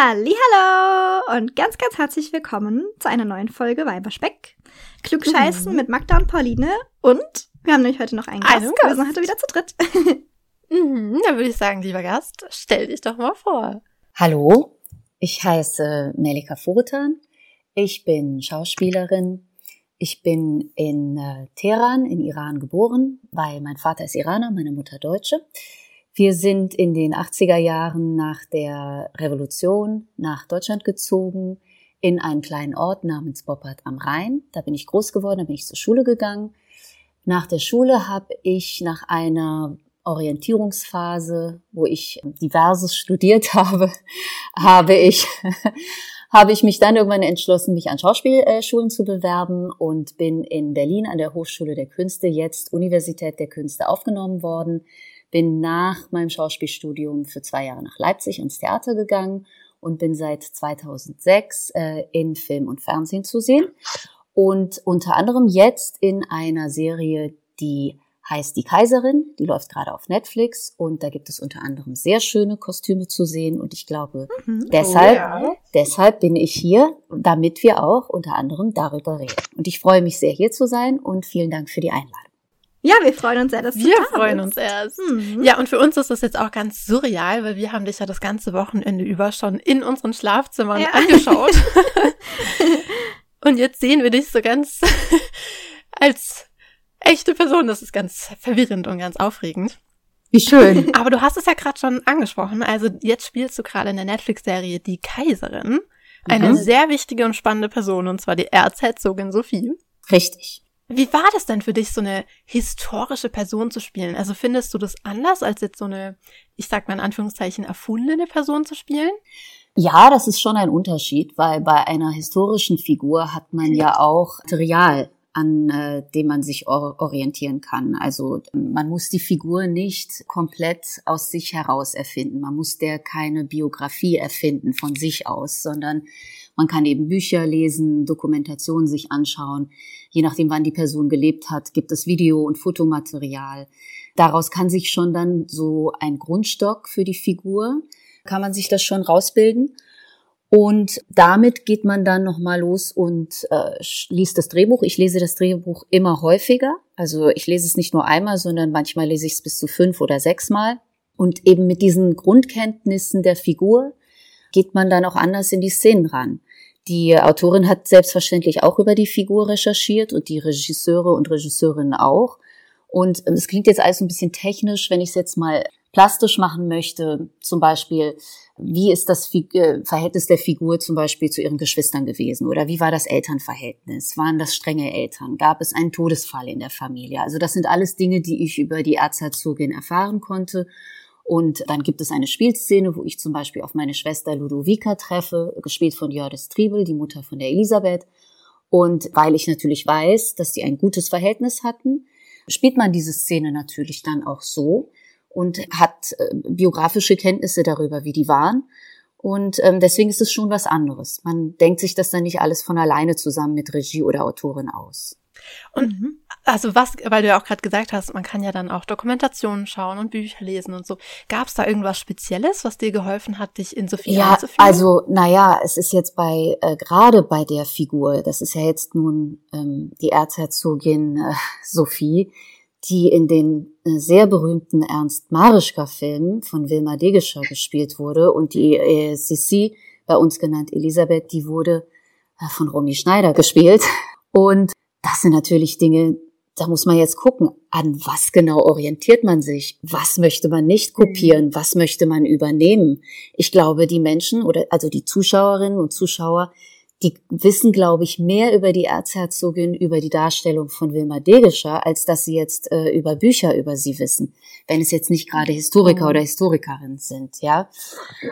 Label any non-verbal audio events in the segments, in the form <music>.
Hallo und ganz, ganz herzlich willkommen zu einer neuen Folge Weiberspeck. Klugscheißen mhm. mit Magda und Pauline und wir haben nämlich heute noch einen Gast. Wir sind heute wieder zu dritt. <laughs> mhm, dann würde ich sagen, lieber Gast, stell dich doch mal vor. Hallo, ich heiße Melika Furutan. Ich bin Schauspielerin. Ich bin in äh, Teheran in Iran geboren, weil mein Vater ist Iraner, meine Mutter Deutsche. Wir sind in den 80er Jahren nach der Revolution nach Deutschland gezogen, in einen kleinen Ort namens Boppard am Rhein. Da bin ich groß geworden, da bin ich zur Schule gegangen. Nach der Schule habe ich nach einer Orientierungsphase, wo ich diverses studiert <laughs> habe, habe ich, <laughs> habe ich mich dann irgendwann entschlossen, mich an Schauspielschulen zu bewerben und bin in Berlin an der Hochschule der Künste, jetzt Universität der Künste, aufgenommen worden bin nach meinem Schauspielstudium für zwei Jahre nach Leipzig ins Theater gegangen und bin seit 2006 äh, in Film und Fernsehen zu sehen. Und unter anderem jetzt in einer Serie, die heißt Die Kaiserin. Die läuft gerade auf Netflix und da gibt es unter anderem sehr schöne Kostüme zu sehen. Und ich glaube, mhm. deshalb, oh, ja. deshalb bin ich hier, damit wir auch unter anderem darüber reden. Und ich freue mich sehr, hier zu sein und vielen Dank für die Einladung. Ja, wir freuen uns sehr, dass du Wir freuen uns erst. Mhm. Ja, und für uns ist das jetzt auch ganz surreal, weil wir haben dich ja das ganze Wochenende über schon in unseren Schlafzimmern ja. angeschaut. <laughs> und jetzt sehen wir dich so ganz <laughs> als echte Person. Das ist ganz verwirrend und ganz aufregend. Wie schön. <laughs> Aber du hast es ja gerade schon angesprochen. Also jetzt spielst du gerade in der Netflix-Serie Die Kaiserin. Eine mhm. sehr wichtige und spannende Person, und zwar die Erzherzogin Sophie. Richtig. Wie war das denn für dich, so eine historische Person zu spielen? Also findest du das anders, als jetzt so eine, ich sag mal in Anführungszeichen, erfundene Person zu spielen? Ja, das ist schon ein Unterschied, weil bei einer historischen Figur hat man ja auch Material, an äh, dem man sich or orientieren kann. Also man muss die Figur nicht komplett aus sich heraus erfinden. Man muss der keine Biografie erfinden von sich aus, sondern man kann eben Bücher lesen, Dokumentationen sich anschauen. Je nachdem, wann die Person gelebt hat, gibt es Video- und Fotomaterial. Daraus kann sich schon dann so ein Grundstock für die Figur, kann man sich das schon rausbilden. Und damit geht man dann nochmal los und äh, liest das Drehbuch. Ich lese das Drehbuch immer häufiger. Also ich lese es nicht nur einmal, sondern manchmal lese ich es bis zu fünf oder sechs Mal. Und eben mit diesen Grundkenntnissen der Figur geht man dann auch anders in die Szenen ran. Die Autorin hat selbstverständlich auch über die Figur recherchiert und die Regisseure und Regisseurinnen auch. Und ähm, es klingt jetzt alles ein bisschen technisch, wenn ich es jetzt mal plastisch machen möchte. Zum Beispiel, wie ist das äh, Verhältnis der Figur zum Beispiel zu ihren Geschwistern gewesen? Oder wie war das Elternverhältnis? Waren das strenge Eltern? Gab es einen Todesfall in der Familie? Also das sind alles Dinge, die ich über die Erzherzogin erfahren konnte und dann gibt es eine Spielszene, wo ich zum Beispiel auf meine Schwester Ludovica treffe, gespielt von Jördis Triebel, die Mutter von der Elisabeth. Und weil ich natürlich weiß, dass die ein gutes Verhältnis hatten, spielt man diese Szene natürlich dann auch so und hat äh, biografische Kenntnisse darüber, wie die waren. Und ähm, deswegen ist es schon was anderes. Man denkt sich das dann nicht alles von alleine zusammen mit Regie oder Autorin aus. Und mhm. also was, weil du ja auch gerade gesagt hast, man kann ja dann auch Dokumentationen schauen und Bücher lesen und so. Gab es da irgendwas Spezielles, was dir geholfen hat, dich in Sophie ja, einzufühlen? Also, naja, es ist jetzt bei, äh, gerade bei der Figur, das ist ja jetzt nun ähm, die Erzherzogin äh, <laughs> Sophie, die in den äh, sehr berühmten Ernst Marischka-Filmen von Wilma Degescher gespielt wurde und die äh, Sissi, bei uns genannt Elisabeth, die wurde äh, von Romy Schneider gespielt. Und das sind natürlich Dinge, da muss man jetzt gucken, an was genau orientiert man sich? Was möchte man nicht kopieren? Mhm. Was möchte man übernehmen? Ich glaube, die Menschen oder also die Zuschauerinnen und Zuschauer, die wissen, glaube ich, mehr über die Erzherzogin, über die Darstellung von Wilma Degescher, als dass sie jetzt äh, über Bücher über sie wissen, wenn es jetzt nicht gerade Historiker mhm. oder Historikerinnen sind, ja.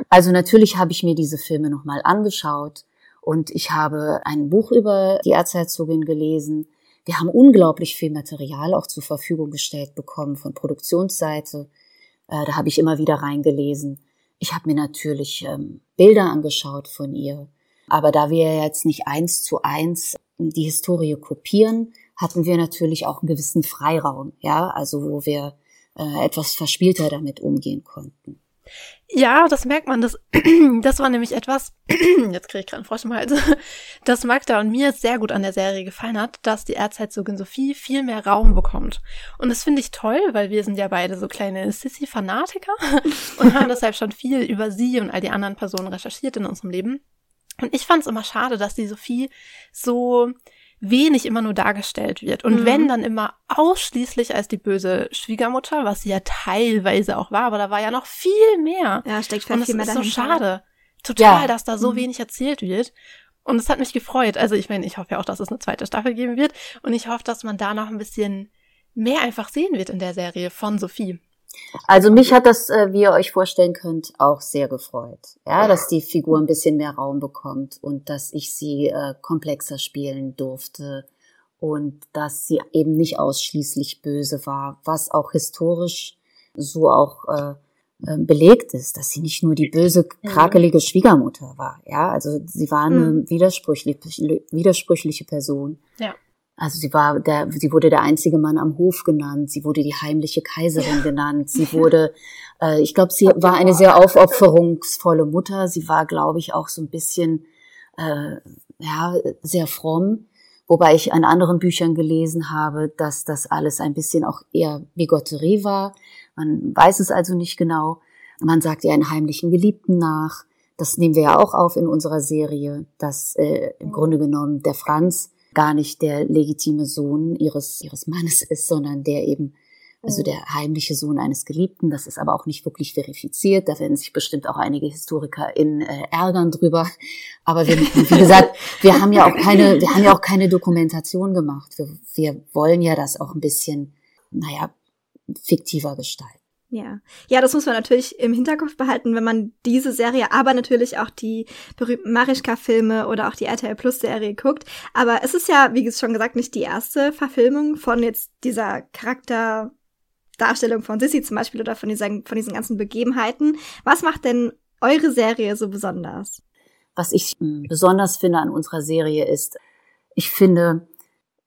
Also natürlich habe ich mir diese Filme nochmal angeschaut und ich habe ein Buch über die Erzherzogin gelesen. Wir haben unglaublich viel Material auch zur Verfügung gestellt bekommen von Produktionsseite. Äh, da habe ich immer wieder reingelesen. Ich habe mir natürlich ähm, Bilder angeschaut von ihr. Aber da wir jetzt nicht eins zu eins die Historie kopieren, hatten wir natürlich auch einen gewissen Freiraum, ja, also wo wir äh, etwas verspielter damit umgehen konnten. Ja, das merkt man. Das, <clears throat> das war nämlich etwas, <clears throat> jetzt kriege ich gerade einen Frosch im Hals, <laughs> das Magda und mir sehr gut an der Serie gefallen hat, dass die Erzherzogin Sophie viel mehr Raum bekommt. Und das finde ich toll, weil wir sind ja beide so kleine Sissy-Fanatiker <laughs> und haben deshalb schon viel über sie und all die anderen Personen recherchiert in unserem Leben. Und ich fand es immer schade, dass die Sophie so wenig immer nur dargestellt wird. Und mhm. wenn, dann immer ausschließlich als die böse Schwiegermutter, was sie ja teilweise auch war, aber da war ja noch viel mehr. Ja, steckt viel, Und viel mehr dahinter. ist so schade. Total, Ja. dass da so Mhm. wenig erzählt wird. Und es hat mich gefreut. Also ich meine, ich hoffe ja auch, dass es eine zweite Staffel geben wird. Und ich hoffe, dass man da noch ein bisschen mehr einfach sehen wird in der Serie von Sophie. Also mich hat das, äh, wie ihr euch vorstellen könnt, auch sehr gefreut. Ja, dass die Figur ein bisschen mehr Raum bekommt und dass ich sie äh, komplexer spielen durfte und dass sie eben nicht ausschließlich böse war, was auch historisch so auch äh, äh, belegt ist, dass sie nicht nur die böse, krakelige Schwiegermutter war. Ja, also sie war eine Mhm. widersprüchliche, widersprüchliche Person. Ja. Also sie war der, sie wurde der einzige Mann am Hof genannt. Sie wurde die heimliche Kaiserin genannt. Sie wurde, <laughs> äh, ich glaube, sie war eine sehr aufopferungsvolle Mutter. Sie war, glaube ich, auch so ein bisschen, äh, ja, sehr fromm. Wobei ich in anderen Büchern gelesen habe, dass das alles ein bisschen auch eher Bigotterie war. Man weiß es also nicht genau. Man sagt ihr einen heimlichen Geliebten nach. Das nehmen wir ja auch auf in unserer Serie, dass äh, im Grunde genommen der Franz gar nicht der legitime Sohn ihres, ihres Mannes ist, sondern der eben, also der heimliche Sohn eines Geliebten. Das ist aber auch nicht wirklich verifiziert. Da werden sich bestimmt auch einige Historiker in äh, ärgern drüber. Aber wir, wie <laughs> gesagt, wir haben ja auch keine, wir haben ja auch keine Dokumentation gemacht. Wir, wir wollen ja das auch ein bisschen, naja, fiktiver gestalten. Ja. Ja, das muss man natürlich im Hinterkopf behalten, wenn man diese Serie, aber natürlich auch die berühmten Marischka-Filme oder auch die RTL Plus-Serie guckt. Aber es ist ja, wie schon gesagt, nicht die erste Verfilmung von jetzt dieser Charakterdarstellung von Sissy zum Beispiel oder von, dieser, von diesen ganzen Begebenheiten. Was macht denn eure Serie so besonders? Was ich mh, besonders finde an unserer Serie ist, ich finde,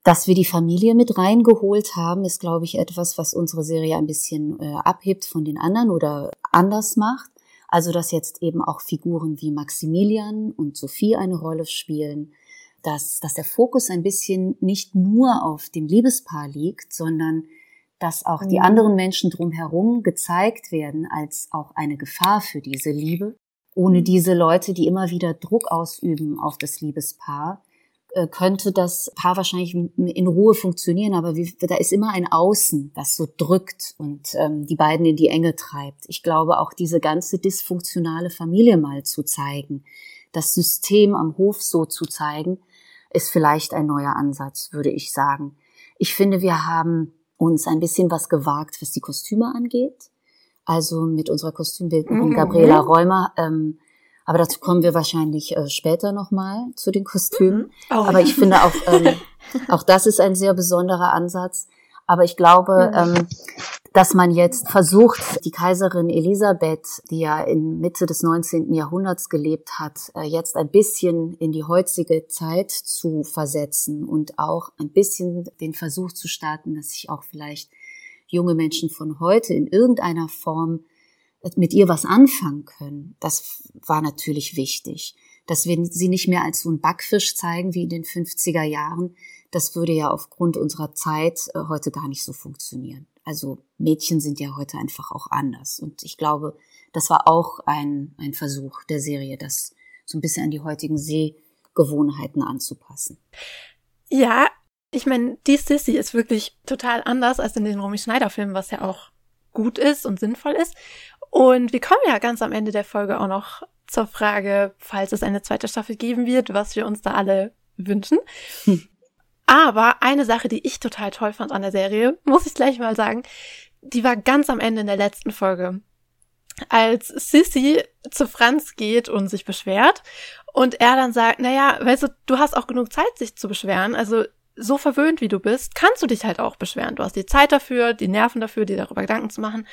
dass wir die Familie mit reingeholt haben, ist, glaube ich, etwas, was unsere Serie ein bisschen äh, abhebt von den anderen oder anders macht. Also, dass jetzt eben auch Figuren wie Maximilian und Sophie eine Rolle spielen, dass, dass der Fokus ein bisschen nicht nur auf dem Liebespaar liegt, sondern dass auch die Mhm. anderen Menschen drumherum gezeigt werden als auch eine Gefahr für diese Liebe. Ohne diese Leute, die immer wieder Druck ausüben auf das Liebespaar, könnte das Paar wahrscheinlich in Ruhe funktionieren, aber wie, da ist immer ein Außen, das so drückt und ähm, die beiden in die Enge treibt. Ich glaube, auch diese ganze dysfunktionale Familie mal zu zeigen, das System am Hof so zu zeigen, ist vielleicht ein neuer Ansatz, würde ich sagen. Ich finde, wir haben uns ein bisschen was gewagt, was die Kostüme angeht. Also mit unserer Kostümbildnerin Mhm. Gabriela Räumer. Ähm, aber dazu kommen wir wahrscheinlich äh, später nochmal zu den Kostümen. Oh, Aber ich finde auch, <laughs> ähm, auch das ist ein sehr besonderer Ansatz. Aber ich glaube, ähm, dass man jetzt versucht, die Kaiserin Elisabeth, die ja in Mitte des 19. Jahrhunderts gelebt hat, äh, jetzt ein bisschen in die heutige Zeit zu versetzen und auch ein bisschen den Versuch zu starten, dass sich auch vielleicht junge Menschen von heute in irgendeiner Form mit ihr was anfangen können. Das war natürlich wichtig. Dass wir sie nicht mehr als so ein Backfisch zeigen wie in den 50er Jahren, das würde ja aufgrund unserer Zeit äh, heute gar nicht so funktionieren. Also Mädchen sind ja heute einfach auch anders. Und ich glaube, das war auch ein, ein Versuch der Serie, das so ein bisschen an die heutigen Sehgewohnheiten anzupassen. Ja, ich meine, die Sissy ist wirklich total anders als in den Romy Schneider Filmen, was ja auch gut ist und sinnvoll ist. Und wir kommen ja ganz am Ende der Folge auch noch zur Frage, falls es eine zweite Staffel geben wird, was wir uns da alle wünschen. Hm. Aber eine Sache, die ich total toll fand an der Serie, muss ich gleich mal sagen, die war ganz am Ende in der letzten Folge. Als Sissy zu Franz geht und sich beschwert und er dann sagt, naja, weißt du, du hast auch genug Zeit, sich zu beschweren, also so verwöhnt wie du bist, kannst du dich halt auch beschweren. Du hast die Zeit dafür, die Nerven dafür, dir darüber Gedanken zu machen.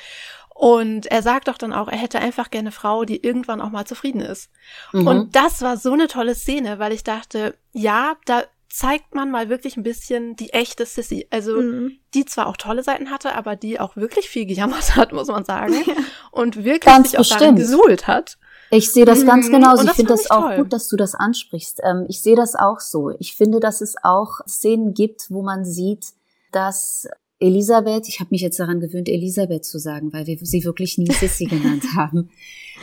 Und er sagt doch dann auch, er hätte einfach gerne eine Frau, die irgendwann auch mal zufrieden ist. Mhm. Und das war so eine tolle Szene, weil ich dachte, ja, da zeigt man mal wirklich ein bisschen die echte Sissy. Also mhm. die zwar auch tolle Seiten hatte, aber die auch wirklich viel gejammert hat, muss man sagen. Ja. Und wirklich ganz sich auch darin gesuhlt hat. Ich sehe das ganz mhm. genauso. Ich finde das auch toll. gut, dass du das ansprichst. Ähm, ich sehe das auch so. Ich finde, dass es auch Szenen gibt, wo man sieht, dass Elisabeth, ich habe mich jetzt daran gewöhnt, Elisabeth zu sagen, weil wir sie wirklich nie Sissy genannt <laughs> haben.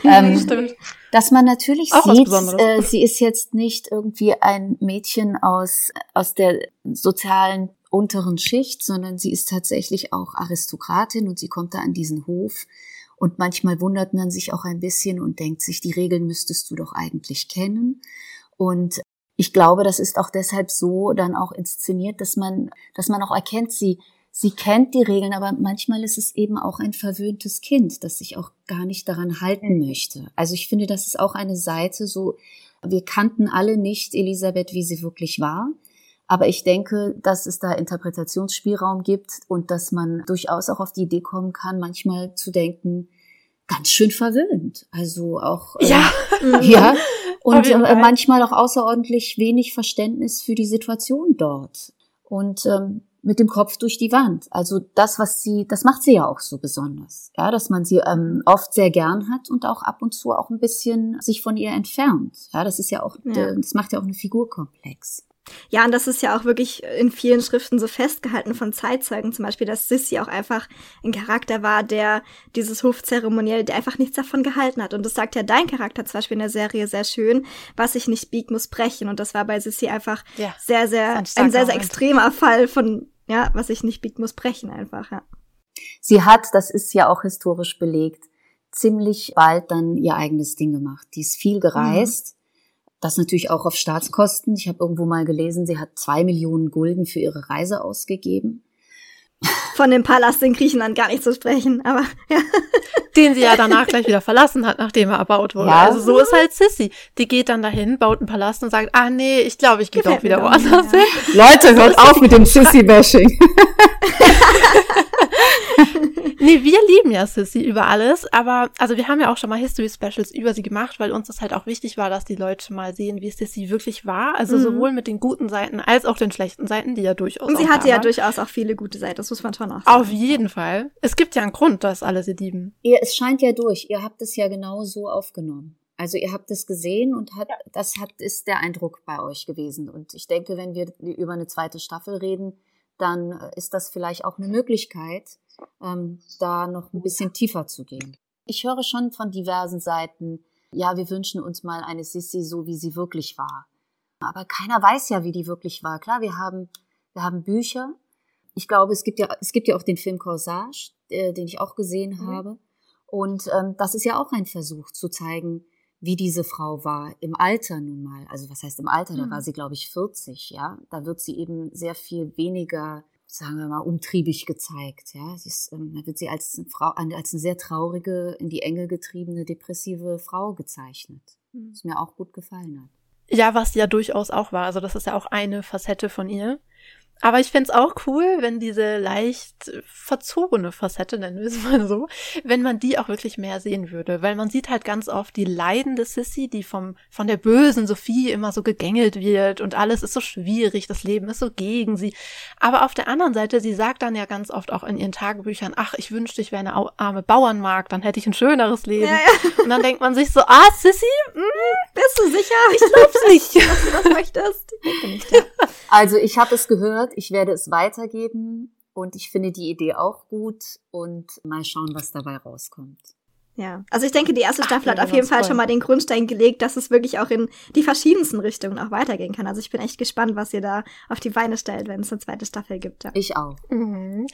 ähm, Stimmt. Dass man natürlich Auch sieht, äh, sie ist jetzt nicht irgendwie ein Mädchen aus, aus der sozialen unteren Schicht, sondern sie ist tatsächlich auch Aristokratin und sie kommt da an diesen Hof. Und manchmal wundert man sich auch ein bisschen und denkt sich, die Regeln müsstest du doch eigentlich kennen. Und ich glaube, das ist auch deshalb so dann auch inszeniert, dass man, dass man auch erkennt, sie, sie kennt die Regeln, aber manchmal ist es eben auch ein verwöhntes Kind, das sich auch gar nicht daran halten möchte. Also ich finde, das ist auch eine Seite so, wir kannten alle nicht Elisabeth, wie sie wirklich war. Aber ich denke, dass es da Interpretationsspielraum gibt und dass man durchaus auch auf die Idee kommen kann, manchmal zu denken, ganz schön verwöhnt. Also auch äh, ja, <laughs> ja und äh, manchmal auch außerordentlich wenig Verständnis für die Situation dort. Und ähm, mit dem Kopf durch die Wand. Also das, was sie, das macht sie ja auch so besonders. Ja, dass man sie ähm, oft sehr gern hat und auch ab und zu auch ein bisschen sich von ihr entfernt. Ja, das ist ja auch, ja. das macht ja auch eine Figur komplex. Ja, und das ist ja auch wirklich in vielen Schriften so festgehalten von Zeitzeugen, zum Beispiel, dass Sissy auch einfach ein Charakter war, der dieses Hofzeremoniell, der einfach nichts davon gehalten hat. Und das sagt ja dein Charakter zum Beispiel in der Serie sehr schön, was ich nicht biegt, muss brechen. Und das war bei Sissy einfach ja, sehr, sehr, ein, ein sehr, sehr extremer Fall von, ja, was ich nicht biegt, muss brechen einfach, ja. Sie hat, das ist ja auch historisch belegt, ziemlich bald dann ihr eigenes Ding gemacht. Die ist viel gereist. Mhm das natürlich auch auf Staatskosten. Ich habe irgendwo mal gelesen, sie hat zwei Millionen Gulden für ihre Reise ausgegeben. Von dem Palast in Griechenland gar nicht zu sprechen, aber ja. Den sie ja danach gleich wieder verlassen hat, nachdem er erbaut wurde. Ja. Also so ist halt Sissy. Die geht dann dahin, baut einen Palast und sagt, ah nee, ich glaube, ich gehe doch wieder woanders hin. Leute, hört auf mit dem Sissy-Bashing. <laughs> <laughs> nee, wir lieben ja Sissy über alles, aber also wir haben ja auch schon mal History Specials über sie gemacht, weil uns das halt auch wichtig war, dass die Leute mal sehen, wie Sissy wirklich war. Also mhm. sowohl mit den guten Seiten als auch den schlechten Seiten, die ja durchaus. Und sie hatte ja durchaus auch viele gute Seiten, das muss man schon auch sagen. Auf jeden Fall. Es gibt ja einen Grund, dass alle sie lieben. Ihr, es scheint ja durch. Ihr habt es ja genau so aufgenommen. Also ihr habt es gesehen und hat, ja. das hat, ist der Eindruck bei euch gewesen. Und ich denke, wenn wir über eine zweite Staffel reden, dann äh, ist das vielleicht auch eine Möglichkeit, ähm, da noch ein bisschen tiefer zu gehen. Ich höre schon von diversen Seiten, ja, wir wünschen uns mal eine Sissy so, wie sie wirklich war. Aber keiner weiß ja, wie die wirklich war. Klar, wir haben, wir haben Bücher. Ich glaube, es gibt ja, es gibt ja auch den Film Corsage, äh, den ich auch gesehen mhm. habe. Und ähm, das ist ja auch ein Versuch zu zeigen, wie diese Frau war im Alter nun mal. Also was heißt im Alter? Mhm. Da war sie, glaube ich, 40, ja. Da wird sie eben sehr viel weniger sagen wir mal, umtriebig gezeigt. Ja, sie ist, ähm, da wird sie als eine Frau, als eine sehr traurige, in die Enge getriebene, depressive Frau gezeichnet. Mhm. Was mir auch gut gefallen hat. Ja, was ja durchaus auch war. Also das ist ja auch eine Facette von ihr. Aber ich fände auch cool, wenn diese leicht verzogene Facette, nennen wir es mal so, wenn man die auch wirklich mehr sehen würde. Weil man sieht halt ganz oft die leidende Sissy, die vom, von der bösen Sophie immer so gegängelt wird und alles ist so schwierig, das Leben ist so gegen sie. Aber auf der anderen Seite, sie sagt dann ja ganz oft auch in ihren Tagebüchern, ach, ich wünschte, ich wäre eine arme Bauernmarkt, dann hätte ich ein schöneres Leben. Ja, ja. Und dann denkt man sich so, ah, Sissy, mh, mm, bist du sicher? Ich glaub's nicht. <laughs> dass du das möchtest. Ich denke nicht, ja. Also ich habe es gehört, ich werde es weitergeben und ich finde die Idee auch gut und mal schauen, was dabei rauskommt. Ja, also ich denke, die erste Staffel Ach, hat auf jeden Fall schon mal den Grundstein gelegt, dass es wirklich auch in die verschiedensten Richtungen auch weitergehen kann. Also ich bin echt gespannt, was ihr da auf die Beine stellt, wenn es eine zweite Staffel gibt. Ja. Ich auch. Mhm.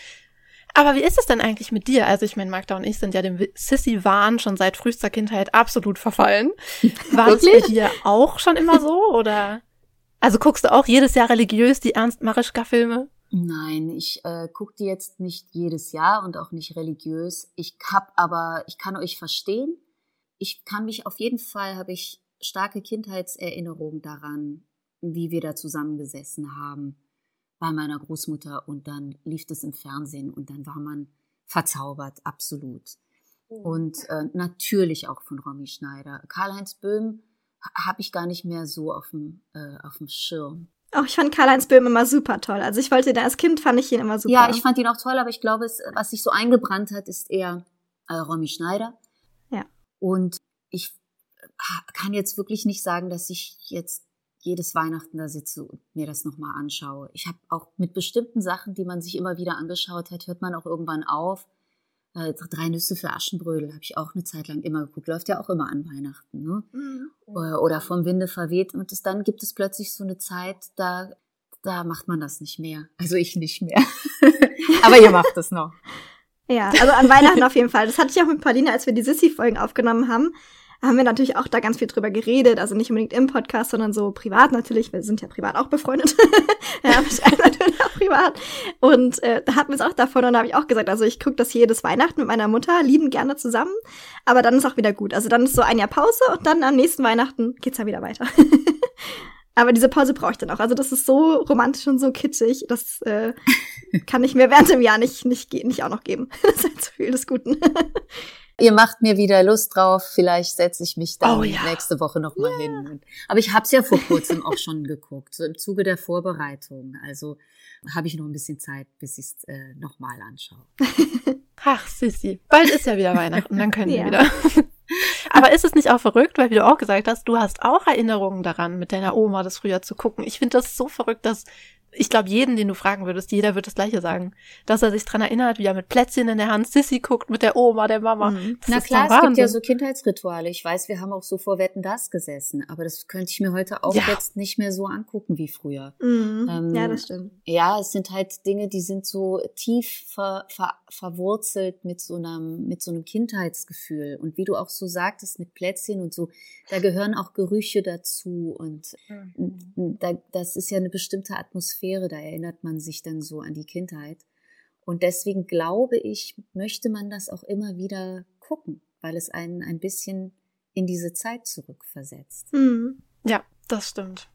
Aber wie ist es denn eigentlich mit dir? Also ich meine, Magda und ich sind ja dem Sissy-Wahn schon seit frühester Kindheit absolut verfallen. <laughs> War das bei dir auch schon immer so oder? Also guckst du auch jedes Jahr religiös die Ernst Marischka-Filme? Nein, ich äh, gucke die jetzt nicht jedes Jahr und auch nicht religiös. Ich hab aber, ich kann euch verstehen. Ich kann mich auf jeden Fall, habe ich starke Kindheitserinnerungen daran, wie wir da zusammengesessen haben bei meiner Großmutter und dann lief es im Fernsehen und dann war man verzaubert, absolut. Mhm. Und äh, natürlich auch von Romy Schneider. Karl-Heinz Böhm habe ich gar nicht mehr so auf dem, äh, auf dem Schirm. Auch ich fand Karl-Heinz Böhm immer super toll. Also ich wollte ihn als Kind fand ich ihn immer super. Ja, ich fand ihn auch toll, aber ich glaube, es, was sich so eingebrannt hat, ist eher äh, Romy Schneider. Ja. Und ich kann jetzt wirklich nicht sagen, dass ich jetzt jedes Weihnachten da sitze und mir das nochmal anschaue. Ich habe auch mit bestimmten Sachen, die man sich immer wieder angeschaut hat, hört man auch irgendwann auf. Äh, Drei Nüsse für Aschenbrödel habe ich auch eine Zeit lang immer geguckt. Läuft ja auch immer an Weihnachten. Ne? Mhm. Oder, oder vom Winde verweht. Und das, dann gibt es plötzlich so eine Zeit, da, da macht man das nicht mehr. Also ich nicht mehr. <laughs> Aber ihr macht es noch. Ja, also an Weihnachten auf jeden Fall. Das hatte ich auch mit Pauline, als wir die Sissy-Folgen aufgenommen haben haben wir natürlich auch da ganz viel drüber geredet. Also nicht unbedingt im Podcast, sondern so privat natürlich. Wir sind ja privat auch befreundet. <laughs> ja, <laughs> natürlich auch privat. Und äh, da hatten wir es auch davon und da habe ich auch gesagt, also ich gucke das jedes Weihnachten mit meiner Mutter, lieben gerne zusammen. Aber dann ist auch wieder gut. Also dann ist so ein Jahr Pause und dann am nächsten Weihnachten geht's ja wieder weiter. <laughs> Aber diese Pause brauche ich dann auch. Also das ist so romantisch und so kitschig. Das äh, kann ich mir während dem Jahr nicht, nicht, nicht auch noch geben. Das ist halt zu viel des Guten. Ihr macht mir wieder Lust drauf. Vielleicht setze ich mich dann oh, ja. nächste Woche noch mal ja. hin. Aber ich habe es ja vor kurzem auch schon geguckt, so im Zuge der Vorbereitung. Also habe ich noch ein bisschen Zeit, bis ich es äh, noch mal anschaue. <laughs> Ach, Sissi, bald ist ja wieder Weihnachten, dann können ja. wir wieder. <laughs> Aber ist es nicht auch verrückt, weil wie du auch gesagt hast, du hast auch Erinnerungen daran, mit deiner Oma das früher zu gucken. Ich finde das so verrückt, dass ich glaube, jeden, den du fragen würdest, jeder wird das Gleiche sagen. Dass er sich dran erinnert, wie er mit Plätzchen in der Hand Sissy guckt mit der Oma, der Mama. Mhm. Na klar, es gibt ja so Kindheitsrituale. Ich weiß, wir haben auch so vor Wetten das gesessen, aber das könnte ich mir heute auch ja. jetzt nicht mehr so angucken wie früher. Mhm. Ähm, ja, das stimmt. Ja, es sind halt Dinge, die sind so tief ver, ver, verwurzelt mit so einem, mit so einem Kindheitsgefühl. Und wie du auch so sagtest, mit Plätzchen und so, da gehören auch Gerüche dazu und mhm. da, das ist ja eine bestimmte Atmosphäre da erinnert man sich dann so an die Kindheit. Und deswegen glaube ich, möchte man das auch immer wieder gucken, weil es einen ein bisschen in diese Zeit zurückversetzt. Mhm. Ja, das stimmt.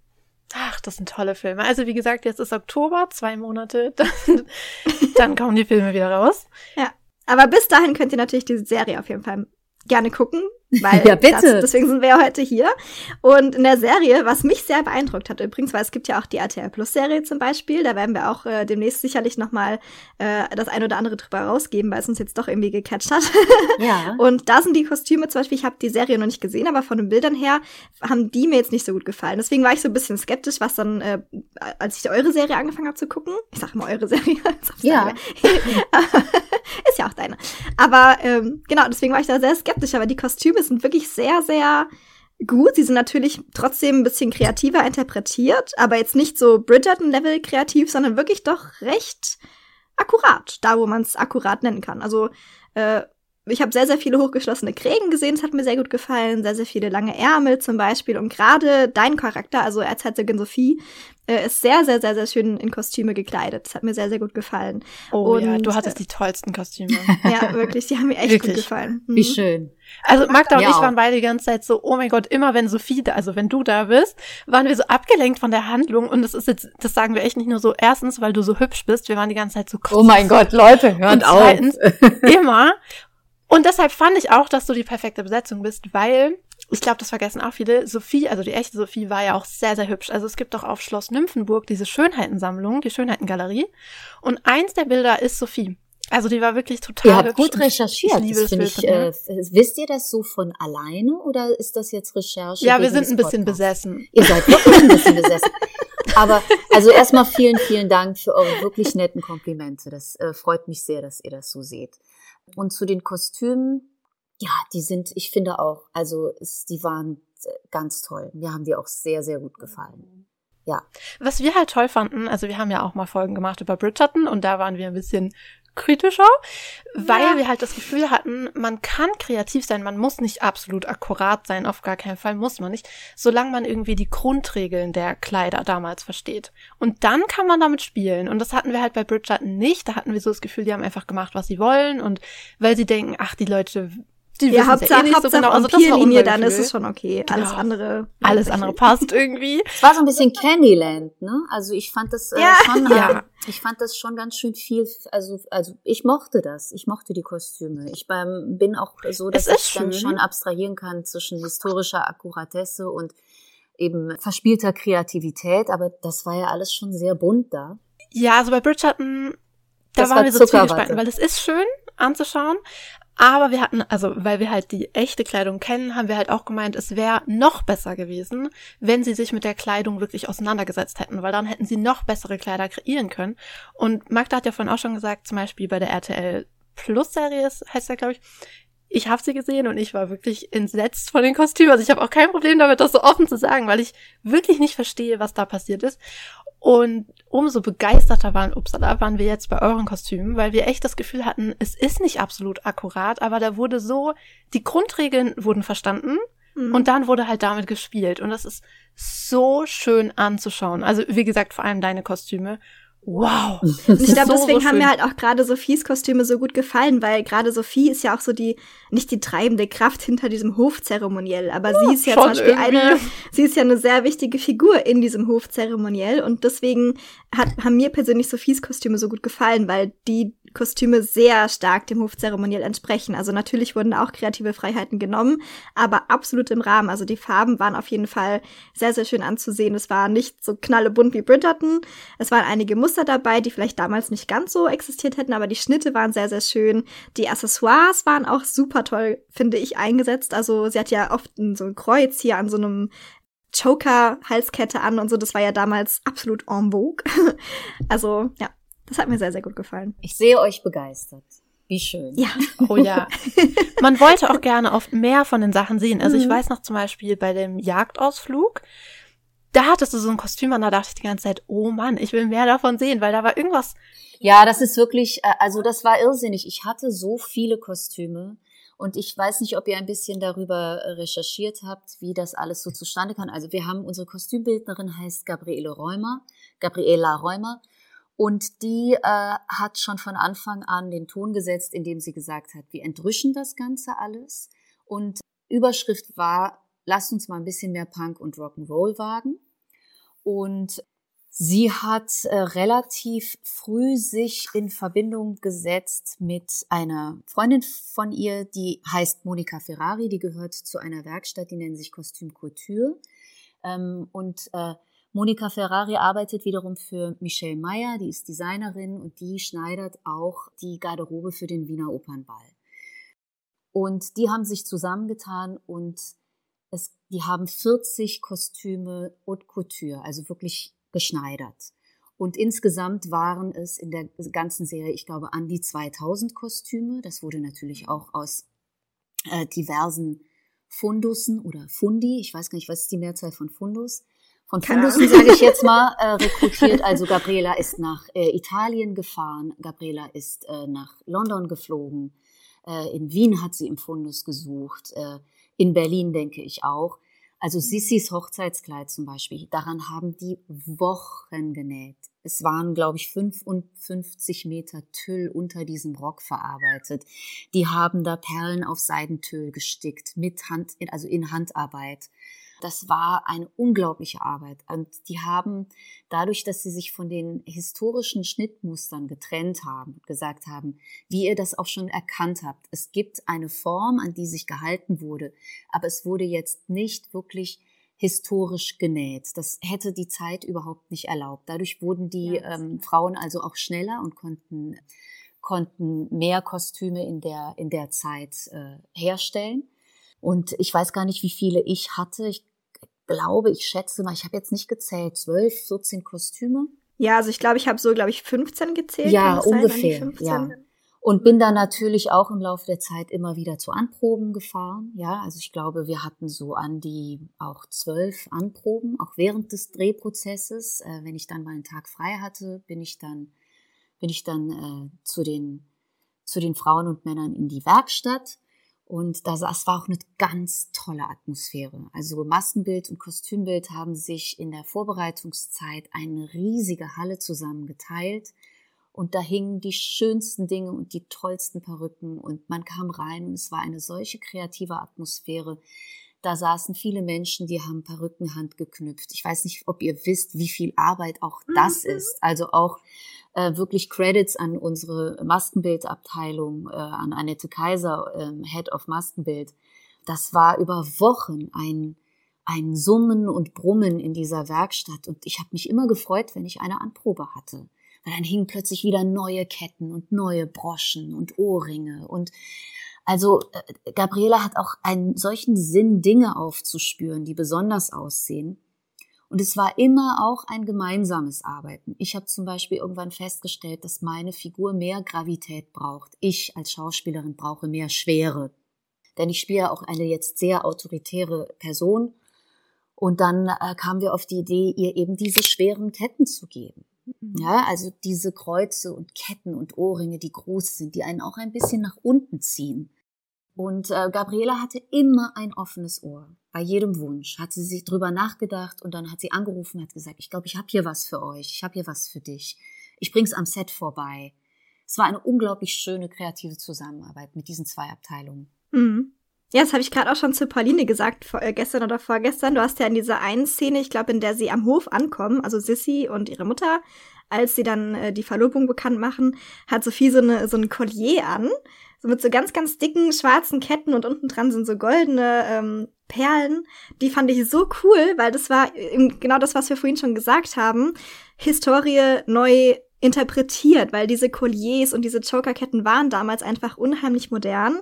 Ach, das sind tolle Filme. Also wie gesagt, jetzt ist Oktober, zwei Monate, <laughs> dann, dann kommen die Filme wieder raus. Ja, aber bis dahin könnt ihr natürlich diese Serie auf jeden Fall gerne gucken. Weil <laughs> ja, bitte. Das, deswegen sind wir ja heute hier. Und in der Serie, was mich sehr beeindruckt hat übrigens, weil es gibt ja auch die RTL Plus Serie zum Beispiel, da werden wir auch äh, demnächst sicherlich noch mal äh, das ein oder andere drüber rausgeben, weil es uns jetzt doch irgendwie gecatcht hat. <laughs> Ja. Und da sind die Kostüme zum Beispiel, ich habe die Serie noch nicht gesehen, aber von den Bildern her haben die mir jetzt nicht so gut gefallen. Deswegen war ich so ein bisschen skeptisch, was dann, äh, als ich eure Serie angefangen habe zu gucken, ich sage immer eure <laughs> Serie, ja. ist ja auch deine. Aber ähm, genau, deswegen war ich da sehr skeptisch, aber die Kostüme sind wirklich sehr, sehr gut. Sie sind natürlich trotzdem ein bisschen kreativer interpretiert, aber jetzt nicht so Bridgerton-Level kreativ, sondern wirklich doch recht akkurat, da wo man es akkurat nennen kann. Also äh, ich habe sehr, sehr viele hochgeschlossene Krägen gesehen, das hat mir sehr gut gefallen, sehr, sehr viele lange Ärmel zum Beispiel. Und gerade dein Charakter, also Erzherzogin Sophie, äh, ist sehr, sehr, sehr, sehr schön in Kostüme gekleidet. Das hat mir sehr, sehr gut gefallen. Oh und, ja, du hattest äh, die tollsten Kostüme. <laughs> ja, wirklich, die haben mir echt wirklich? gut gefallen. Mhm. Wie schön. Also Magda und ja, ich waren beide die ganze Zeit so, oh mein Gott, immer wenn Sophie da, also wenn du da bist, waren wir so abgelenkt von der Handlung und das ist jetzt, das sagen wir echt nicht nur so, erstens, weil du so hübsch bist, wir waren die ganze Zeit so Oh mein Gott, Leute, hört und zweitens, auf. <laughs> immer. Und deshalb fand ich auch, dass du die perfekte Besetzung bist, weil ich glaube, das vergessen auch viele. Sophie, also die echte Sophie, war ja auch sehr, sehr hübsch. Also es gibt doch auf Schloss Nymphenburg diese Schönheitensammlung, die Schönheitengalerie. Und eins der Bilder ist Sophie. Also die war wirklich total Ihr habt gut recherchiert. Ich das, das ich, äh, wisst ihr das so von alleine oder ist das jetzt Recherche? Ja, wir sind ein bisschen besessen. Ihr seid wirklich ein bisschen besessen. Aber also erstmal vielen, vielen Dank für eure wirklich netten Komplimente. Das äh, freut mich sehr, dass ihr das so seht. Und zu den Kostümen, ja, die sind, ich finde auch, also es, die waren ganz toll. Mir haben die auch sehr, sehr gut gefallen. Ja. Was wir halt toll fanden, also wir haben ja auch mal Folgen gemacht über Bridgerton und da waren wir ein bisschen kritischer, weil ja. wir halt das Gefühl hatten, man kann kreativ sein, man muss nicht absolut akkurat sein, auf gar keinen Fall muss man nicht, solange man irgendwie die Grundregeln der Kleider damals versteht. Und dann kann man damit spielen. Und das hatten wir halt bei Bridgerton nicht. Da hatten wir so das Gefühl, die haben einfach gemacht, was sie wollen. Und weil sie denken, ach, die Leute die ja, Hauptsache, ja eh nicht Hauptsache so genau. Also Vampirlinie, dann ist es schon okay. Genau. Alles andere. Alles andere passt irgendwie. Es war so ein bisschen Candyland, ne? Also ich fand das äh, ja. schon, ja. ich fand das schon ganz schön viel, also, also ich mochte das. Ich mochte die Kostüme. Ich beim, bin auch so, dass ich schön. dann schon abstrahieren kann zwischen historischer Akkuratesse und eben verspielter Kreativität, aber das war ja alles schon sehr bunt da. Ja, also bei Bridgerton, da das waren war wir so zwiegespalten, weil es ist schön anzuschauen, aber wir hatten, also weil wir halt die echte Kleidung kennen, haben wir halt auch gemeint, es wäre noch besser gewesen, wenn sie sich mit der Kleidung wirklich auseinandergesetzt hätten, weil dann hätten sie noch bessere Kleider kreieren können. Und Magda hat ja vorhin auch schon gesagt, zum Beispiel bei der RTL Plus Serie heißt ja, glaube ich, ich habe sie gesehen und ich war wirklich entsetzt von den Kostümen. Also ich habe auch kein Problem damit, das so offen zu sagen, weil ich wirklich nicht verstehe, was da passiert ist. Und umso begeisterter waren, upsala, waren wir jetzt bei euren Kostümen, weil wir echt das Gefühl hatten, es ist nicht absolut akkurat, aber da wurde so, die Grundregeln wurden verstanden mhm. und dann wurde halt damit gespielt. Und das ist so schön anzuschauen. Also wie gesagt, vor allem deine Kostüme. Wow. <laughs> Und ich glaube, so, deswegen so haben mir halt auch gerade Sophies Kostüme so gut gefallen, weil gerade Sophie ist ja auch so die, nicht die treibende Kraft hinter diesem Hofzeremoniell, aber ja, sie ist ja zum Beispiel irgendwie. eine, <laughs> sie ist ja eine sehr wichtige Figur in diesem Hofzeremoniell und deswegen hat, haben mir persönlich Sophies Kostüme so gut gefallen, weil die Kostüme sehr stark dem Hofzeremoniell entsprechen. Also natürlich wurden auch kreative Freiheiten genommen, aber absolut im Rahmen. Also die Farben waren auf jeden Fall sehr, sehr schön anzusehen. Es war nicht so knallebunt wie Bridgerton. Es waren einige Muster dabei, die vielleicht damals nicht ganz so existiert hätten, aber die Schnitte waren sehr, sehr schön. Die Accessoires waren auch super toll, finde ich, eingesetzt. Also sie hat ja oft so ein Kreuz hier an so einem Choker-Halskette an und so. Das war ja damals absolut en vogue. <laughs> also, ja, das hat mir sehr, sehr gut gefallen. Ich sehe euch begeistert. Wie schön. Ja. Oh ja. <laughs> Man wollte auch gerne oft mehr von den Sachen sehen. Also mhm. ich weiß noch zum Beispiel bei dem Jagdausflug, da hattest du so ein Kostüm an, da dachte ich die ganze Zeit, oh Mann, ich will mehr davon sehen, weil da war irgendwas. Ja, das ist wirklich, äh, also das war irrsinnig. Ich hatte so viele Kostüme. Und ich weiß nicht, ob ihr ein bisschen darüber recherchiert habt, wie das alles so zustande kann. Also wir haben unsere Kostümbildnerin heißt Gabriele Räumer, Gabriela Räumer. Und die äh, hat schon von Anfang an den Ton gesetzt, indem sie gesagt hat, wir entrüschen das Ganze alles. Und Überschrift war, lasst uns mal ein bisschen mehr Punk und Rock'n'Roll wagen. Und sie hat äh, relativ früh sich in Verbindung gesetzt mit einer Freundin von ihr, die heißt Monika Ferrari, die gehört zu einer Werkstatt, die nennt sich Kostüm Couture. Ähm, und äh, Monika Ferrari arbeitet wiederum für Michelle Meyer, die ist Designerin und die schneidert auch die Garderobe für den Wiener Opernball. Und die haben sich zusammengetan und es, die haben 40 Kostüme haute couture, also wirklich geschneidert. Und insgesamt waren es in der ganzen Serie, ich glaube, an die 2000 Kostüme. Das wurde natürlich auch aus äh, diversen Fundussen oder Fundi, ich weiß gar nicht, was ist die Mehrzahl von Fundus, von Fundussen, sage <laughs> ich jetzt mal, äh, rekrutiert. Also Gabriela ist nach äh, Italien gefahren, Gabriela ist äh, nach London geflogen, äh, in Wien hat sie im Fundus gesucht, äh, in Berlin denke ich auch. Also Sissis Hochzeitskleid zum Beispiel, daran haben die Wochen genäht. Es waren, glaube ich, 55 Meter Tüll unter diesem Rock verarbeitet. Die haben da Perlen auf Seidentüll gestickt, mit Hand, also in Handarbeit. Das war eine unglaubliche Arbeit. Und die haben dadurch, dass sie sich von den historischen Schnittmustern getrennt haben, gesagt haben, wie ihr das auch schon erkannt habt, es gibt eine Form, an die sich gehalten wurde, aber es wurde jetzt nicht wirklich historisch genäht. Das hätte die Zeit überhaupt nicht erlaubt. Dadurch wurden die ja, ähm, Frauen also auch schneller und konnten konnten mehr Kostüme in der in der Zeit äh, herstellen. Und ich weiß gar nicht, wie viele ich hatte. Ich glaube, ich schätze mal, ich habe jetzt nicht gezählt, 12, 14 Kostüme. Ja, also ich glaube, ich habe so, glaube ich, 15 gezählt. Ja, ungefähr. Ja. Und bin dann natürlich auch im Laufe der Zeit immer wieder zu Anproben gefahren. Ja, also ich glaube, wir hatten so an die auch zwölf Anproben, auch während des Drehprozesses. Äh, wenn ich dann mal einen Tag frei hatte, bin ich dann, bin ich dann äh, zu den, zu den Frauen und Männern in die Werkstatt und das, das war auch eine ganz tolle Atmosphäre. Also Maskenbild und Kostümbild haben sich in der Vorbereitungszeit eine riesige Halle zusammengeteilt. Und da hingen die schönsten Dinge und die tollsten Perücken. Und man kam rein und es war eine solche kreative Atmosphäre. Da saßen viele Menschen, die haben Perücken handgeknüpft. Ich weiß nicht, ob ihr wisst, wie viel Arbeit auch das mhm. ist. Also auch äh, wirklich Credits an unsere Maskenbildabteilung, äh, an Annette Kaiser, äh, Head of Maskenbild. Das war über Wochen ein, ein Summen und Brummen in dieser Werkstatt und ich habe mich immer gefreut, wenn ich eine Anprobe hatte. Weil dann hingen plötzlich wieder neue Ketten und neue Broschen und Ohrringe und also äh, Gabriela hat auch einen solchen Sinn, Dinge aufzuspüren, die besonders aussehen. Und es war immer auch ein gemeinsames Arbeiten. Ich habe zum Beispiel irgendwann festgestellt, dass meine Figur mehr Gravität braucht. Ich als Schauspielerin brauche mehr Schwere. Denn ich spiele auch eine jetzt sehr autoritäre Person. Und dann äh, kamen wir auf die Idee, ihr eben diese schweren Ketten zu geben. Mhm. Ja, also diese Kreuze und Ketten und Ohrringe, die groß sind, die einen auch ein bisschen nach unten ziehen. Und äh, Gabriela hatte immer ein offenes Ohr. Bei jedem Wunsch hat sie sich drüber nachgedacht und dann hat sie angerufen und hat gesagt, ich glaube, ich habe hier was für euch, ich habe hier was für dich. Ich bring's am Set vorbei. Es war eine unglaublich schöne kreative Zusammenarbeit mit diesen zwei Abteilungen. Mhm. Ja, das habe ich gerade auch schon zu Pauline gesagt, vor, äh, gestern oder vorgestern. Du hast ja in dieser einen Szene, ich glaube, in der sie am Hof ankommen, also Sissy und ihre Mutter, als sie dann äh, die Verlobung bekannt machen, hat Sophie so, eine, so ein Collier an so mit so ganz, ganz dicken schwarzen Ketten und unten dran sind so goldene ähm, Perlen. Die fand ich so cool, weil das war genau das, was wir vorhin schon gesagt haben. Historie neu interpretiert, weil diese Colliers und diese Chokerketten waren damals einfach unheimlich modern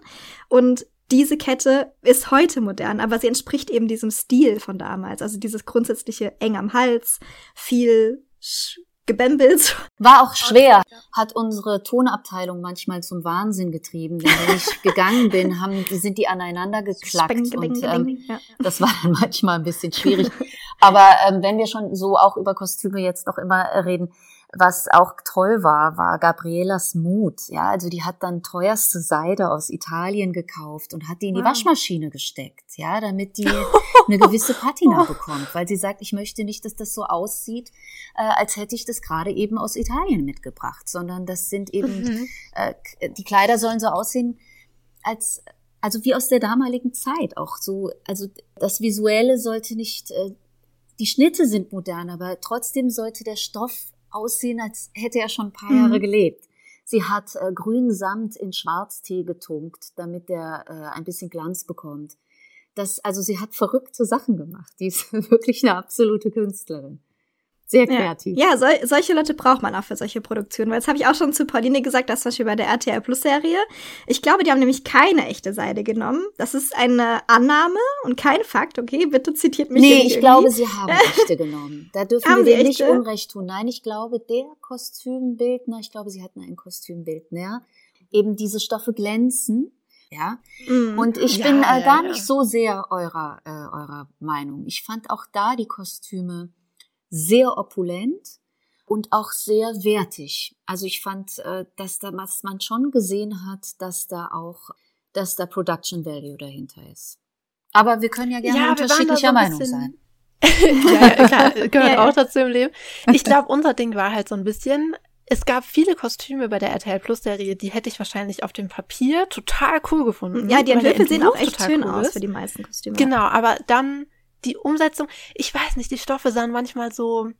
und diese Kette ist heute modern, aber sie entspricht eben diesem Stil von damals. Also dieses grundsätzliche eng am Hals, viel gebämbelt. War auch schwer, hat unsere Tonabteilung manchmal zum Wahnsinn getrieben. Wenn ich gegangen bin, haben, sind die aneinander geklackt Speng, und ähm, ja. das war dann manchmal ein bisschen schwierig. Aber ähm, wenn wir schon so auch über Kostüme jetzt noch immer reden, was auch toll war, war Gabrielas Mut. Ja, also die hat dann teuerste Seide aus Italien gekauft und hat die in die wow. Waschmaschine gesteckt, ja, damit die eine gewisse Patina <laughs> bekommt, weil sie sagt, ich möchte nicht, dass das so aussieht, äh, als hätte ich das gerade eben aus Italien mitgebracht, sondern das sind eben, mhm. äh, die Kleider sollen so aussehen, als also wie aus der damaligen Zeit auch so, also das Visuelle sollte nicht, äh, die Schnitte sind modern, aber trotzdem sollte der Stoff aussehen, als hätte er schon ein paar Jahre mhm. gelebt. Sie hat äh, grünen Samt in Schwarztee getunkt, damit der äh, ein bisschen Glanz bekommt. Das, also sie hat verrückte Sachen gemacht. Die ist <laughs> wirklich eine absolute Künstlerin. Sehr kreativ. Ja, ja sol solche Leute braucht man auch für solche Produktionen. Weil das habe ich auch schon zu Pauline gesagt, das zum Beispiel bei der RTL Plus Serie. Ich glaube, die haben nämlich keine echte Seide genommen. Das ist eine Annahme und kein Fakt, okay? Bitte zitiert mich. Nee, ich irgendwie. glaube, sie <laughs> haben echte genommen. Da dürfen haben wir nicht Unrecht tun. Nein, ich glaube, der Kostümbildner, ich glaube, sie hatten einen Kostümbildner, eben diese Stoffe glänzen. Ja. Mm, und ich ja, bin äh, gar ja. nicht so sehr eurer, äh, eurer Meinung. Ich fand auch da die Kostüme sehr opulent und auch sehr wertig. Also ich fand, äh, dass da was man schon gesehen hat, dass da auch, dass da Production Value dahinter ist. Aber wir können ja gerne ja, unterschiedlicher Meinung sein. <laughs> ja, klar, <laughs> gehört ja, auch dazu im Leben. Ich glaube, unser Ding war halt so ein bisschen, es gab viele Kostüme bei der RTL Plus Serie, die hätte ich wahrscheinlich auf dem Papier total cool gefunden. Ja, die Entwürfe sehen auch echt schön cool aus für die meisten Kostüme. Genau, aber dann die Umsetzung, ich weiß nicht, die Stoffe sahen manchmal so,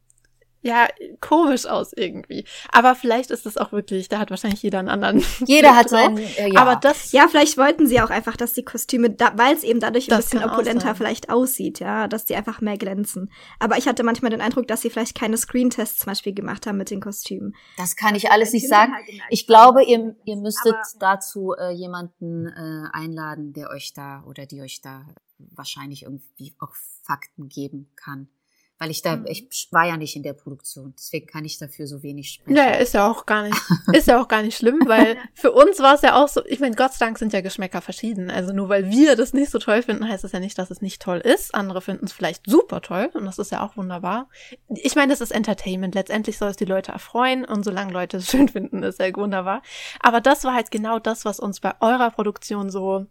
ja, komisch aus irgendwie. Aber vielleicht ist es auch wirklich, da hat wahrscheinlich jeder einen anderen. Jeder hat seinen, äh, ja. Aber das. Ja, vielleicht wollten sie auch einfach, dass die Kostüme, da, weil es eben dadurch ein bisschen opulenter vielleicht aussieht, ja, dass die einfach mehr glänzen. Aber ich hatte manchmal den Eindruck, dass sie vielleicht keine Screentests zum Beispiel gemacht haben mit den Kostümen. Das kann ich alles nicht sagen. Halt ich glaube, ihr, ihr müsstet aber, dazu äh, jemanden äh, einladen, der euch da oder die euch da wahrscheinlich irgendwie auch Fakten geben kann. Weil ich da, mhm. ich war ja nicht in der Produktion, deswegen kann ich dafür so wenig sprechen. Ja, ist ja auch gar nicht, <laughs> ist ja auch gar nicht schlimm, weil <laughs> für uns war es ja auch so, ich meine, Gott sei Dank sind ja Geschmäcker verschieden. Also nur weil wir das nicht so toll finden, heißt das ja nicht, dass es nicht toll ist. Andere finden es vielleicht super toll und das ist ja auch wunderbar. Ich meine, das ist Entertainment. Letztendlich soll es die Leute erfreuen und solange Leute es <laughs> schön finden, ist ja wunderbar. Aber das war halt genau das, was uns bei eurer Produktion so,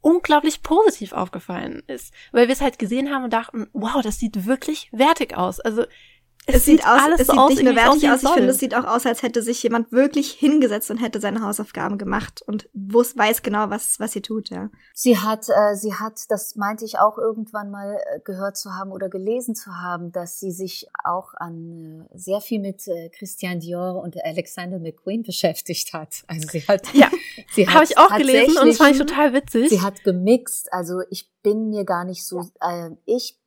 unglaublich positiv aufgefallen ist, weil wir es halt gesehen haben und dachten, wow, das sieht wirklich wertig aus. Also es, es sieht, aus, alles es so sieht aus, nicht nur wertig aus, ich finde, es sieht auch aus, als hätte sich jemand wirklich hingesetzt und hätte seine Hausaufgaben gemacht und wusste, weiß genau, was, was sie tut, ja. Sie hat, äh, sie hat, das meinte ich auch irgendwann mal äh, gehört zu haben oder gelesen zu haben, dass sie sich auch an äh, sehr viel mit äh, Christian Dior und Alexander McQueen beschäftigt hat. Also sie hat, ja, <laughs> sie habe ich auch gelesen und das fand ich total witzig. Sie hat gemixt, also ich bin mir gar nicht so, äh, ich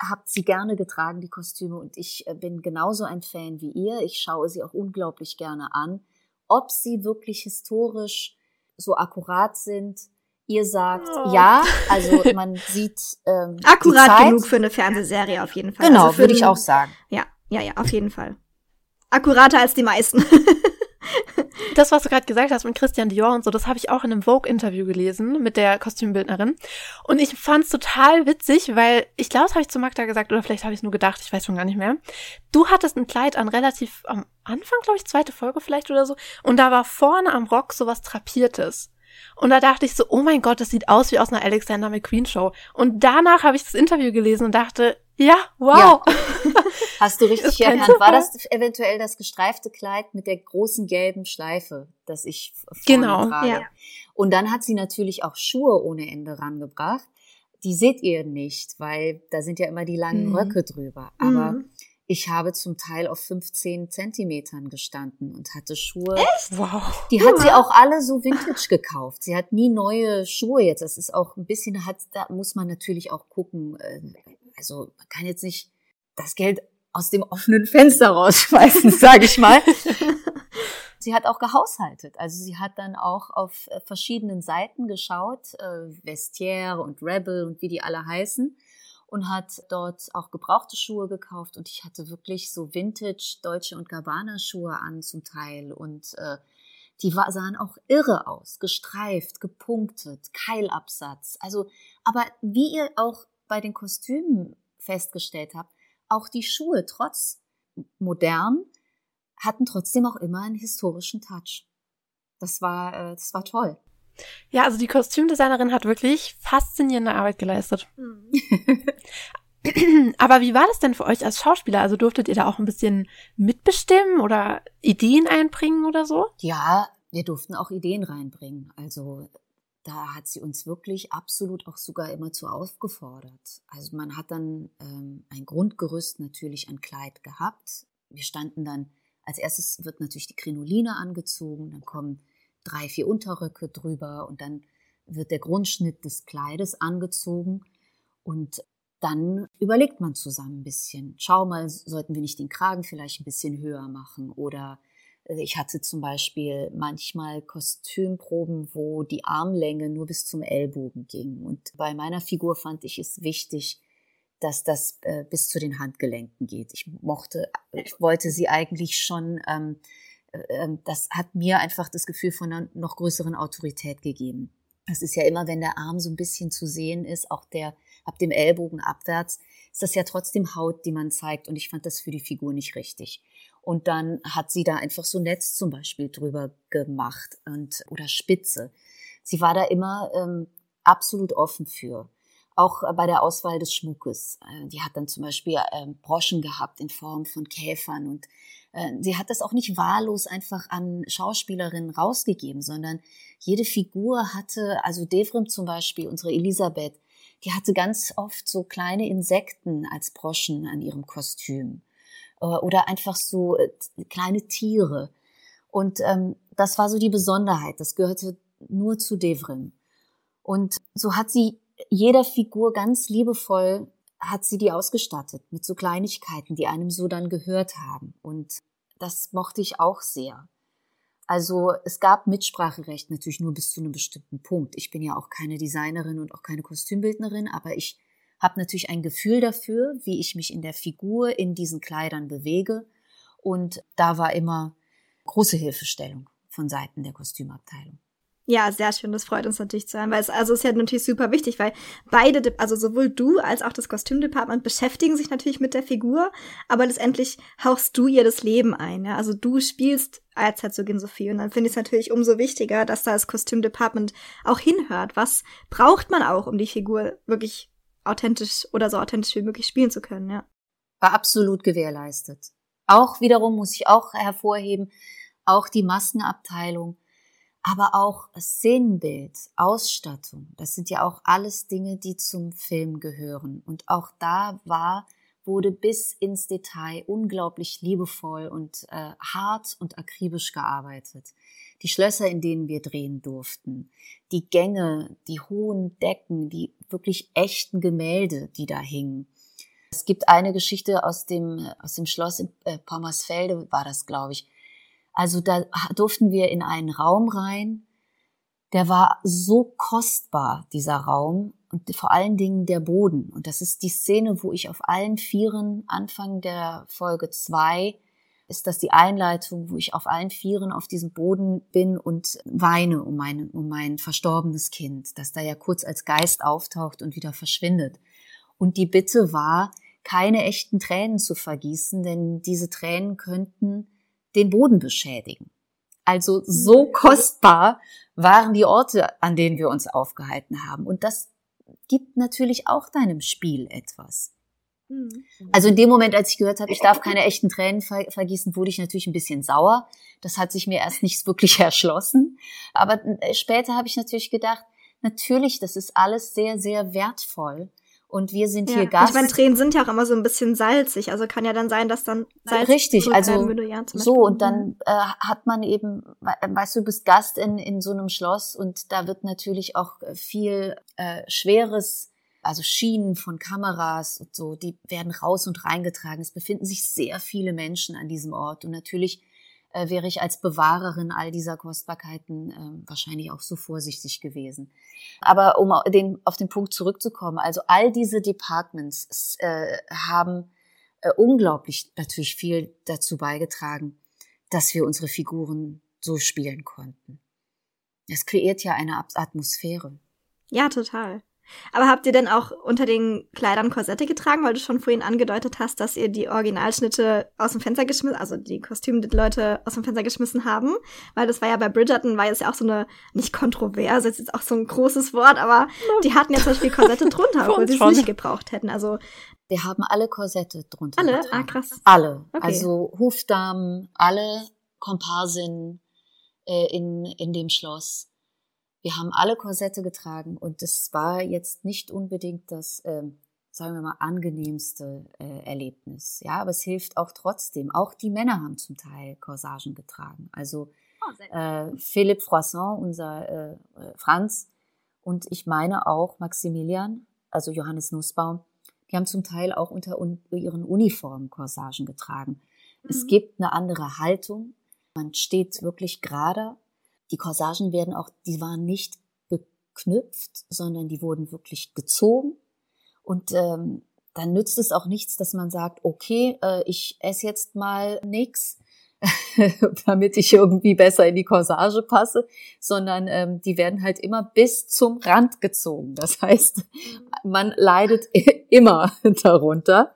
habe sie gerne getragen, die Kostüme, und ich äh, bin genauso ein Fan wie ihr. Ich schaue sie auch unglaublich gerne an. Ob sie wirklich historisch so akkurat sind, ihr sagt oh. ja, also man <laughs> sieht ähm, akkurat genug für eine Fernsehserie auf jeden Fall. Genau, also würde ich auch sagen. Ja, ja, ja, auf jeden Fall. Akkurater als die meisten. <laughs> das, was du gerade gesagt hast mit Christian Dior und so, das habe ich auch in einem Vogue-Interview gelesen mit der Kostümbildnerin. Und ich fand es total witzig, weil ich glaube, das habe ich zu Magda gesagt, oder vielleicht habe ich es nur gedacht, ich weiß schon gar nicht mehr. Du hattest ein Kleid an relativ am Anfang, glaube ich, zweite Folge vielleicht oder so. Und da war vorne am Rock sowas Trapiertes. Und da dachte ich so, oh mein Gott, das sieht aus wie aus einer Alexander McQueen Show. Und danach habe ich das Interview gelesen und dachte, ja, wow. Ja. <laughs> Hast du richtig erkannt. War das eventuell das gestreifte Kleid mit der großen gelben Schleife, das ich vorne genau, trage? Ja. Und dann hat sie natürlich auch Schuhe ohne Ende rangebracht. Die seht ihr nicht, weil da sind ja immer die langen mhm. Röcke drüber. Aber mhm. ich habe zum Teil auf 15 Zentimetern gestanden und hatte Schuhe. Echt? Wow. Die hat sie auch alle so vintage gekauft. Sie hat nie neue Schuhe jetzt. Das ist auch ein bisschen, hat, da muss man natürlich auch gucken. Also man kann jetzt nicht das Geld aus dem offenen Fenster rausschmeißen, <laughs> sage ich mal. <laughs> sie hat auch gehaushaltet. Also sie hat dann auch auf äh, verschiedenen Seiten geschaut, äh, Vestiaire und Rebel und wie die alle heißen und hat dort auch gebrauchte Schuhe gekauft und ich hatte wirklich so Vintage Deutsche und Gabbana Schuhe an zum Teil und äh, die war, sahen auch irre aus, gestreift, gepunktet, Keilabsatz. Also, aber wie ihr auch bei den Kostümen festgestellt habt, auch die Schuhe, trotz modern, hatten trotzdem auch immer einen historischen Touch. Das war, äh, das war toll. Ja, also die Kostümdesignerin hat wirklich faszinierende Arbeit geleistet. Mhm. <clears throat> Aber wie war das denn für euch als Schauspieler? Also durftet ihr da auch ein bisschen mitbestimmen oder Ideen einbringen oder so? Ja, wir durften auch Ideen reinbringen. Also da hat sie uns wirklich absolut auch sogar immer zu aufgefordert. Also man hat dann ähm, ein Grundgerüst natürlich an Kleid gehabt. Wir standen dann, als erstes wird natürlich die Krinoline angezogen, dann kommen drei, vier Unterröcke drüber und dann wird der Grundschnitt des Kleides angezogen und dann überlegt man zusammen ein bisschen. Schau mal, sollten wir nicht den Kragen vielleicht ein bisschen höher machen oder ich hatte zum Beispiel manchmal Kostümproben, wo die Armlänge nur bis zum Ellbogen ging. Und bei meiner Figur fand ich es wichtig, dass das äh, bis zu den Handgelenken geht. Ich mochte, ich wollte sie eigentlich schon, ähm, äh, ähm, das hat mir einfach das Gefühl von einer noch größeren Autorität gegeben. Das ist ja immer, wenn der Arm so ein bisschen zu sehen ist, auch der ab dem Ellbogen abwärts, ist das ja trotzdem Haut, die man zeigt. Und ich fand das für die Figur nicht richtig. Und dann hat sie da einfach so Netz zum Beispiel drüber gemacht und oder Spitze. Sie war da immer ähm, absolut offen für. Auch bei der Auswahl des Schmuckes. Äh, die hat dann zum Beispiel ähm, Broschen gehabt in Form von Käfern und äh, sie hat das auch nicht wahllos einfach an Schauspielerinnen rausgegeben, sondern jede Figur hatte, also Devrim zum Beispiel, unsere Elisabeth, die hatte ganz oft so kleine Insekten als Broschen an ihrem Kostüm. Äh, oder einfach so äh, kleine Tiere. Und ähm, das war so die Besonderheit. Das gehörte nur zu Devrim. Und so hat sie jeder Figur ganz liebevoll hat sie die ausgestattet mit so Kleinigkeiten, die einem so dann gehört haben. Und das mochte ich auch sehr. Also es gab Mitspracherecht natürlich nur bis zu einem bestimmten Punkt. Ich bin ja auch keine Designerin und auch keine Kostümbildnerin, aber ich habe natürlich ein Gefühl dafür, wie ich mich in der Figur in diesen Kleidern bewege. Und da war immer große Hilfestellung von Seiten der Kostümabteilung. Ja, sehr schön. Das freut uns natürlich zu hören, weil es also ist ja natürlich super wichtig, weil beide, also sowohl du als auch das Kostümdepartement beschäftigen sich natürlich mit der Figur, aber letztendlich hauchst du ihr das Leben ein. Ja? Also du spielst als Herzogin Sophie und dann finde ich es natürlich umso wichtiger, dass da das Kostümdepartement auch hinhört. Was braucht man auch, um die Figur wirklich authentisch oder so authentisch wie möglich spielen zu können, ja. War absolut gewährleistet. Auch wiederum muss ich auch hervorheben, auch die Maskenabteilung, aber auch Szenenbild, Ausstattung, das sind ja auch alles Dinge, die zum Film gehören. Und auch da war, wurde bis ins Detail unglaublich liebevoll und äh, hart und akribisch gearbeitet die Schlösser, in denen wir drehen durften, die Gänge, die hohen Decken, die wirklich echten Gemälde, die da hingen. Es gibt eine Geschichte aus dem, aus dem Schloss in äh, Pommersfelde, war das, glaube ich. Also da durften wir in einen Raum rein, der war so kostbar, dieser Raum, und vor allen Dingen der Boden. Und das ist die Szene, wo ich auf allen Vieren, Anfang der Folge zwei, ist das die Einleitung, wo ich auf allen Vieren auf diesem Boden bin und weine um mein, um mein verstorbenes Kind, das da ja kurz als Geist auftaucht und wieder verschwindet. Und die Bitte war, keine echten Tränen zu vergießen, denn diese Tränen könnten den Boden beschädigen. Also so mhm. kostbar waren die Orte, an denen wir uns aufgehalten haben. Und das gibt natürlich auch deinem Spiel etwas. Mhm. Also in dem Moment, als ich gehört habe, ich darf keine echten Tränen ver vergießen, wurde ich natürlich ein bisschen sauer. Das hat sich mir erst nicht wirklich <laughs> erschlossen. Aber äh, später habe ich natürlich gedacht, natürlich, das ist alles sehr, sehr wertvoll. Und wir sind ja. hier Gast. Ich meine, Tränen sind ja auch immer so ein bisschen salzig. Also kann ja dann sein, dass dann Salz Richtig, also ja, so. Und dann äh, hat man eben, weißt du, du bist Gast in, in so einem Schloss und da wird natürlich auch viel äh, Schweres, also Schienen von Kameras und so, die werden raus und reingetragen. Es befinden sich sehr viele Menschen an diesem Ort und natürlich äh, wäre ich als Bewahrerin all dieser Kostbarkeiten äh, wahrscheinlich auch so vorsichtig gewesen. Aber um den, auf den Punkt zurückzukommen, also all diese Departments äh, haben äh, unglaublich natürlich viel dazu beigetragen, dass wir unsere Figuren so spielen konnten. Es kreiert ja eine Atmosphäre. Ja, total. Aber habt ihr denn auch unter den Kleidern Korsette getragen, weil du schon vorhin angedeutet hast, dass ihr die Originalschnitte aus dem Fenster geschmissen, also die Kostüme die Leute aus dem Fenster geschmissen haben? Weil das war ja bei Bridgerton, war es ja auch so eine, nicht kontroverse, ist jetzt auch so ein großes Wort, aber die hatten ja zum Beispiel Korsette drunter, <laughs> obwohl sie es nicht gebraucht hätten. Also wir haben alle Korsette drunter. Alle? Getragen. Ah, krass. Alle. Okay. Also Hofdamen, alle Komparsinnen äh, in, in dem Schloss wir haben alle Korsette getragen und das war jetzt nicht unbedingt das, äh, sagen wir mal, angenehmste äh, Erlebnis. Ja, aber es hilft auch trotzdem. Auch die Männer haben zum Teil Corsagen getragen. Also oh, äh, Philipp Froisson, unser äh, äh, Franz und ich meine auch Maximilian, also Johannes Nussbaum, die haben zum Teil auch unter un ihren Uniformen Corsagen getragen. Mhm. Es gibt eine andere Haltung. Man steht wirklich gerade die Corsagen werden auch, die waren nicht geknüpft, sondern die wurden wirklich gezogen. Und ähm, dann nützt es auch nichts, dass man sagt, okay, äh, ich esse jetzt mal nix, <laughs> damit ich irgendwie besser in die Corsage passe, sondern ähm, die werden halt immer bis zum Rand gezogen. Das heißt, man leidet immer <laughs> darunter.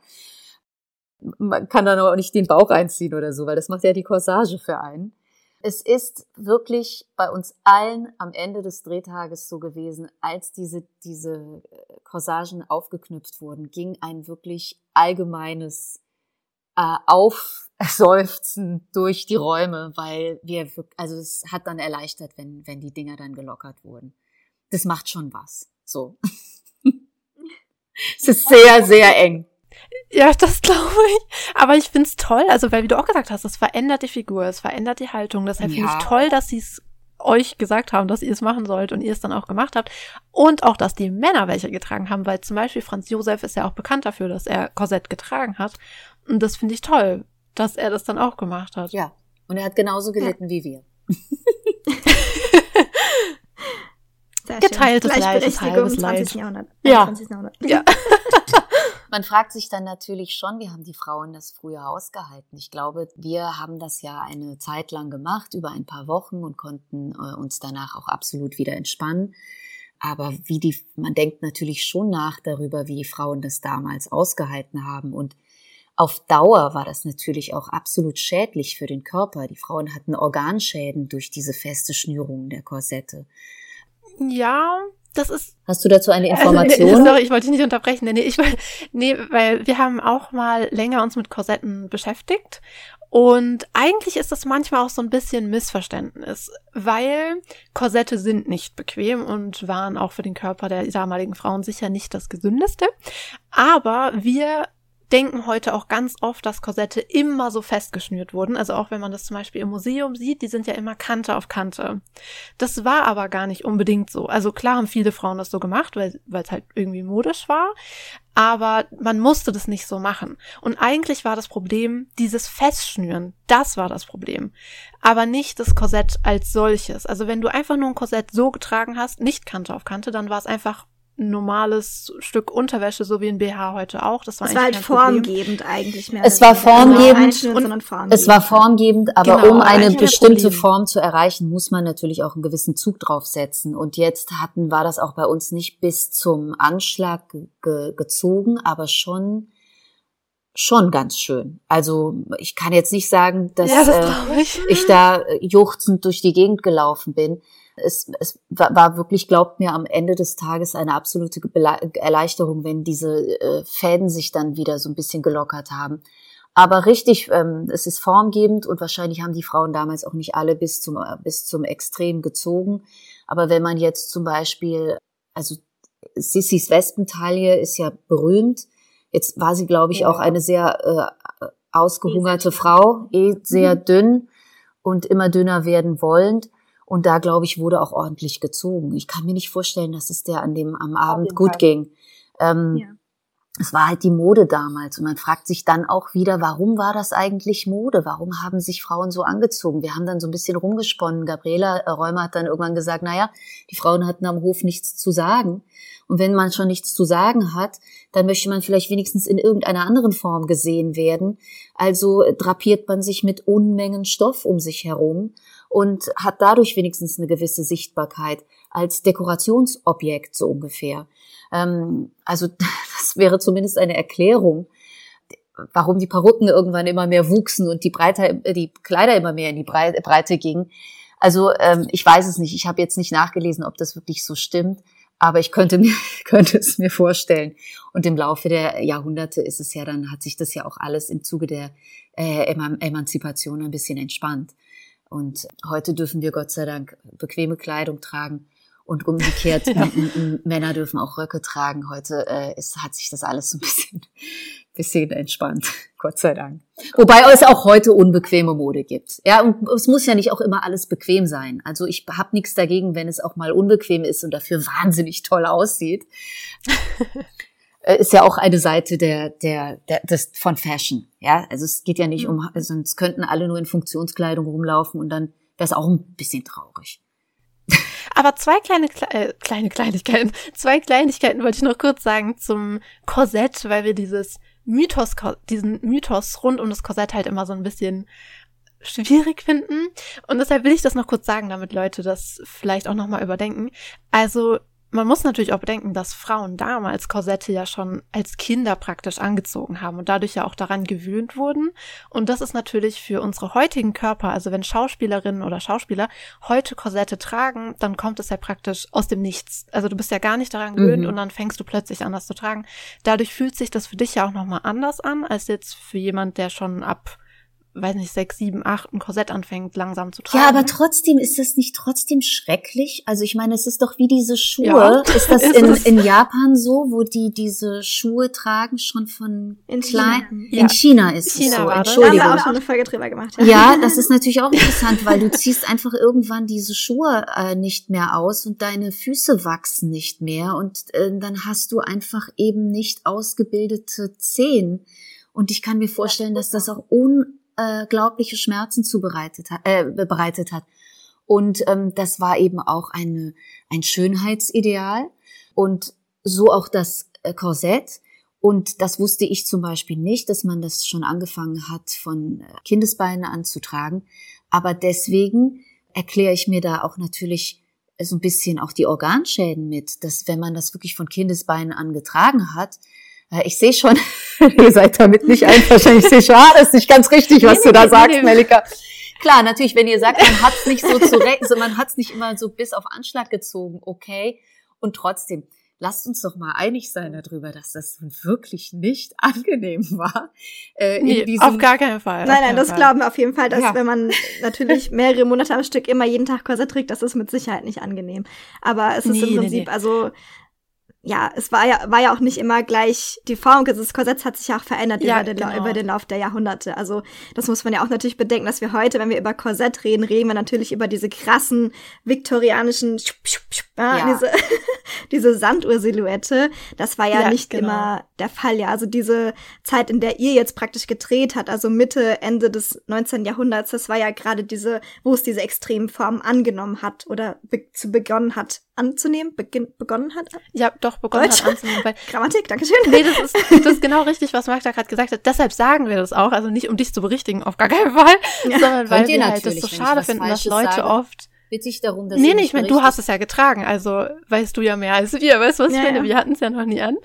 Man kann dann auch nicht den Bauch einziehen oder so, weil das macht ja die Corsage für einen es ist wirklich bei uns allen am Ende des Drehtages so gewesen, als diese, diese äh, Corsagen aufgeknüpft wurden, ging ein wirklich allgemeines äh, Aufseufzen durch die Räume, weil wir, also es hat dann erleichtert, wenn, wenn die Dinger dann gelockert wurden. Das macht schon was. So. <laughs> es ist sehr, sehr eng. Ja, das <laughs> glaube ich. Aber ich find's toll, also weil wie du auch gesagt hast, es verändert die Figur, es verändert die Haltung. Deshalb ja. finde ich toll, dass sie es euch gesagt haben, dass ihr es machen sollt und ihr es dann auch gemacht habt. Und auch, dass die Männer welche getragen haben, weil zum Beispiel Franz Josef ist ja auch bekannt dafür, dass er Korsett getragen hat. Und das finde ich toll, dass er das dann auch gemacht hat. Ja. Und er hat genauso gelitten ja. wie wir. <laughs> Geteiltes Leid, halbes Leid. Jahrhundert. Ja. 20. Jahrhundert. ja. <laughs> Man fragt sich dann natürlich schon, wie haben die Frauen das früher ausgehalten? Ich glaube, wir haben das ja eine Zeit lang gemacht, über ein paar Wochen und konnten äh, uns danach auch absolut wieder entspannen. Aber wie die, man denkt natürlich schon nach darüber, wie Frauen das damals ausgehalten haben und auf Dauer war das natürlich auch absolut schädlich für den Körper. Die Frauen hatten Organschäden durch diese feste Schnürung der Korsette. Ja, das ist. Hast du dazu eine <laughs> Information? Also, sorry, ich wollte dich nicht unterbrechen. Nee, ich, nee, weil wir haben auch mal länger uns mit Korsetten beschäftigt. Und eigentlich ist das manchmal auch so ein bisschen Missverständnis, weil Korsette sind nicht bequem und waren auch für den Körper der damaligen Frauen sicher nicht das gesündeste. Aber wir denken heute auch ganz oft, dass Korsette immer so festgeschnürt wurden. Also auch wenn man das zum Beispiel im Museum sieht, die sind ja immer Kante auf Kante. Das war aber gar nicht unbedingt so. Also klar haben viele Frauen das so gemacht, weil es halt irgendwie modisch war. Aber man musste das nicht so machen. Und eigentlich war das Problem dieses Festschnüren. Das war das Problem. Aber nicht das Korsett als solches. Also wenn du einfach nur ein Korsett so getragen hast, nicht Kante auf Kante, dann war es einfach normales Stück Unterwäsche, so wie ein BH heute auch. Das war, es war halt formgebend Problem. eigentlich mehr. Es war formgebend, und formgebend. Es war formgebend, aber genau, um eine bestimmte Form zu erreichen, muss man natürlich auch einen gewissen Zug draufsetzen. Und jetzt hatten, war das auch bei uns nicht bis zum Anschlag ge gezogen, aber schon schon ganz schön. Also ich kann jetzt nicht sagen, dass ja, das äh, ich. ich da juchzend durch die Gegend gelaufen bin es, es war wirklich, glaubt mir, am Ende des Tages eine absolute Erleichterung, wenn diese äh, Fäden sich dann wieder so ein bisschen gelockert haben. Aber richtig, ähm, es ist formgebend und wahrscheinlich haben die Frauen damals auch nicht alle bis zum, äh, bis zum Extrem gezogen. Aber wenn man jetzt zum Beispiel, also Sissys Wespentaille ist ja berühmt. Jetzt war sie, glaube ich, ja. auch eine sehr äh, ausgehungerte Frau, eh sehr mhm. dünn und immer dünner werden wollend. Und da, glaube ich, wurde auch ordentlich gezogen. Ich kann mir nicht vorstellen, dass es der an dem am Abend gut Fall. ging. Ähm, ja. Es war halt die Mode damals und man fragt sich dann auch wieder, warum war das eigentlich Mode? Warum haben sich Frauen so angezogen? Wir haben dann so ein bisschen rumgesponnen. Gabriela äh, Räumer hat dann irgendwann gesagt, naja, die Frauen hatten am Hof nichts zu sagen. Und wenn man schon nichts zu sagen hat, dann möchte man vielleicht wenigstens in irgendeiner anderen Form gesehen werden. Also drapiert man sich mit Unmengen Stoff um sich herum und hat dadurch wenigstens eine gewisse Sichtbarkeit als Dekorationsobjekt so ungefähr. Ähm, also <laughs> das wäre zumindest eine Erklärung, warum die Perücken irgendwann immer mehr wuchsen und die, Breite, die Kleider immer mehr in die Breite gingen. Also ähm, ich weiß es nicht. Ich habe jetzt nicht nachgelesen, ob das wirklich so stimmt, aber ich könnte mir <laughs> könnte es mir vorstellen. Und im Laufe der Jahrhunderte ist es ja dann hat sich das ja auch alles im Zuge der äh, Emanzipation ein bisschen entspannt. Und heute dürfen wir Gott sei Dank bequeme Kleidung tragen. Und umgekehrt. <laughs> Männer dürfen auch Röcke tragen. Heute äh, ist, hat sich das alles so ein bisschen, <laughs> bisschen entspannt. <laughs> Gott sei Dank. Wobei es auch heute unbequeme Mode gibt. Ja, und es muss ja nicht auch immer alles bequem sein. Also ich habe nichts dagegen, wenn es auch mal unbequem ist und dafür wahnsinnig toll aussieht. Äh, ist ja auch eine Seite der, der, der des, von Fashion. Ja, also es geht ja nicht um, sonst könnten alle nur in Funktionskleidung rumlaufen und dann wäre es auch ein bisschen traurig. Aber zwei kleine, äh, kleine Kleinigkeiten, zwei Kleinigkeiten wollte ich noch kurz sagen zum Korsett, weil wir dieses Mythos, diesen Mythos rund um das Korsett halt immer so ein bisschen schwierig finden. Und deshalb will ich das noch kurz sagen, damit Leute das vielleicht auch nochmal überdenken. Also man muss natürlich auch bedenken, dass Frauen damals Korsette ja schon als Kinder praktisch angezogen haben und dadurch ja auch daran gewöhnt wurden. Und das ist natürlich für unsere heutigen Körper, also wenn Schauspielerinnen oder Schauspieler heute Korsette tragen, dann kommt es ja praktisch aus dem Nichts. Also du bist ja gar nicht daran gewöhnt mhm. und dann fängst du plötzlich an, das zu tragen. Dadurch fühlt sich das für dich ja auch nochmal anders an, als jetzt für jemand, der schon ab weiß nicht, sechs, sieben, acht ein Korsett anfängt langsam zu tragen. Ja, aber trotzdem ist das nicht trotzdem schrecklich. Also ich meine, es ist doch wie diese Schuhe. Ja, <laughs> ist das ist in, in Japan so, wo die diese Schuhe tragen schon von in klein? China. Ja. In China ist China es so. Entschuldigung. Da haben wir auch schon eine Folge drüber gemacht. Ja. ja, <laughs> das ist natürlich auch interessant, weil du ziehst einfach irgendwann diese Schuhe äh, nicht mehr aus und deine Füße wachsen nicht mehr und äh, dann hast du einfach eben nicht ausgebildete Zehen. Und ich kann mir vorstellen, dass das auch un äh, glaubliche Schmerzen zubereitet hat, äh, bereitet hat. Und ähm, das war eben auch eine, ein Schönheitsideal und so auch das äh, Korsett. Und das wusste ich zum Beispiel nicht, dass man das schon angefangen hat, von äh, Kindesbeinen anzutragen. Aber deswegen erkläre ich mir da auch natürlich so ein bisschen auch die Organschäden mit, dass wenn man das wirklich von Kindesbeinen angetragen hat, ich sehe schon, <laughs> ihr seid damit nicht einverstanden. Ich sehe schon, ah, das ist nicht ganz richtig, was du da sagst, Melika. Klar, natürlich, wenn ihr sagt, man hat es nicht so zurecht, also man hat es nicht immer so bis auf Anschlag gezogen, okay. Und trotzdem, lasst uns doch mal einig sein darüber, dass das wirklich nicht <laughs> angenehm war. Äh, nee, auf gar keinen Fall. Nein, nein, das Fall. glauben wir auf jeden Fall, dass ja. wenn man natürlich mehrere Monate am Stück immer jeden Tag Korsett trägt, das ist mit Sicherheit nicht angenehm. Aber es ist nee, im Prinzip, nee, nee. also ja, es war ja, war ja auch nicht immer gleich die Form. Das Korsett hat sich ja auch verändert Ja, über, den, genau. über den Lauf der Jahrhunderte. Also das muss man ja auch natürlich bedenken, dass wir heute, wenn wir über Korsett reden, reden wir natürlich über diese krassen viktorianischen, ja, Ja. diese, <laughs> diese Sanduhr-Silhouette. Das war ja, Ja, nicht genau. immer der Fall. Ja, also diese Zeit, in der ihr jetzt praktisch gedreht hat, also Mitte, Ende des 19. Jahrhunderts, das war ja gerade diese, wo es diese extremen Formen angenommen hat oder be zu begonnen hat anzunehmen, beginn, begonnen hat. Ja, doch, begonnen Deutsch? hat anzunehmen, weil <laughs> Grammatik, Dankeschön. Nee, das ist, das ist genau richtig, was Magda gerade gesagt hat. Deshalb sagen wir das auch. Also nicht, um dich zu berichtigen, auf gar keinen Fall, sondern weil Könnt wir halt das so schade finden, dass Leute sage. oft. Bitte ich darum, dass Nee, nee, mich ich meine, du hast es ja getragen, also weißt du ja mehr als wir, weißt du, was Ja, ich meine? ja. Wir hatten es ja noch nie an.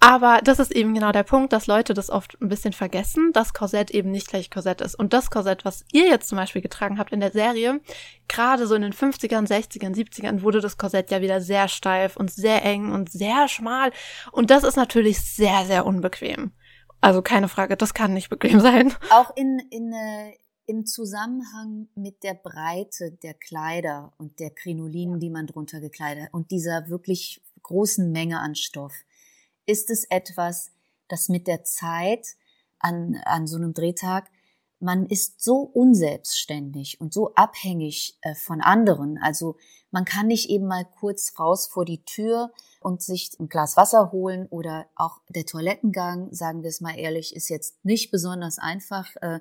Aber das ist eben genau der Punkt, dass Leute das oft ein bisschen vergessen, dass Korsett eben nicht gleich Korsett ist. Und das Korsett, was ihr jetzt zum Beispiel getragen habt in der Serie, gerade so in den 50ern, 60ern, 70ern wurde das Korsett ja wieder sehr steif und sehr eng und sehr schmal. Und das ist natürlich sehr, sehr unbequem. Also keine Frage, das kann nicht bequem sein. Auch in, in, äh, im Zusammenhang mit der Breite der Kleider und der Krinolinen, die man drunter gekleidet hat und dieser wirklich großen Menge an Stoff, ist es etwas, das mit der Zeit an, an so einem Drehtag, man ist so unselbstständig und so abhängig äh, von anderen. Also man kann nicht eben mal kurz raus vor die Tür und sich ein Glas Wasser holen oder auch der Toilettengang, sagen wir es mal ehrlich, ist jetzt nicht besonders einfach, äh,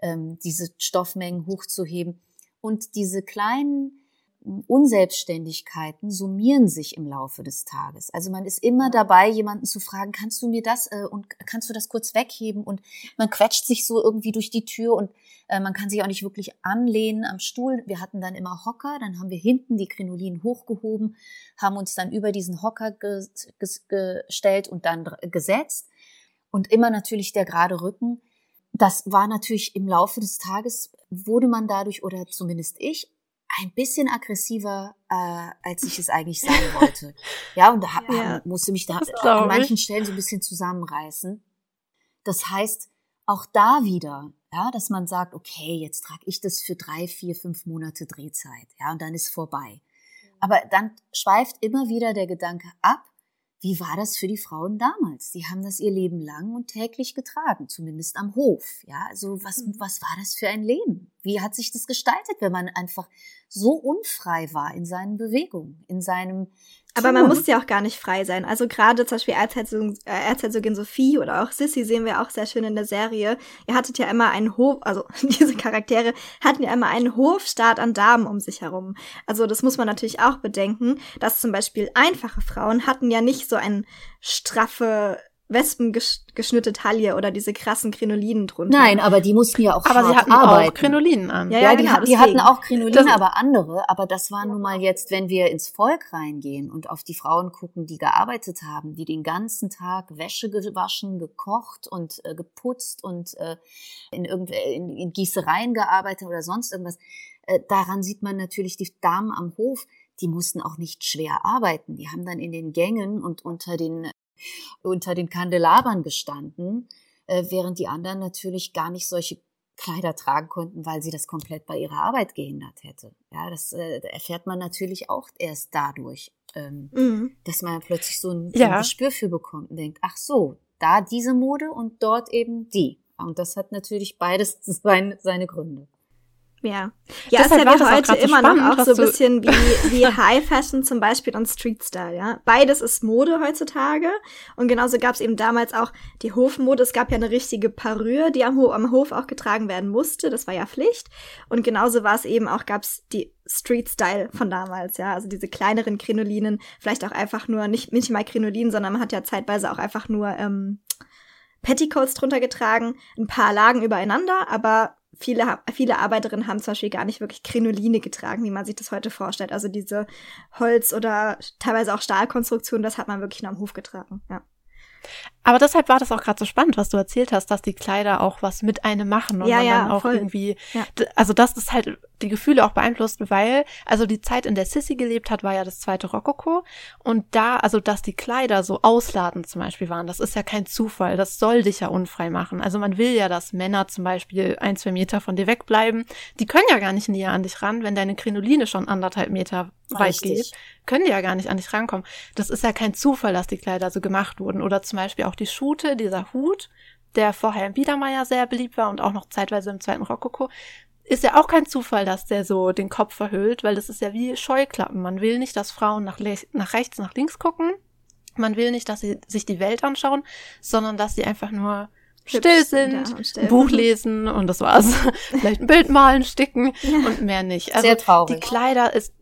ähm, diese Stoffmengen hochzuheben. Und diese kleinen Unselbstständigkeiten summieren sich im Laufe des Tages. Also man ist immer dabei, jemanden zu fragen, kannst du mir das äh, und kannst du das kurz wegheben? Und man quetscht sich so irgendwie durch die Tür und äh, man kann sich auch nicht wirklich anlehnen am Stuhl. Wir hatten dann immer Hocker, dann haben wir hinten die Krinolinen hochgehoben, haben uns dann über diesen Hocker ges ges gestellt und dann gesetzt. Und immer natürlich der gerade Rücken. Das war natürlich im Laufe des Tages, wurde man dadurch, oder zumindest ich, ein bisschen aggressiver, äh, als ich es eigentlich sein <laughs> wollte. Ja, und da Ja. musste mich da an manchen. Stellen so ein bisschen zusammenreißen. Das heißt, auch da wieder, ja, dass man sagt, okay, jetzt trage ich das für drei, vier, fünf Monate Drehzeit, ja, und dann ist vorbei. Aber dann schweift immer wieder der Gedanke ab, wie war das für die Frauen damals? Die haben das ihr Leben lang und täglich getragen, zumindest am Hof. Ja, also was, Mhm. was war das für ein Leben? Wie hat sich das gestaltet, wenn man einfach so unfrei war in seinen Bewegungen, in seinem Aber man muss ja auch gar nicht frei sein. Also gerade zum Beispiel Erzherzogin, äh, Erzherzogin Sophie oder auch Sissy sehen wir auch sehr schön in der Serie. Ihr hattet ja immer einen Hof, also <laughs> diese Charaktere hatten ja immer einen Hofstaat an Damen um sich herum. Also das muss man natürlich auch bedenken, dass zum Beispiel einfache Frauen hatten ja nicht so eine straffe Wespengeschnitte Taille oder diese krassen Krinolinen drunter. Nein, aber die mussten ja auch Aber sie hatten arbeiten. auch Krinolinen an. Ja, Ja, die, genau, hat- die hatten auch Krinolinen, Das- aber andere. Aber das war nun mal jetzt, wenn wir ins Volk reingehen und auf die Frauen gucken, die gearbeitet haben, die den ganzen Tag Wäsche gewaschen, gekocht und äh, geputzt und äh, in, irgendw in, in Gießereien gearbeitet oder sonst irgendwas. Äh, daran sieht man natürlich die Damen am Hof, die mussten auch nicht schwer arbeiten. Die haben dann in den Gängen und unter den, unter den Kandelabern gestanden, äh, während die anderen natürlich gar nicht solche Kleider tragen konnten, weil sie das komplett bei ihrer Arbeit gehindert hätte. Ja, das äh, erfährt man natürlich auch erst dadurch, ähm, Mhm. dass man plötzlich so ein, Ja. ein Gespür für bekommt und denkt, ach so, da diese Mode und dort eben die. Und das hat natürlich beides <laughs> sein, seine Gründe. Ja. Ja, ist Deshalb ja war wie heute immer spannend, noch auch so ein bisschen <laughs> wie, wie High Fashion zum Beispiel und Street Style, ja. Beides ist Mode heutzutage. Und genauso gab es eben damals auch die Hofmode. Es gab ja eine richtige Parure, die am, Ho am Hof auch getragen werden musste. Das war ja Pflicht. Und genauso war es eben auch, gab es die Street Style von damals, ja. Also diese kleineren Krinolinen, vielleicht auch einfach nur, nicht, nicht mal Krinolinen, sondern man hat ja zeitweise auch einfach nur ähm, Petticoats drunter getragen, ein paar lagen übereinander, aber viele, viele Arbeiterinnen haben zum Beispiel gar nicht wirklich Krinoline getragen, wie man sich das heute vorstellt. Also diese Holz- oder teilweise auch Stahlkonstruktion, das hat man wirklich nur am Hof getragen, ja. Aber deshalb war das auch gerade so spannend, was du erzählt hast, dass die Kleider auch was mit einem machen und ja, man ja, dann auch voll. irgendwie, Ja. also dass das halt die Gefühle auch beeinflusst, weil, also die Zeit, in der Sissy gelebt hat, war ja das zweite Rokoko und da, also dass die Kleider so ausladend zum Beispiel waren, das ist ja kein Zufall, das soll dich ja unfrei machen. Also man will ja, dass Männer zum Beispiel ein, zwei Meter von dir wegbleiben. Die können ja gar nicht näher an dich ran, wenn deine Krinoline schon anderthalb Meter weit geht Richtig. können die ja gar nicht an dich rankommen. Das ist ja kein Zufall, dass die Kleider so gemacht wurden. Oder zum Beispiel auch die Schute, dieser Hut, der vorher im Biedermeier sehr beliebt war und auch noch zeitweise im zweiten Rokoko. Ist ja auch kein Zufall, dass der so den Kopf verhüllt, weil das ist ja wie Scheuklappen. Man will nicht, dass Frauen nach, nach rechts, nach links gucken. Man will nicht, dass sie sich die Welt anschauen, sondern dass sie einfach nur still sind, ein Buch lesen und das war's. <laughs> Vielleicht ein Bild malen, sticken und mehr nicht. Also Sehr traurig. die Kleider ist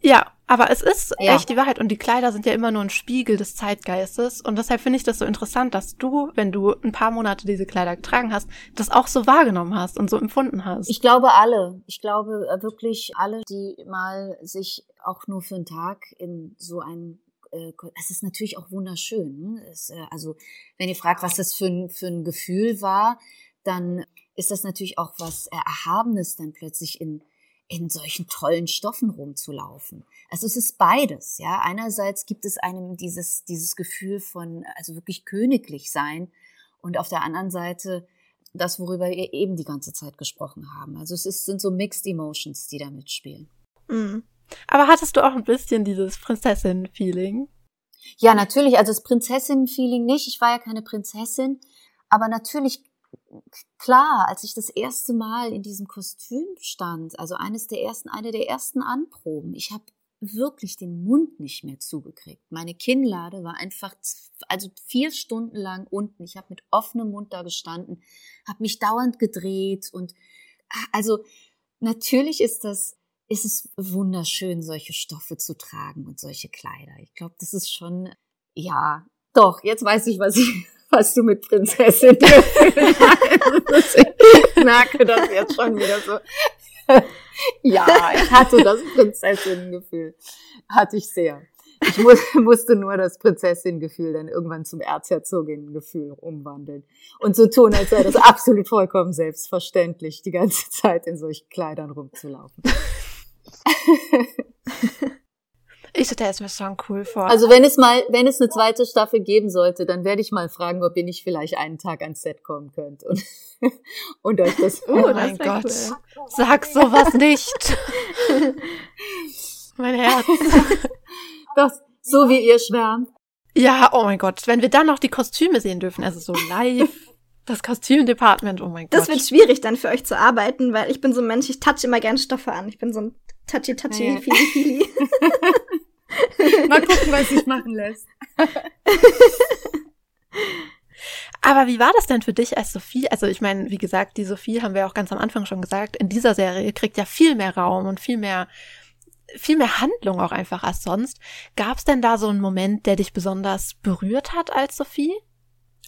ja, aber es ist Ja. echt die Wahrheit und die Kleider sind ja immer nur ein Spiegel des Zeitgeistes und deshalb finde ich das so interessant, dass du, wenn du ein paar Monate diese Kleider getragen hast, das auch so wahrgenommen hast und so empfunden hast. Ich glaube alle. Ich glaube äh, wirklich alle, die mal sich auch nur für einen Tag in so ein äh, es ist natürlich auch wunderschön. Ne? Es, äh, also wenn ihr fragt, was das für ein, für ein Gefühl war, dann ist das natürlich auch was Erhabenes, dann plötzlich in in solchen tollen Stoffen rumzulaufen. Also es ist beides, ja. Einerseits gibt es einem dieses dieses Gefühl von also wirklich königlich sein und auf der anderen Seite das, worüber wir eben die ganze Zeit gesprochen haben. Also es ist, sind so Mixed Emotions, die da mitspielen. Mhm. aber hattest du auch ein bisschen dieses Prinzessin-Feeling? Ja, natürlich, also das Prinzessin-Feeling nicht. Ich war ja keine Prinzessin, aber natürlich, klar, als ich das erste Mal in diesem Kostüm stand, also eines der ersten, eine der ersten Anproben, ich habe wirklich den Mund nicht mehr zugekriegt. Meine Kinnlade war einfach, also vier Stunden lang unten. Ich habe mit offenem Mund da gestanden, habe mich dauernd gedreht und ah, also natürlich ist das ist es wunderschön, solche Stoffe zu tragen und solche Kleider. Ich glaube, das ist schon, ja, doch, jetzt weiß ich, was ich, was du mit Prinzessin. <laughs> Ich merke das jetzt schon wieder so. Ja, ich hatte das Prinzessin-Gefühl. Hatte ich sehr. Ich mu musste nur das Prinzessin-Gefühl dann irgendwann zum Erzherzogin-Gefühl umwandeln. Und so tun, als sei das absolut vollkommen selbstverständlich, die ganze Zeit in solchen Kleidern rumzulaufen. Ich stelle es mir schon cool vor. Also wenn es mal, wenn es eine zweite Staffel geben sollte, dann werde ich mal fragen, ob ihr nicht vielleicht einen Tag ans Set kommen könnt und, <laughs> und euch das. oh das mein Gott, cool. sag sowas nicht. <laughs> mein Herz. <laughs> das, so wie ihr schwärmt. Ja, oh mein Gott, wenn wir dann noch die Kostüme sehen dürfen, also so live, das Kostümdepartment, oh mein Gott. Das wird schwierig dann für euch zu arbeiten, weil ich bin so ein Mensch, ich touch immer gerne Stoffe an. Ich bin so ein touchy touchy feely feely. Mal gucken, was sich machen lässt. Aber wie war das denn für dich als Sophie? Also ich meine, wie gesagt, die Sophie haben wir auch ganz am Anfang schon gesagt, in dieser Serie kriegt ja viel mehr Raum und viel mehr viel mehr Handlung auch einfach als sonst. Gab es denn da so einen Moment, der dich besonders berührt hat als Sophie?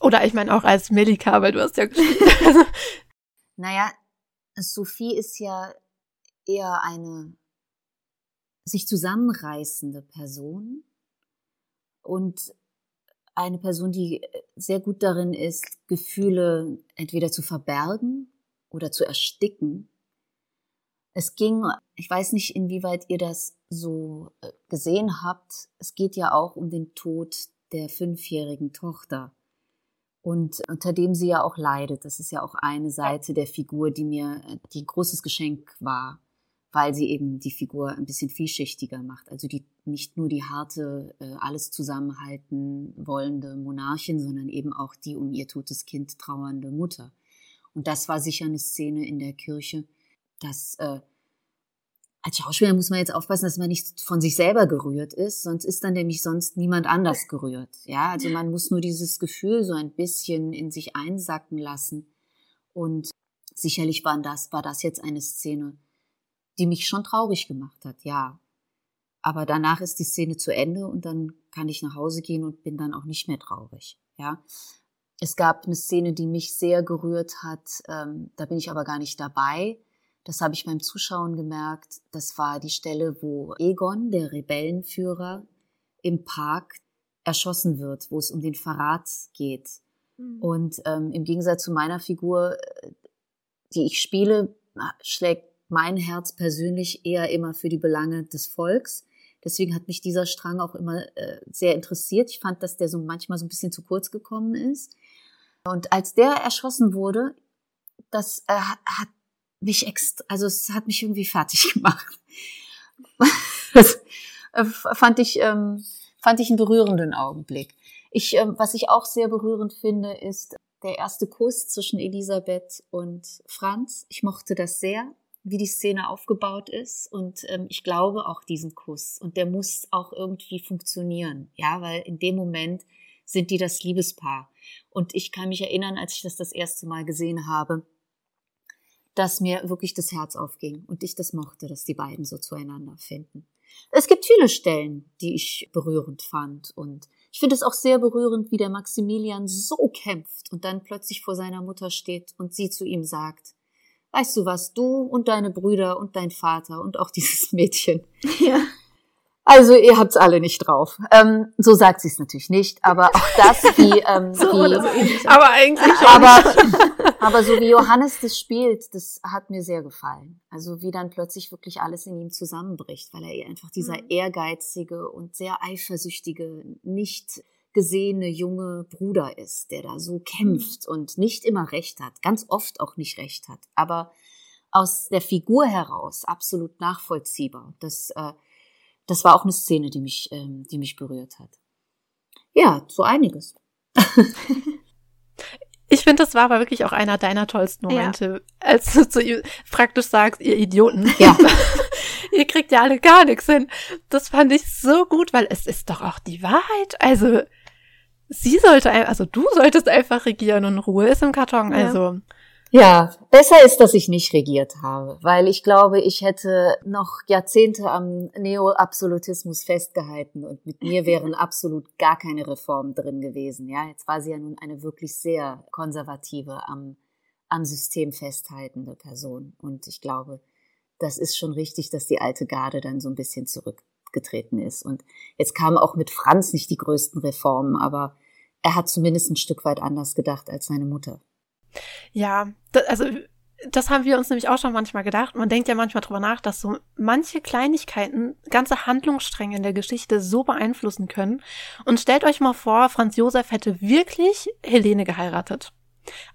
Oder ich meine auch als Melika, weil du hast ja geschrieben. Also, <laughs> Naja, Sophie ist ja eher eine sich zusammenreißende Person und eine Person, die sehr gut darin ist, Gefühle entweder zu verbergen oder zu ersticken. Es ging, ich weiß nicht, inwieweit ihr das so äh, gesehen habt, es geht ja auch um den Tod der fünfjährigen Tochter und unter dem sie ja auch leidet. Das ist ja auch eine Seite der Figur, die mir äh, die ein großes Geschenk war, weil sie eben die Figur ein bisschen vielschichtiger macht. Also die nicht nur die harte, äh, alles zusammenhalten wollende Monarchin, sondern eben auch die um ihr totes Kind trauernde Mutter. Und das war sicher eine Szene in der Kirche, dass äh, als Schauspieler muss man jetzt aufpassen, dass man nicht von sich selber gerührt ist, sonst ist dann nämlich sonst niemand anders gerührt. Ja, also man muss nur dieses Gefühl so ein bisschen in sich einsacken lassen. Und sicherlich war das, war das jetzt eine Szene, die mich schon traurig gemacht hat, ja. Aber danach ist die Szene zu Ende und dann kann ich nach Hause gehen und bin dann auch nicht mehr traurig, ja. Es gab eine Szene, die mich sehr gerührt hat, ähm, da bin ich aber gar nicht dabei. Das habe ich beim Zuschauen gemerkt. Das war die Stelle, wo Egon, der Rebellenführer, im Park erschossen wird, wo es um den Verrat geht. Mhm. Und ähm, im Gegensatz zu meiner Figur, äh, die ich spiele, schlägt mein Herz persönlich eher immer für die Belange des Volks. Deswegen hat mich dieser Strang auch immer äh, sehr interessiert. Ich fand, dass der so manchmal so ein bisschen zu kurz gekommen ist. Und als der erschossen wurde, das äh, hat mich extra, also es hat mich irgendwie fertig <laughs> gemacht. das äh, fand ich, ähm, fand ich einen berührenden Augenblick. Ich, äh, was ich auch sehr berührend finde, ist der erste Kuss zwischen Elisabeth und Franz. Ich mochte das sehr, wie die Szene aufgebaut ist. Und ähm, ich glaube auch diesen Kuss. Und der muss auch irgendwie funktionieren. Ja, weil in dem Moment sind die das Liebespaar. Und ich kann mich erinnern, als ich das das erste Mal gesehen habe, dass mir wirklich das Herz aufging und ich das mochte, dass die beiden so zueinander finden. Es gibt viele Stellen, die ich berührend fand und ich finde es auch sehr berührend, wie der Maximilian so kämpft und dann plötzlich vor seiner Mutter steht und sie zu ihm sagt, weißt du was, du und deine Brüder und dein Vater und auch <laughs> dieses Mädchen. Ja. Also ihr habt's alle nicht drauf. Ähm, so sagt sie es natürlich nicht, aber auch das <laughs> wie, ähm, so wie so aber eigentlich schon. Aber, <laughs> aber so wie Johannes das spielt, das hat mir sehr gefallen. Also wie dann plötzlich wirklich alles in ihm zusammenbricht, weil er einfach dieser mhm. ehrgeizige und sehr eifersüchtige, nicht gesehene junge Bruder ist, der da so kämpft mhm. und nicht immer recht hat, ganz oft auch nicht recht hat, aber aus der Figur heraus absolut nachvollziehbar. Das äh, das war auch eine Szene, die mich, ähm, die mich berührt hat. Ja, so einiges. <laughs> Ich finde, das war aber wirklich auch einer deiner tollsten Momente, ja. als du zu ihm praktisch sagst, ihr Idioten. Ja. <laughs> ihr kriegt ja alle gar nichts hin. Das fand ich so gut, weil es ist doch auch die Wahrheit. Also, sie sollte, also du solltest einfach regieren und Ruhe ist im Karton. Ja. Also, ja, besser ist, dass ich nicht regiert habe, weil ich glaube, ich hätte noch Jahrzehnte am Neo-Absolutismus festgehalten und mit mir wären <laughs> absolut gar keine Reformen drin gewesen. Ja, jetzt war sie ja nun eine wirklich sehr konservative, am, am System festhaltende Person. Und ich glaube, das ist schon richtig, dass die alte Garde dann so ein bisschen zurückgetreten ist. Und jetzt kamen auch mit Franz nicht die größten Reformen, aber er hat zumindest ein Stück weit anders gedacht als seine Mutter. Ja, das, also das haben wir uns nämlich auch schon manchmal gedacht. Man denkt ja manchmal drüber nach, dass so manche Kleinigkeiten ganze Handlungsstränge in der Geschichte so beeinflussen können. Und stellt euch mal vor, Franz Josef hätte wirklich Helene geheiratet.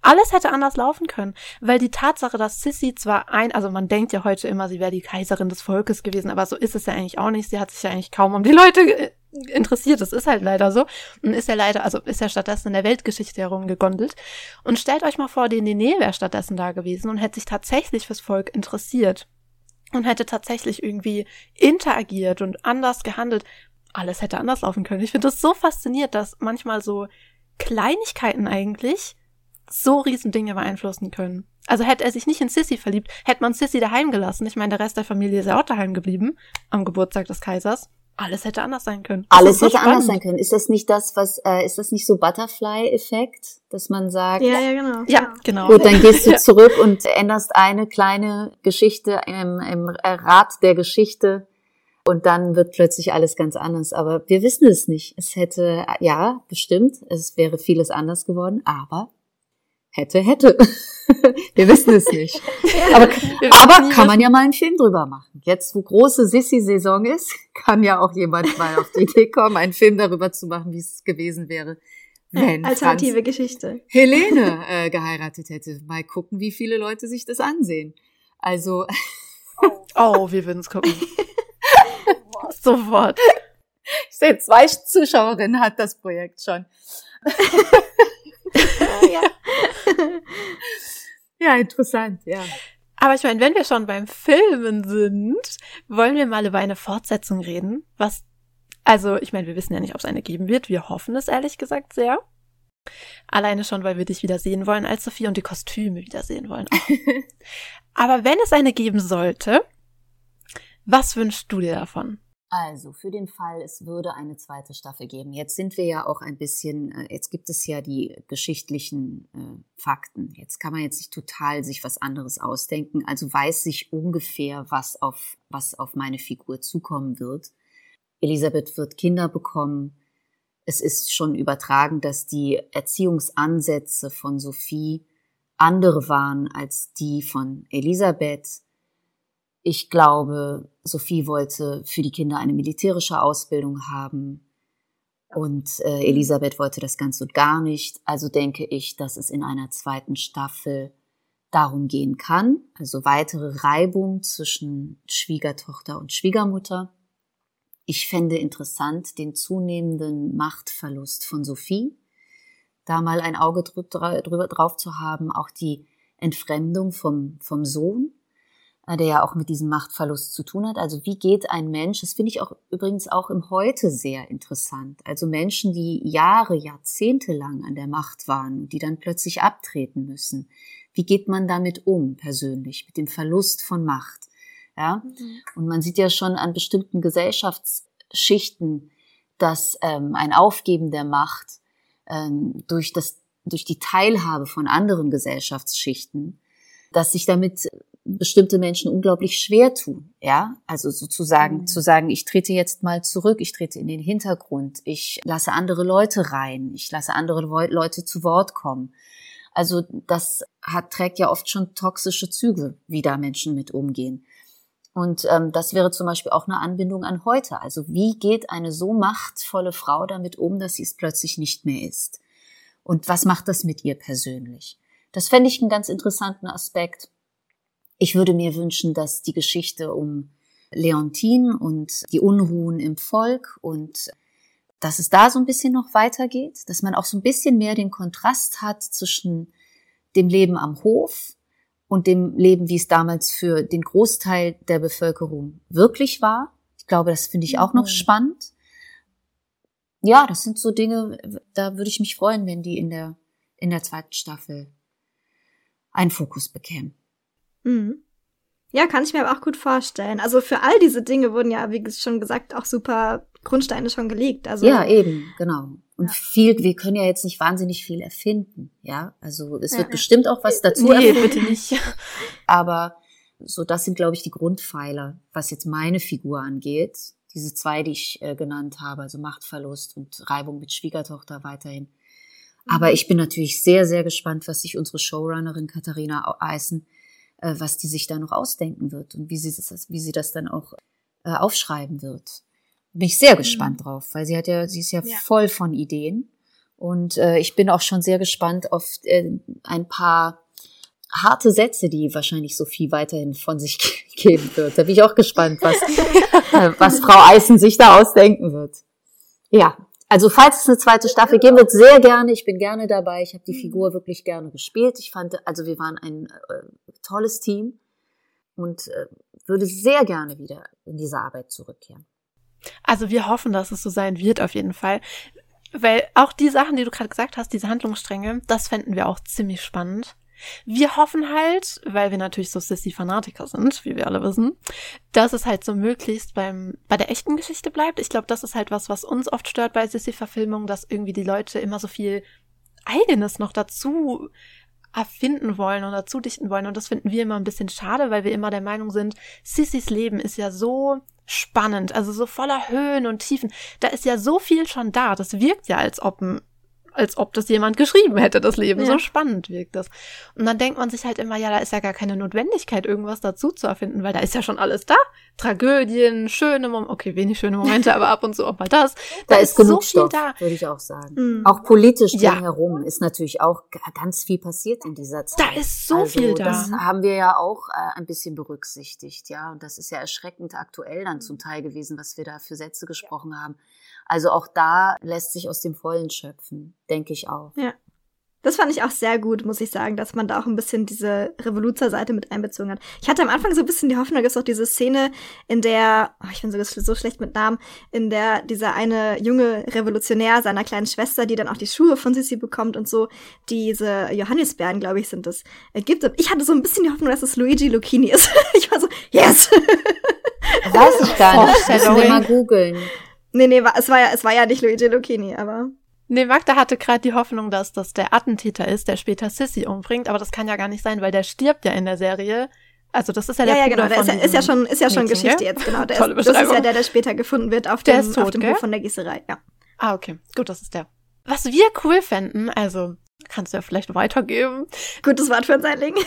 Alles hätte anders laufen können, weil die Tatsache, dass Sissy zwar ein, also man denkt ja heute immer, sie wäre die Kaiserin des Volkes gewesen, aber so ist es ja eigentlich auch nicht. Sie hat sich ja eigentlich kaum um die Leute äh, interessiert. Das ist halt leider so. Und ist ja leider, also ist ja stattdessen in der Weltgeschichte herumgegondelt. Und stellt euch mal vor, die Nene wäre stattdessen da gewesen und hätte sich tatsächlich fürs Volk interessiert. Und hätte tatsächlich irgendwie interagiert und anders gehandelt. Alles hätte anders laufen können. Ich finde das so fasziniert, dass manchmal so Kleinigkeiten eigentlich so riesen Dinge beeinflussen können. Also hätte er sich nicht in Sissy verliebt, hätte man Sissy daheim gelassen. Ich meine, der Rest der Familie ist ja auch daheim geblieben am Geburtstag des Kaisers. Alles hätte anders sein können. Das Alles hätte so anders sein können. Ist das nicht das, was, äh, ist das nicht so Butterfly-Effekt, dass man sagt? Ja, ja, genau. Ja, genau. Gut, dann gehst du <laughs> <laughs> zurück und änderst eine kleine Geschichte im, im Rad der Geschichte und dann wird plötzlich alles ganz anders. Aber wir wissen es nicht. Es hätte, ja, bestimmt, es wäre vieles anders geworden, aber hätte, hätte. <laughs> Wir wissen es nicht. <laughs> aber aber kann man ja mal einen Film drüber machen. Jetzt, wo große Sissy-Saison ist, <laughs> kann ja auch jemand mal auf die Idee kommen, einen Film darüber zu machen, wie es gewesen wäre, wenn Alternative Franz Geschichte. Helene äh, geheiratet hätte. Mal gucken, wie viele Leute sich das ansehen. Also. oh, wir würden es gucken. Sofort. Ich sehe, zwei Zuschauerinnen hat das Projekt schon. ja. <laughs> ja, interessant, ja. Aber ich meine, wenn wir schon beim Filmen sind, wollen wir mal über eine Fortsetzung reden. Was, also, ich meine, wir wissen ja nicht, ob es eine geben wird. Wir hoffen es ehrlich gesagt sehr. Alleine schon, weil wir dich wieder sehen wollen als Sophie und die Kostüme wieder sehen wollen. <laughs> Aber wenn es eine geben sollte, was wünschst du dir davon? Also für den Fall, es würde eine zweite Staffel geben. Jetzt sind wir ja auch ein bisschen, äh, jetzt gibt es ja die geschichtlichen äh, Fakten. Jetzt kann man jetzt nicht total sich was anderes ausdenken. Also weiß ich ungefähr, was auf, was auf meine Figur zukommen wird. Elisabeth wird Kinder bekommen. es ist schon übertragen, dass die Erziehungsansätze von Sophie andere waren als die von Elisabeth. Ich glaube, Sophie wollte für die Kinder eine militärische Ausbildung haben und äh, Elisabeth wollte das ganz und gar nicht. Also denke ich, dass es in einer zweiten Staffel darum gehen kann, also weitere Reibung zwischen Schwiegertochter und Schwiegermutter. Ich fände interessant den zunehmenden Machtverlust von Sophie, da mal ein Auge drüber drauf zu haben, auch die Entfremdung vom, vom Sohn, der ja auch mit diesem Machtverlust zu tun hat. Also wie geht ein Mensch, das finde ich auch übrigens auch im Heute sehr interessant. Also Menschen, die Jahre, Jahrzehnte lang an der Macht waren, die dann plötzlich abtreten müssen. Wie geht man damit um persönlich, mit dem Verlust von Macht? Ja? Mhm. Und man sieht ja schon an bestimmten Gesellschaftsschichten, dass ähm, ein Aufgeben der Macht ähm, durch, das, durch die Teilhabe von anderen Gesellschaftsschichten, dass sich damit bestimmte Menschen unglaublich schwer tun, ja, also sozusagen mhm. zu sagen, ich trete jetzt mal zurück, ich trete in den Hintergrund, ich lasse andere Leute rein, ich lasse andere Leute zu Wort kommen. Also das hat trägt ja oft schon toxische Züge, wie da Menschen mit umgehen. Und ähm, das wäre zum Beispiel auch eine Anbindung an heute. Also wie geht eine so machtvolle Frau damit um, dass sie es plötzlich nicht mehr ist? Und was macht das mit ihr persönlich? Das fände ich einen ganz interessanten Aspekt. Ich würde mir wünschen, dass die Geschichte um Leontine und die Unruhen im Volk und dass es da so ein bisschen noch weitergeht, dass man auch so ein bisschen mehr den Kontrast hat zwischen dem Leben am Hof und dem Leben, wie es damals für den Großteil der Bevölkerung wirklich war. Ich glaube, das finde ich auch noch mhm. spannend. Ja, das sind so Dinge, da würde ich mich freuen, wenn die in der, in der zweiten Staffel einen Fokus bekämen. Mhm. Ja, kann ich mir aber auch gut vorstellen. Also für all diese Dinge wurden ja, wie schon gesagt, auch super Grundsteine schon gelegt. Also ja, eben, genau. Und ja. viel, wir können ja jetzt nicht wahnsinnig viel erfinden, ja. Also es wird ja, bestimmt auch was dazu nee, erfinden. bitte nicht. <laughs> Aber so, das sind, glaube ich, die Grundpfeiler, was jetzt meine Figur angeht. Diese zwei, die ich äh, genannt habe, also Machtverlust und Reibung mit Schwiegertochter weiterhin. Aber mhm. ich bin natürlich sehr, sehr gespannt, was sich unsere Showrunnerin Katharina Eisen, äh, was die sich da noch ausdenken wird und wie sie das, wie sie das dann auch äh, aufschreiben wird. Bin ich sehr gespannt mhm. drauf, weil sie hat ja, sie ist ja, ja. voll von Ideen. Und äh, ich bin auch schon sehr gespannt auf äh, ein paar harte Sätze, die wahrscheinlich Sophie weiterhin von sich <laughs> geben wird. Da bin ich auch gespannt, was, <laughs> äh, was Frau Eisen sich da ausdenken wird. Ja, also falls es eine zweite Staffel geben wird, sehr gerne. Ich bin gerne dabei. Ich habe die mhm. Figur wirklich gerne gespielt. Ich fand, also wir waren ein äh, tolles Team und äh, würde sehr gerne wieder in diese Arbeit zurückkehren. Also wir hoffen, dass es so sein wird auf jeden Fall. Weil auch die Sachen, die du gerade gesagt hast, diese Handlungsstränge, das fänden wir auch ziemlich spannend. Wir hoffen halt, weil wir natürlich so Sissy-Fanatiker sind, wie wir alle wissen, dass es halt so möglichst beim, bei der echten Geschichte bleibt. Ich glaube, das ist halt was, was uns oft stört bei Sissy-Verfilmungen, dass irgendwie die Leute immer so viel Eigenes noch dazu erfinden wollen oder dazu dichten wollen. Und das finden wir immer ein bisschen schade, weil wir immer der Meinung sind, Sissys Leben ist ja so spannend, also so voller Höhen und Tiefen. Da ist ja so viel schon da. Das wirkt ja, als ob ein als ob das jemand geschrieben hätte, das Leben. Ja. So spannend wirkt das. Und dann denkt man sich halt immer, ja, da ist ja gar keine Notwendigkeit, irgendwas dazu zu erfinden, weil da ist ja schon alles da. Tragödien, schöne Momente, okay, wenig schöne Momente, <laughs> aber ab und zu auch mal das. Da, da ist, ist, genug so Stoff, da. würde ich auch sagen. Mhm. Auch politisch ja. herum ist natürlich auch ganz viel passiert in dieser Zeit. Da ist so also, viel da. Das haben wir ja auch äh, ein bisschen berücksichtigt, ja. Und das ist ja erschreckend aktuell dann zum Teil gewesen, was wir da für Sätze gesprochen haben. Also auch da lässt sich aus dem Vollen schöpfen, denke ich auch. Ja. Das fand ich auch sehr gut, muss ich sagen, dass man da auch ein bisschen diese Revoluzer-Seite mit einbezogen hat. Ich hatte am Anfang so ein bisschen die Hoffnung, dass auch diese Szene, in der, oh, ich bin so, so schlecht mit Namen, in der dieser eine junge Revolutionär seiner kleinen Schwester, die dann auch die Schuhe von Sissi bekommt und so, diese Johannisbeeren, glaube ich, sind das, äh, gibt. Und ich hatte so ein bisschen die Hoffnung, dass es Luigi Lucchini ist. <laughs> ich war so, yes! Weiß ich gar nicht. Müssen wir mal googeln. Nee, nee, es war ja, es war ja nicht Luigi Lucchini, aber. Nee, Magda hatte gerade die Hoffnung, dass das der Attentäter ist, der später Sissy umbringt, aber das kann ja gar nicht sein, weil der stirbt ja in der Serie. Also das ist ja der ja, ja, genau, der ist, ja, ist ja schon ist ja schon Geschichte jetzt genau. <laughs> Der Tolle ist, das ist ja der, der später gefunden wird auf der dem, tot, auf dem Hof von der Gießerei. Ja. Ah, okay. Gut, das ist der. Was wir cool fänden, also kannst du ja vielleicht weitergeben. Gutes Wort für ein Seiling. <laughs>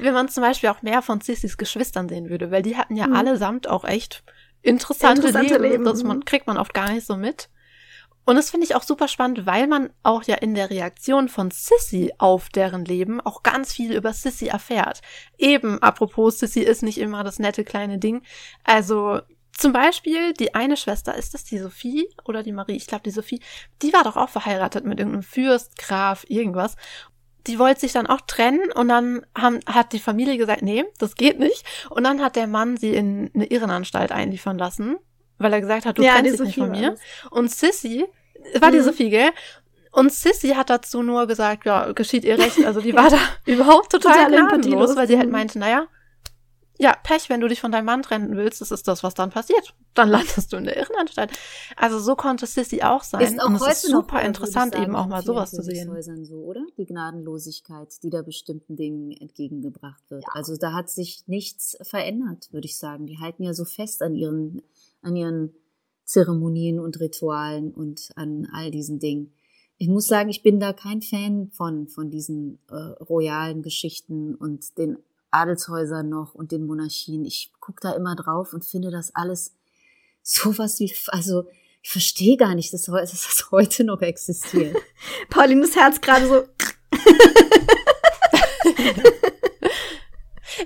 Wenn man zum Beispiel auch mehr von Sissys Geschwistern sehen würde, weil die hatten ja Mhm. allesamt auch echt interessante, Interessante Leben. Leben, Das man, mhm. kriegt man oft gar nicht so mit. Und das finde ich auch super spannend, weil man auch ja in der Reaktion von Sissy auf deren Leben auch ganz viel über Sissy erfährt. Eben, apropos, Sissy ist nicht immer das nette kleine Ding. Also, zum Beispiel, die eine Schwester, ist das die Sophie oder die Marie? Ich glaube, die Sophie, die war doch auch verheiratet mit irgendeinem Fürst, Graf, irgendwas. Die wollte sich dann auch trennen und dann haben, hat die Familie gesagt, nee, das geht nicht. Und dann hat der Mann sie in eine Irrenanstalt einliefern lassen, weil er gesagt hat, du ja, die trennst dich nicht von mir. Und Sissy, war die Mhm. Sophie, gell? Und Sissy hat dazu nur gesagt, ja, geschieht ihr recht. Also die war da <laughs> überhaupt total, Total gnadenlos, weil sie halt Mhm. meinte, naja, ja, Pech, wenn du dich von deinem Mann trennen willst, das ist das, was dann passiert. Dann landest du in der Irrenanstalt. Also so konnte Sissy auch sein. Ist auch Und es heute ist super interessant, sagen, eben auch mal sowas zu sehen. Königshäusern so, oder? Die Gnadenlosigkeit, die da bestimmten Dingen entgegengebracht wird. Also da hat sich nichts verändert, würde ich sagen. Die halten ja so fest an ihren, an ihren Zeremonien und Ritualen und an all diesen Dingen. Ich muss sagen, ich bin da kein Fan von, von diesen äh, royalen Geschichten und den Adelshäusern noch und den Monarchien. Ich gucke da immer drauf und finde das alles sowas wie, also ich verstehe gar nicht, dass, dass das heute noch existiert. <laughs> Paulines Herz gerade so. <laughs>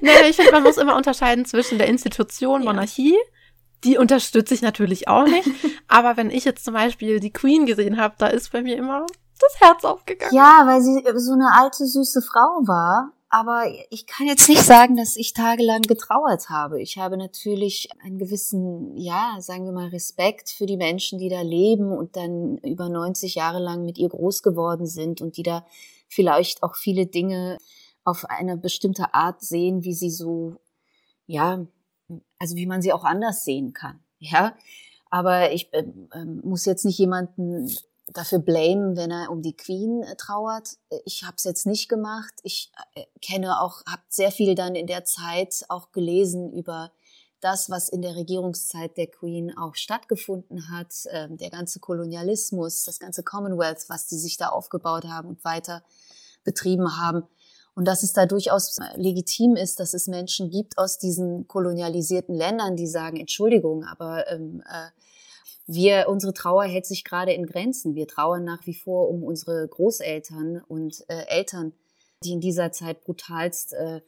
Nee, ich finde, man muss immer unterscheiden zwischen der Institution Ja. Monarchie, die unterstütze ich natürlich auch nicht. <laughs> Aber wenn ich jetzt zum Beispiel die Queen gesehen habe, da ist bei mir immer das Herz aufgegangen. Ja, weil sie so eine alte, süße Frau war. Aber ich kann jetzt nicht sagen, dass ich tagelang getrauert habe. Ich habe natürlich einen gewissen, ja, sagen wir mal, Respekt für die Menschen, die da leben und dann über 90 Jahre lang mit ihr groß geworden sind und die da vielleicht auch viele Dinge auf eine bestimmte Art sehen, wie sie so, ja, also wie man sie auch anders sehen kann. Ja, aber ich ähm, muss jetzt nicht jemanden dafür blamen, wenn er um die Queen äh, trauert. Ich habe es jetzt nicht gemacht. Ich äh, kenne auch, habe sehr viel dann in der Zeit auch gelesen über das, was in der Regierungszeit der Queen auch stattgefunden hat, ähm, der ganze Kolonialismus, das ganze Commonwealth, was die sich da aufgebaut haben und weiter betrieben haben. Und dass es da durchaus äh, legitim ist, dass es Menschen gibt aus diesen kolonialisierten Ländern, die sagen, Entschuldigung, aber ähm, äh, wir, unsere Trauer hält sich gerade in Grenzen. Wir trauern nach wie vor um unsere Großeltern und äh, Eltern, die in dieser Zeit brutalst äh,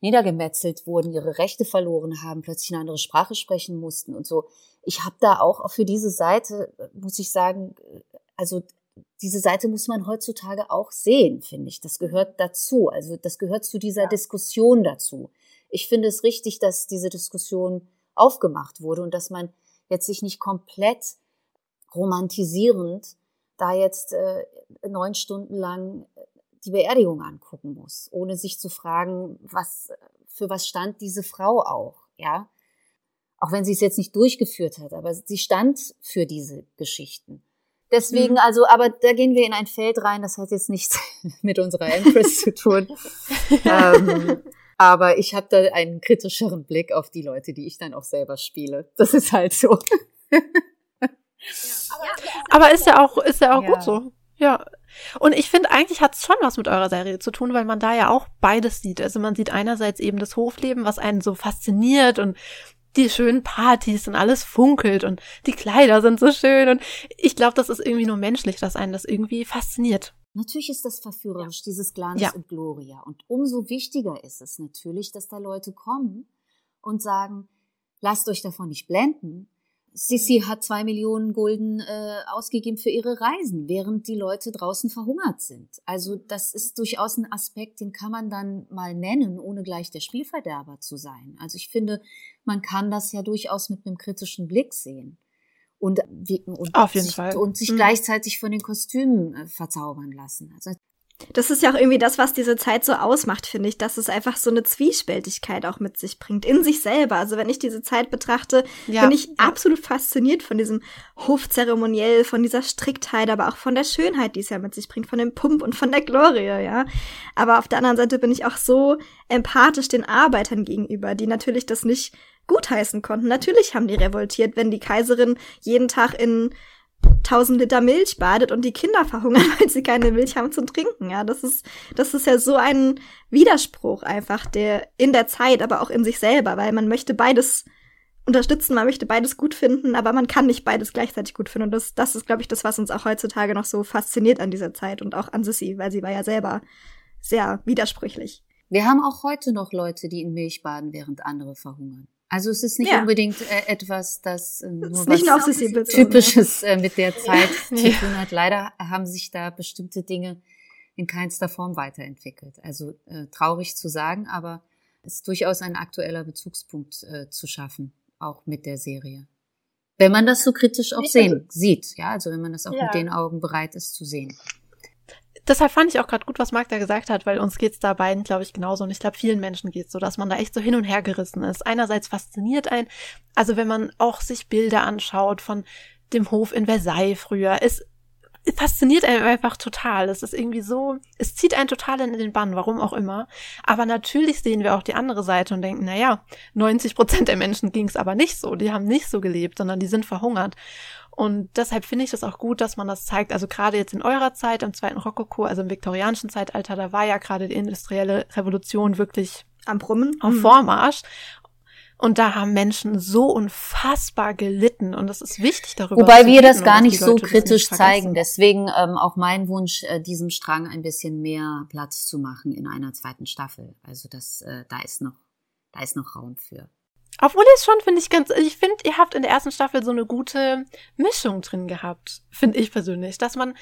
niedergemetzelt wurden, ihre Rechte verloren haben, plötzlich eine andere Sprache sprechen mussten und so. Ich habe da auch für diese Seite, muss ich sagen, also diese Seite muss man heutzutage auch sehen, finde ich. Das gehört dazu. Also das gehört zu dieser Diskussion dazu. Ich finde es richtig, dass diese Diskussion aufgemacht wurde und dass man jetzt sich nicht komplett romantisierend da jetzt äh, neun Stunden lang die Beerdigung angucken muss, ohne sich zu fragen, was für was stand diese Frau auch, ja? Auch wenn sie es jetzt nicht durchgeführt hat, aber sie stand für diese Geschichten. Deswegen, Mhm. also, aber da gehen wir in ein Feld rein, das hat jetzt nichts <laughs> mit unserer Empress zu tun. <laughs> ähm, aber ich habe da einen kritischeren Blick auf die Leute, die ich dann auch selber spiele. Das ist halt so. Aber ist ja auch, ist ja auch Ja. gut so. Ja. Und ich finde, eigentlich hat es schon was mit eurer Serie zu tun, weil man da ja auch beides sieht. Also man sieht einerseits eben das Hofleben, was einen so fasziniert und die schönen Partys und alles funkelt und die Kleider sind so schön und ich glaube, das ist irgendwie nur menschlich, dass einen das irgendwie fasziniert. Natürlich ist das verführerisch, dieses Glanz Ja. und Gloria. Und umso wichtiger ist es natürlich, dass da Leute kommen und sagen, lasst euch davon nicht blenden. Sissi hat zwei Millionen Gulden äh, ausgegeben für ihre Reisen, während die Leute draußen verhungert sind. Also das ist durchaus ein Aspekt, den kann man dann mal nennen, ohne gleich der Spielverderber zu sein. Also ich finde, man kann das ja durchaus mit einem kritischen Blick sehen. Und, wie- und, Auf jeden sich, Fall. und sich Mhm. gleichzeitig von den Kostümen äh, verzaubern lassen. Also Das ist ja auch irgendwie das, was diese Zeit so ausmacht, finde ich, dass es einfach so eine Zwiespältigkeit auch mit sich bringt, in sich selber. Also wenn ich diese Zeit betrachte, Ja. bin ich absolut fasziniert von diesem Hofzeremoniell, von dieser Striktheit, aber auch von der Schönheit, die es ja mit sich bringt, von dem Pump und von der Glorie, ja. Aber auf der anderen Seite bin ich auch so empathisch den Arbeitern gegenüber, die natürlich das nicht gutheißen konnten. Natürlich haben die revoltiert, wenn die Kaiserin jeden Tag in 1000 Liter Milch badet und die Kinder verhungern, <laughs> weil sie keine Milch haben zum Trinken. Ja, das ist, das ist ja so ein Widerspruch einfach, der in der Zeit, aber auch in sich selber, weil man möchte beides unterstützen, man möchte beides gut finden, aber man kann nicht beides gleichzeitig gut finden. Und das, das ist, glaube ich, das, was uns auch heutzutage noch so fasziniert an dieser Zeit und auch an Sissy, weil sie war ja selber sehr widersprüchlich. Wir haben auch heute noch Leute, die in Milch baden, während andere verhungern. Also es ist nicht ja. unbedingt äh, etwas, das äh, nur was <laughs> typisches äh, mit der Zeit <laughs> zu tun hat. Leider haben sich da bestimmte Dinge in keinster Form weiterentwickelt. Also äh, traurig zu sagen, aber es ist durchaus ein aktueller Bezugspunkt äh, zu schaffen, auch mit der Serie. Wenn man das so kritisch auch sehen, sieht, ja, also wenn man das auch ja. mit den Augen bereit ist zu sehen. Deshalb fand ich auch gerade gut, was Marc da gesagt hat, weil uns geht's da beiden, glaube ich, genauso. Und ich glaube, vielen Menschen geht's so, dass man da echt so hin und her gerissen ist. Einerseits fasziniert ein, also wenn man auch sich Bilder anschaut von dem Hof in Versailles früher, es fasziniert einen einfach total. Es ist irgendwie so, es zieht einen total in den Bann, warum auch immer. Aber natürlich sehen wir auch die andere Seite und denken, na ja, 90 Prozent der Menschen ging's aber nicht so. Die haben nicht so gelebt, sondern die sind verhungert. Und deshalb finde ich das auch gut, dass man das zeigt. Also gerade jetzt in eurer Zeit, im zweiten Rokoko, also im viktorianischen Zeitalter, da war ja gerade die industrielle Revolution wirklich am Brummen, auf mhm. Vormarsch. Und da haben Menschen so unfassbar gelitten und es ist wichtig darüber. Wobei wir das gar nicht so kritisch zeigen. Deswegen ähm, auch mein Wunsch, äh, diesem Strang ein bisschen mehr Platz zu machen in einer zweiten Staffel. Also das, äh, da ist noch, da ist noch Raum für. Obwohl es schon, finde ich ganz, ich finde, ihr habt in der ersten Staffel so eine gute Mischung drin gehabt, finde ich persönlich, dass man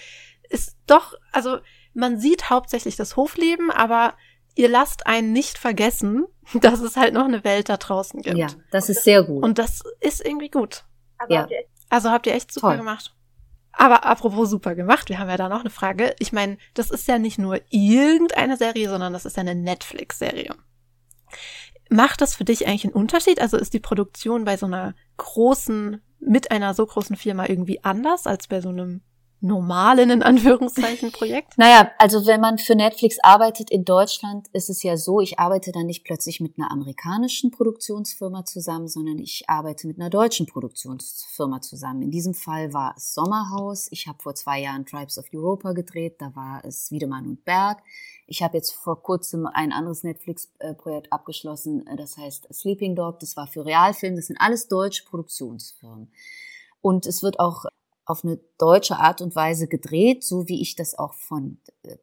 ist doch, also man sieht hauptsächlich das Hofleben, aber ihr lasst einen nicht vergessen, <laughs> dass es halt noch eine Welt da draußen gibt. Ja, das ist sehr gut. Und das ist irgendwie gut. Also ja. Habt also habt ihr echt super Toll. gemacht. Aber apropos super gemacht, wir haben ja da noch eine Frage. Ich meine, das ist ja nicht nur irgendeine Serie, sondern das ist ja eine Netflix-Serie. Macht das für dich eigentlich einen Unterschied? Also ist die Produktion bei so einer großen, mit einer so großen Firma irgendwie anders als bei so einem normalen, in Anführungszeichen, Projekt? <laughs> Naja, also wenn man für Netflix arbeitet in Deutschland, ist es ja so, ich arbeite dann nicht plötzlich mit einer amerikanischen Produktionsfirma zusammen, sondern ich arbeite mit einer deutschen Produktionsfirma zusammen. In diesem Fall war es Sommerhaus. Ich habe vor zwei Jahren Tribes of Europa gedreht, da war es Wiedemann und Berg. Ich habe jetzt vor kurzem ein anderes Netflix-Projekt abgeschlossen, das heißt Sleeping Dog, das war für Realfilm, das sind alles deutsche Produktionsfirmen. Und es wird auch auf eine deutsche Art und Weise gedreht, so wie ich das auch von äh,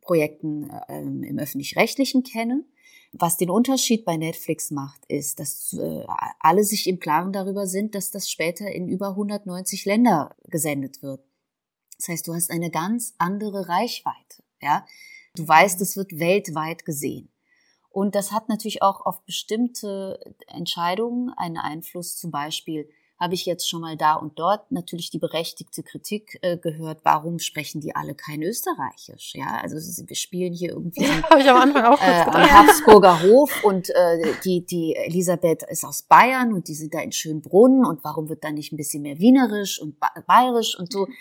Projekten ähm, im öffentlich-rechtlichen kenne. Was den Unterschied bei Netflix macht, ist, dass äh, alle sich im Klaren darüber sind, dass das später in über 190 Länder gesendet wird. Das heißt, du hast eine ganz andere Reichweite. Ja, du weißt, es wird weltweit gesehen. Und das hat natürlich auch auf bestimmte Entscheidungen einen Einfluss. Zum Beispiel habe ich jetzt schon mal da und dort natürlich die berechtigte Kritik äh, gehört, warum sprechen die alle kein Österreichisch? Ja, also wir spielen hier irgendwie ja, <laughs> am, ich am Anfang auch äh, am Habsburger Hof und äh, die, die Elisabeth ist aus Bayern und die sind da in Schönbrunn und warum wird da nicht ein bisschen mehr wienerisch und bayerisch und so? <laughs>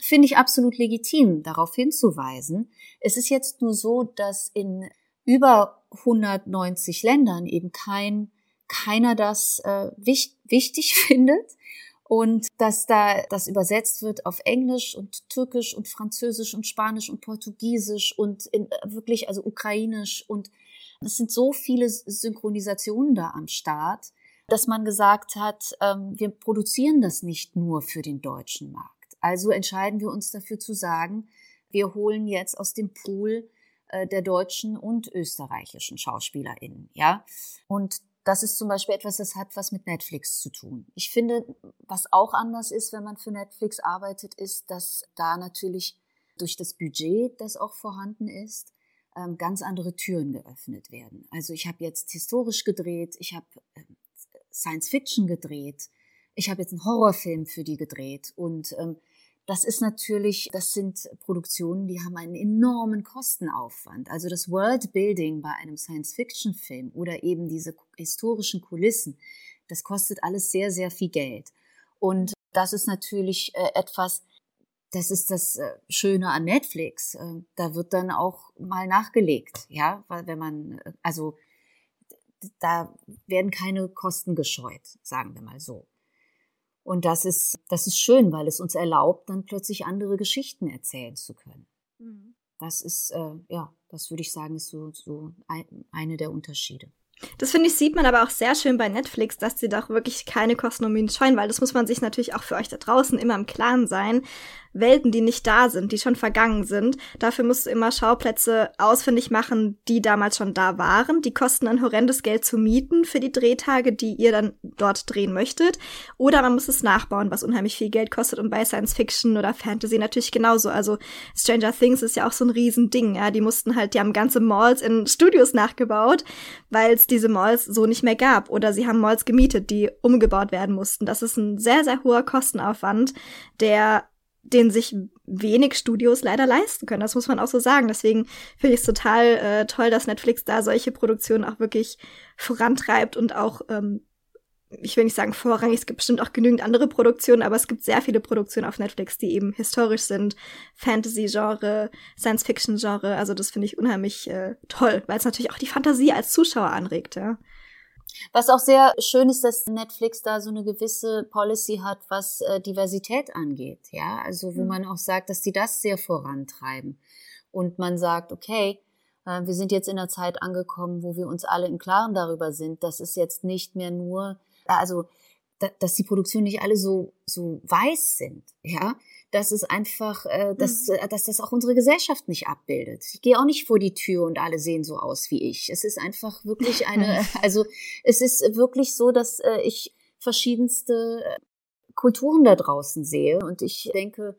Finde ich absolut legitim, darauf hinzuweisen. Es ist jetzt nur so, dass in über 190 Ländern eben kein keiner das äh, wichtig, wichtig <laughs> findet und dass da das übersetzt wird auf Englisch und Türkisch und Französisch und Spanisch und Portugiesisch und in, äh, wirklich also Ukrainisch und es sind so viele Synchronisationen da am Start, dass man gesagt hat, ähm, wir produzieren das nicht nur für den deutschen Markt. Also entscheiden wir uns dafür zu sagen, wir holen jetzt aus dem Pool äh, der deutschen und österreichischen SchauspielerInnen, ja. Und das ist zum Beispiel etwas, das hat was mit Netflix zu tun. Ich finde, was auch anders ist, wenn man für Netflix arbeitet, ist, dass da natürlich durch das Budget, das auch vorhanden ist, ähm, ganz andere Türen geöffnet werden. Also ich habe jetzt historisch gedreht, ich habe ähm, Science Fiction gedreht, ich habe jetzt einen Horrorfilm für die gedreht und ähm, das ist natürlich, das sind Produktionen, die haben einen enormen Kostenaufwand. Also das Worldbuilding bei einem Science-Fiction-Film oder eben diese historischen Kulissen, das kostet alles sehr, sehr viel Geld. Und das ist natürlich äh, etwas, das ist das äh, Schöne an Netflix. Äh, da wird dann auch mal nachgelegt, ja, weil wenn man, also da werden keine Kosten gescheut, sagen wir mal so. Und das ist, das ist schön, weil es uns erlaubt, dann plötzlich andere Geschichten erzählen zu können. Mhm. Das ist, äh, ja, das würde ich sagen, ist so, so ein, eine der Unterschiede. Das finde ich, sieht man aber auch sehr schön bei Netflix, dass sie doch wirklich keine Kosten um ihn scheuen, weil das muss man sich natürlich auch für euch da draußen immer im Klaren sein, Welten, die nicht da sind, die schon vergangen sind. Dafür musst du immer Schauplätze ausfindig machen, die damals schon da waren. Die kosten ein horrendes Geld zu mieten für die Drehtage, die ihr dann dort drehen möchtet. Oder man muss es nachbauen, was unheimlich viel Geld kostet. Und bei Science Fiction oder Fantasy natürlich genauso. Also Stranger Things ist ja auch so ein Riesending. Ja, die mussten halt, die haben ganze Malls in Studios nachgebaut, weil es diese Malls so nicht mehr gab. Oder sie haben Malls gemietet, die umgebaut werden mussten. Das ist ein sehr, sehr hoher Kostenaufwand, der den sich wenig Studios leider leisten können. Das muss man auch so sagen. Deswegen finde ich es total äh, toll, dass Netflix da solche Produktionen auch wirklich vorantreibt und auch, ähm, ich will nicht sagen vorrangig, es gibt bestimmt auch genügend andere Produktionen, aber es gibt sehr viele Produktionen auf Netflix, die eben historisch sind, Fantasy-Genre, Science-Fiction-Genre. Also das finde ich unheimlich äh, toll, weil es natürlich auch die Fantasie als Zuschauer anregt, ja. Was auch sehr schön ist, dass Netflix da so eine gewisse Policy hat, was äh, Diversität angeht. Ja, also wo mhm. man auch sagt, dass die das sehr vorantreiben. Und man sagt, okay, äh, wir sind jetzt in einer Zeit angekommen, wo wir uns alle im Klaren darüber sind, dass es jetzt nicht mehr nur, also dass die Produktionen nicht alle so so weiß sind, ja, dass es einfach, äh, dass, mhm. Äh, dass das auch unsere Gesellschaft nicht abbildet. Ich gehe auch nicht vor die Tür und alle sehen so aus wie ich. Es ist einfach wirklich eine, <laughs> <laughs> also es ist wirklich so, dass äh, ich verschiedenste äh, Kulturen da draußen sehe und ich denke,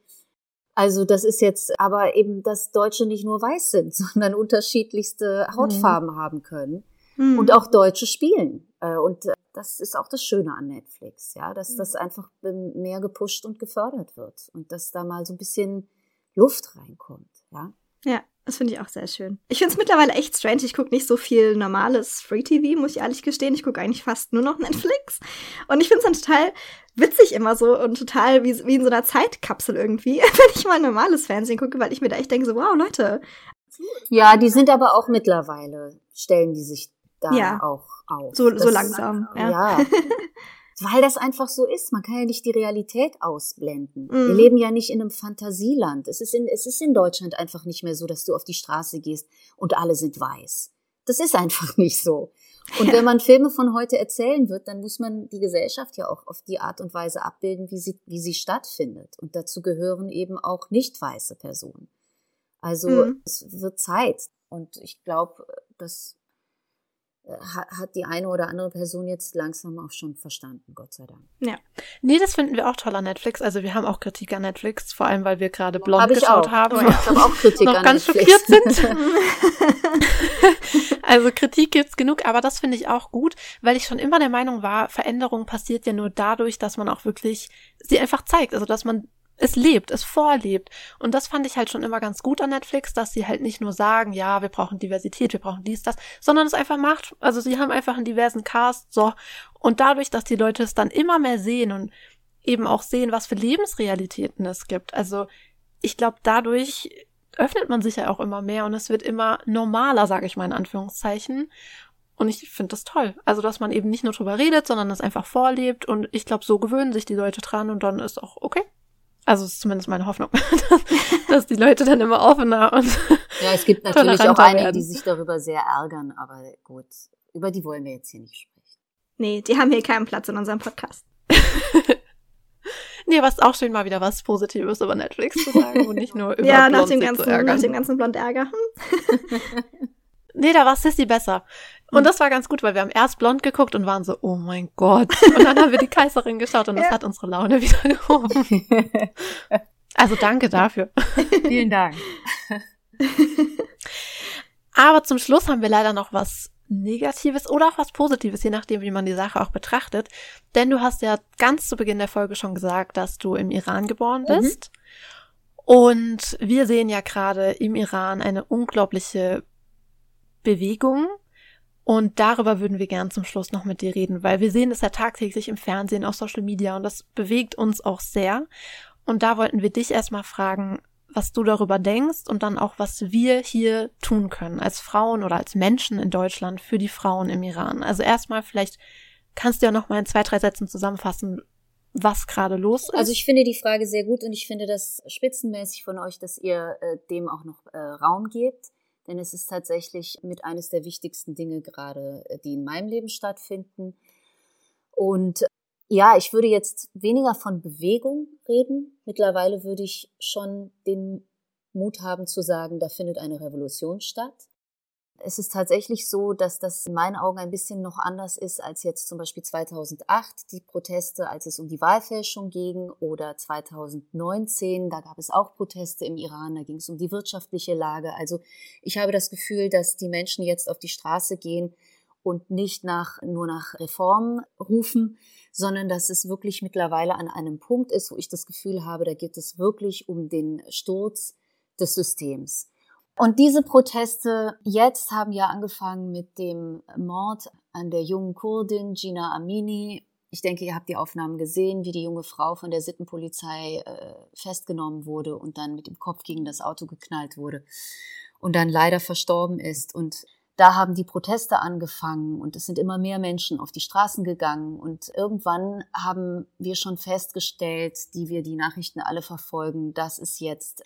also das ist jetzt aber eben, dass Deutsche nicht nur weiß sind, <laughs> sondern unterschiedlichste mhm. Hautfarben mhm. haben können mhm. und auch Deutsche spielen. Und das ist auch das Schöne an Netflix, ja, dass mhm. das einfach mehr gepusht und gefördert wird und dass da mal so ein bisschen Luft reinkommt, ja. Ja, das finde ich auch sehr schön. Ich finde es mittlerweile echt strange. Ich gucke nicht so viel normales Free TV, muss ich ehrlich gestehen. Ich gucke eigentlich fast nur noch Netflix. Und ich finde es dann total witzig immer so und total wie, wie in so einer Zeitkapsel irgendwie, <laughs> wenn ich mal normales Fernsehen gucke, weil ich mir da echt denke so, wow, Leute. Ja, die sind aber auch mittlerweile, stellen die sich da ja. auch auf. So, so langsam. <laughs> Ja. ja. Weil das einfach so ist. Man kann ja nicht die Realität ausblenden. Mhm. Wir leben ja nicht in einem Fantasieland. Es ist in, es ist in Deutschland einfach nicht mehr so, dass du auf die Straße gehst und alle sind weiß. Das ist einfach <laughs> nicht so. Und ja. wenn man Filme von heute erzählen wird, dann muss man die Gesellschaft ja auch auf die Art und Weise abbilden, wie sie, wie sie stattfindet. Und dazu gehören eben auch nicht weiße Personen. Also mhm. es wird Zeit. Und ich glaube, dass hat die eine oder andere Person jetzt langsam auch schon verstanden, Gott sei Dank. Ja. Nee, das finden wir auch toll an Netflix. Also wir haben auch Kritik an Netflix, vor allem weil wir gerade Blond hab geschaut auch. haben. Ja, ich habe auch Kritik <laughs> noch an ganz Netflix. schockiert sind. <laughs> also Kritik gibt's genug, aber das finde ich auch gut, weil ich schon immer der Meinung war, Veränderung passiert ja nur dadurch, dass man auch wirklich sie einfach zeigt. Also dass man es lebt, es vorlebt. Und das fand ich halt schon immer ganz gut an Netflix, dass sie halt nicht nur sagen, ja, wir brauchen Diversität, wir brauchen dies, das, sondern es einfach macht. Also sie haben einfach einen diversen Cast, so. Und dadurch, dass die Leute es dann immer mehr sehen und eben auch sehen, was für Lebensrealitäten es gibt. Also ich glaube, dadurch öffnet man sich ja auch immer mehr und es wird immer normaler, sage ich mal in Anführungszeichen. Und ich finde das toll. Also, dass man eben nicht nur drüber redet, sondern es einfach vorlebt. Und ich glaube, so gewöhnen sich die Leute dran und dann ist auch okay. Also ist zumindest meine Hoffnung, <laughs> dass die Leute dann immer offener und Ja, es gibt natürlich auch einige, werden. die sich darüber sehr ärgern, aber gut, über die wollen wir jetzt hier nicht sprechen. Nee, die haben hier keinen Platz in unserem Podcast. <laughs> nee, was auch schön mal wieder was Positives über Netflix zu sagen und nicht nur über Ja, nach dem ganzen, nach dem ganzen Blond-Ärger. nee, da war Sissy besser. Und das war ganz gut, weil wir haben erst blond geguckt und waren so, oh mein Gott. Und dann haben wir die Kaiserin geschaut und das ja. hat unsere Laune wieder gehoben. <laughs> Also danke dafür. Vielen Dank. Aber zum Schluss haben wir leider noch was Negatives oder auch was Positives, je nachdem, wie man die Sache auch betrachtet. Denn du hast ja ganz zu Beginn der Folge schon gesagt, dass du im Iran geboren mhm. bist. Mhm. Und wir sehen ja gerade im Iran eine unglaubliche Bewegung und darüber würden wir gern zum Schluss noch mit dir reden, weil wir sehen es ja tagtäglich im Fernsehen, auf Social Media und das bewegt uns auch sehr. Und da wollten wir dich erstmal fragen, was du darüber denkst und dann auch, was wir hier tun können als Frauen oder als Menschen in Deutschland für die Frauen im Iran. Also erstmal vielleicht kannst du ja noch mal in zwei, drei Sätzen zusammenfassen, was gerade los ist. Also ich finde die Frage sehr gut und ich finde das spitzenmäßig von euch, dass ihr äh, dem auch noch äh, Raum gebt. Denn es ist tatsächlich mit eines der wichtigsten Dinge gerade, äh, die in meinem Leben stattfinden. Und ja, ich würde jetzt weniger von Bewegung reden. Mittlerweile würde ich schon den Mut haben zu sagen, da findet eine Revolution statt. Es ist tatsächlich so, dass das in meinen Augen ein bisschen noch anders ist als jetzt zum Beispiel 2008 die Proteste, als es um die Wahlfälschung ging oder 2019, da gab es auch Proteste im Iran, da ging es um die wirtschaftliche Lage. Also ich habe das Gefühl, dass die Menschen jetzt auf die Straße gehen und nicht nach, nur nach Reformen rufen, sondern dass es wirklich mittlerweile an einem Punkt ist, wo ich das Gefühl habe, da geht es wirklich um den Sturz des Systems. Und diese Proteste jetzt haben ja angefangen mit dem Mord an der jungen Kurdin Gina Amini. Ich denke, ihr habt die Aufnahmen gesehen, wie die junge Frau von der Sittenpolizei äh, festgenommen wurde und dann mit dem Kopf gegen das Auto geknallt wurde und dann leider verstorben ist. Und da haben die Proteste angefangen und es sind immer mehr Menschen auf die Straßen gegangen und irgendwann haben wir schon festgestellt, die wir die Nachrichten alle verfolgen, dass es jetzt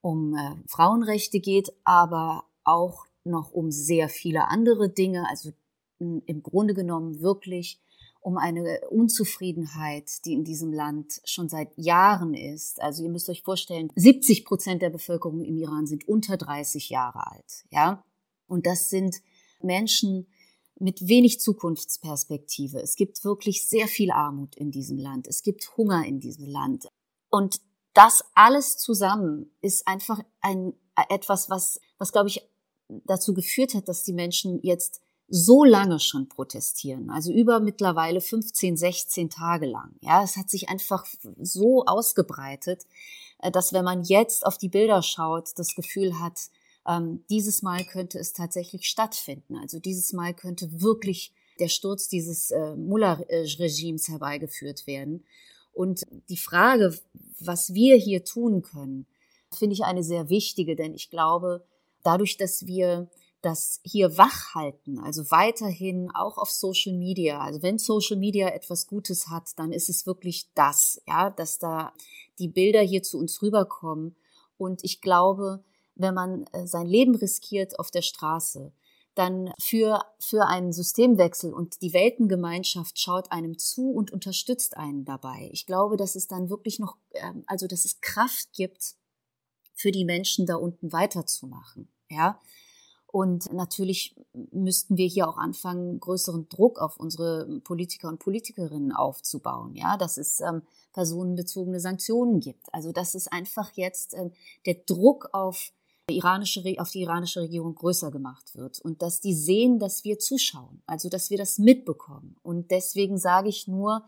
um äh, Frauenrechte geht, aber auch noch um sehr viele andere Dinge, also im Grunde genommen wirklich um eine Unzufriedenheit, die in diesem Land schon seit Jahren ist. Also ihr müsst euch vorstellen, 70 Prozent der Bevölkerung im Iran sind unter 30 Jahre alt, ja. Und das sind Menschen mit wenig Zukunftsperspektive. Es gibt wirklich sehr viel Armut in diesem Land. Es gibt Hunger in diesem Land. Und das alles zusammen ist einfach ein, etwas, was, was glaube ich dazu geführt hat, dass die Menschen jetzt so lange schon protestieren, also über mittlerweile 15, 16 Tage lang. Ja, es hat sich einfach so ausgebreitet, äh, dass wenn man jetzt auf die Bilder schaut, das Gefühl hat, ähm, dieses Mal könnte es tatsächlich stattfinden. Also dieses Mal könnte wirklich der Sturz dieses äh, Mullah-Regimes herbeigeführt werden. Und die Frage, was wir hier tun können, finde ich eine sehr wichtige, denn ich glaube, dadurch, dass wir das hier wach halten, also weiterhin auch auf Social Media. Also wenn Social Media etwas Gutes hat, dann ist es wirklich das, ja, dass da die Bilder hier zu uns rüberkommen. Und ich glaube, wenn man äh, sein Leben riskiert auf der Straße, dann für, für einen Systemwechsel und die Weltengemeinschaft schaut einem zu und unterstützt einen dabei. Ich glaube, dass es dann wirklich noch, ähm, also dass es Kraft gibt, für die Menschen da unten weiterzumachen. Ja. Und natürlich müssten wir hier auch anfangen, größeren Druck auf unsere Politiker und Politikerinnen aufzubauen, ja, dass es ähm, personenbezogene Sanktionen gibt. Also dass es einfach jetzt ähm, der Druck auf iranische, auf die iranische Regierung größer gemacht wird und dass die sehen, dass wir zuschauen, also dass wir das mitbekommen. Und deswegen sage ich nur,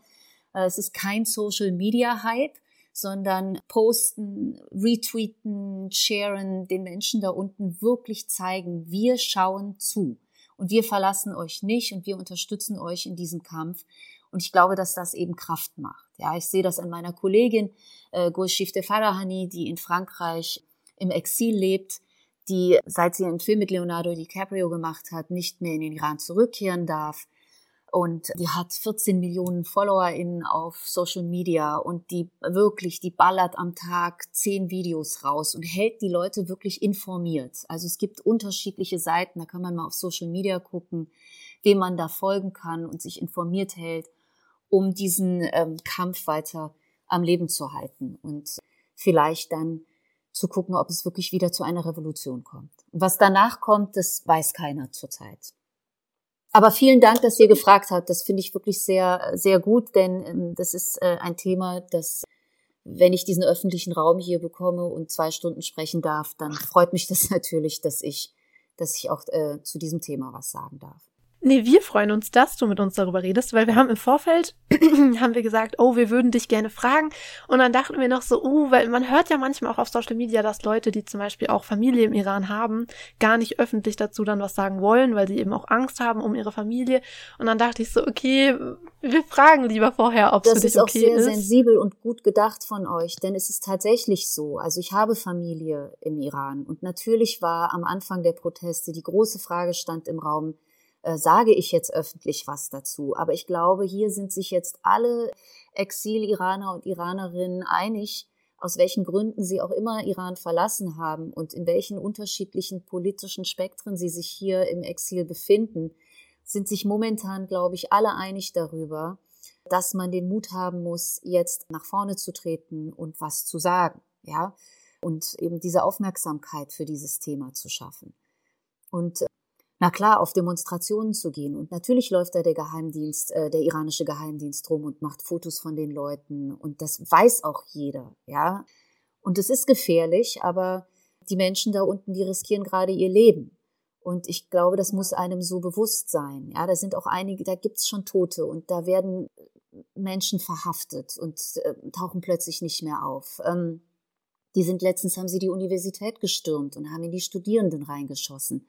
äh, es ist kein Social Media Hype, sondern posten, retweeten, sharen, den Menschen da unten wirklich zeigen, wir schauen zu und wir verlassen euch nicht und wir unterstützen euch in diesem Kampf. Und ich glaube, dass das eben Kraft macht. Ja, ich sehe das an meiner Kollegin äh, Gulshifte Farahani, die in Frankreich im Exil lebt, die, seit sie einen Film mit Leonardo DiCaprio gemacht hat, nicht mehr in den Iran zurückkehren darf. Und die hat 14 Millionen FollowerInnen auf Social Media und die wirklich, die ballert am Tag zehn Videos raus und hält die Leute wirklich informiert. Also es gibt unterschiedliche Seiten, da kann man mal auf Social Media gucken, wem man da folgen kann und sich informiert hält, um diesen ähm, Kampf weiter am Leben zu halten und vielleicht dann zu gucken, ob es wirklich wieder zu einer Revolution kommt. Was danach kommt, das weiß keiner zurzeit. Aber vielen Dank, dass ihr gefragt habt. Das finde ich wirklich sehr, sehr gut, denn ähm, das ist äh, ein Thema, das, wenn ich diesen öffentlichen Raum hier bekomme und zwei Stunden sprechen darf, dann freut mich das <laughs> natürlich, dass ich, dass ich auch äh, zu diesem Thema was sagen darf. Nee, wir freuen uns, dass du mit uns darüber redest, weil wir haben im Vorfeld, <clears throat> haben wir gesagt, oh, wir würden dich gerne fragen. Und dann dachten wir noch so, uh, weil man hört ja manchmal auch auf Social Media, dass Leute, die zum Beispiel auch Familie im Iran haben, gar nicht öffentlich dazu dann was sagen wollen, weil sie eben auch Angst haben um ihre Familie. Und dann dachte ich so, okay, wir fragen lieber vorher, ob es für dich okay ist. Das ist auch sehr sensibel und gut gedacht von euch, denn es ist tatsächlich so. Also ich habe Familie im Iran und natürlich war am Anfang der Proteste die große Frage stand im Raum, äh, sage ich jetzt öffentlich was dazu. Aber ich glaube, hier sind sich jetzt alle Exil-Iraner und Iranerinnen einig, aus welchen Gründen sie auch immer Iran verlassen haben und in welchen unterschiedlichen politischen Spektren sie sich hier im Exil befinden, sind sich momentan, glaube ich, alle einig darüber, dass man den Mut haben muss, jetzt nach vorne zu treten und was zu sagen, ja, und eben diese Aufmerksamkeit für dieses Thema zu schaffen. Und na klar, auf Demonstrationen zu gehen. Und natürlich läuft da der Geheimdienst, äh, der iranische Geheimdienst rum und macht Fotos von den Leuten. Und das weiß auch jeder, ja. Und es ist gefährlich, aber die Menschen da unten, die riskieren gerade ihr Leben. Und ich glaube, das muss einem so bewusst sein. Ja, da sind auch einige, da gibt's schon Tote und da werden Menschen verhaftet und äh, tauchen plötzlich nicht mehr auf. Ähm, die sind letztens haben sie die Universität gestürmt und haben in die Studierenden reingeschossen.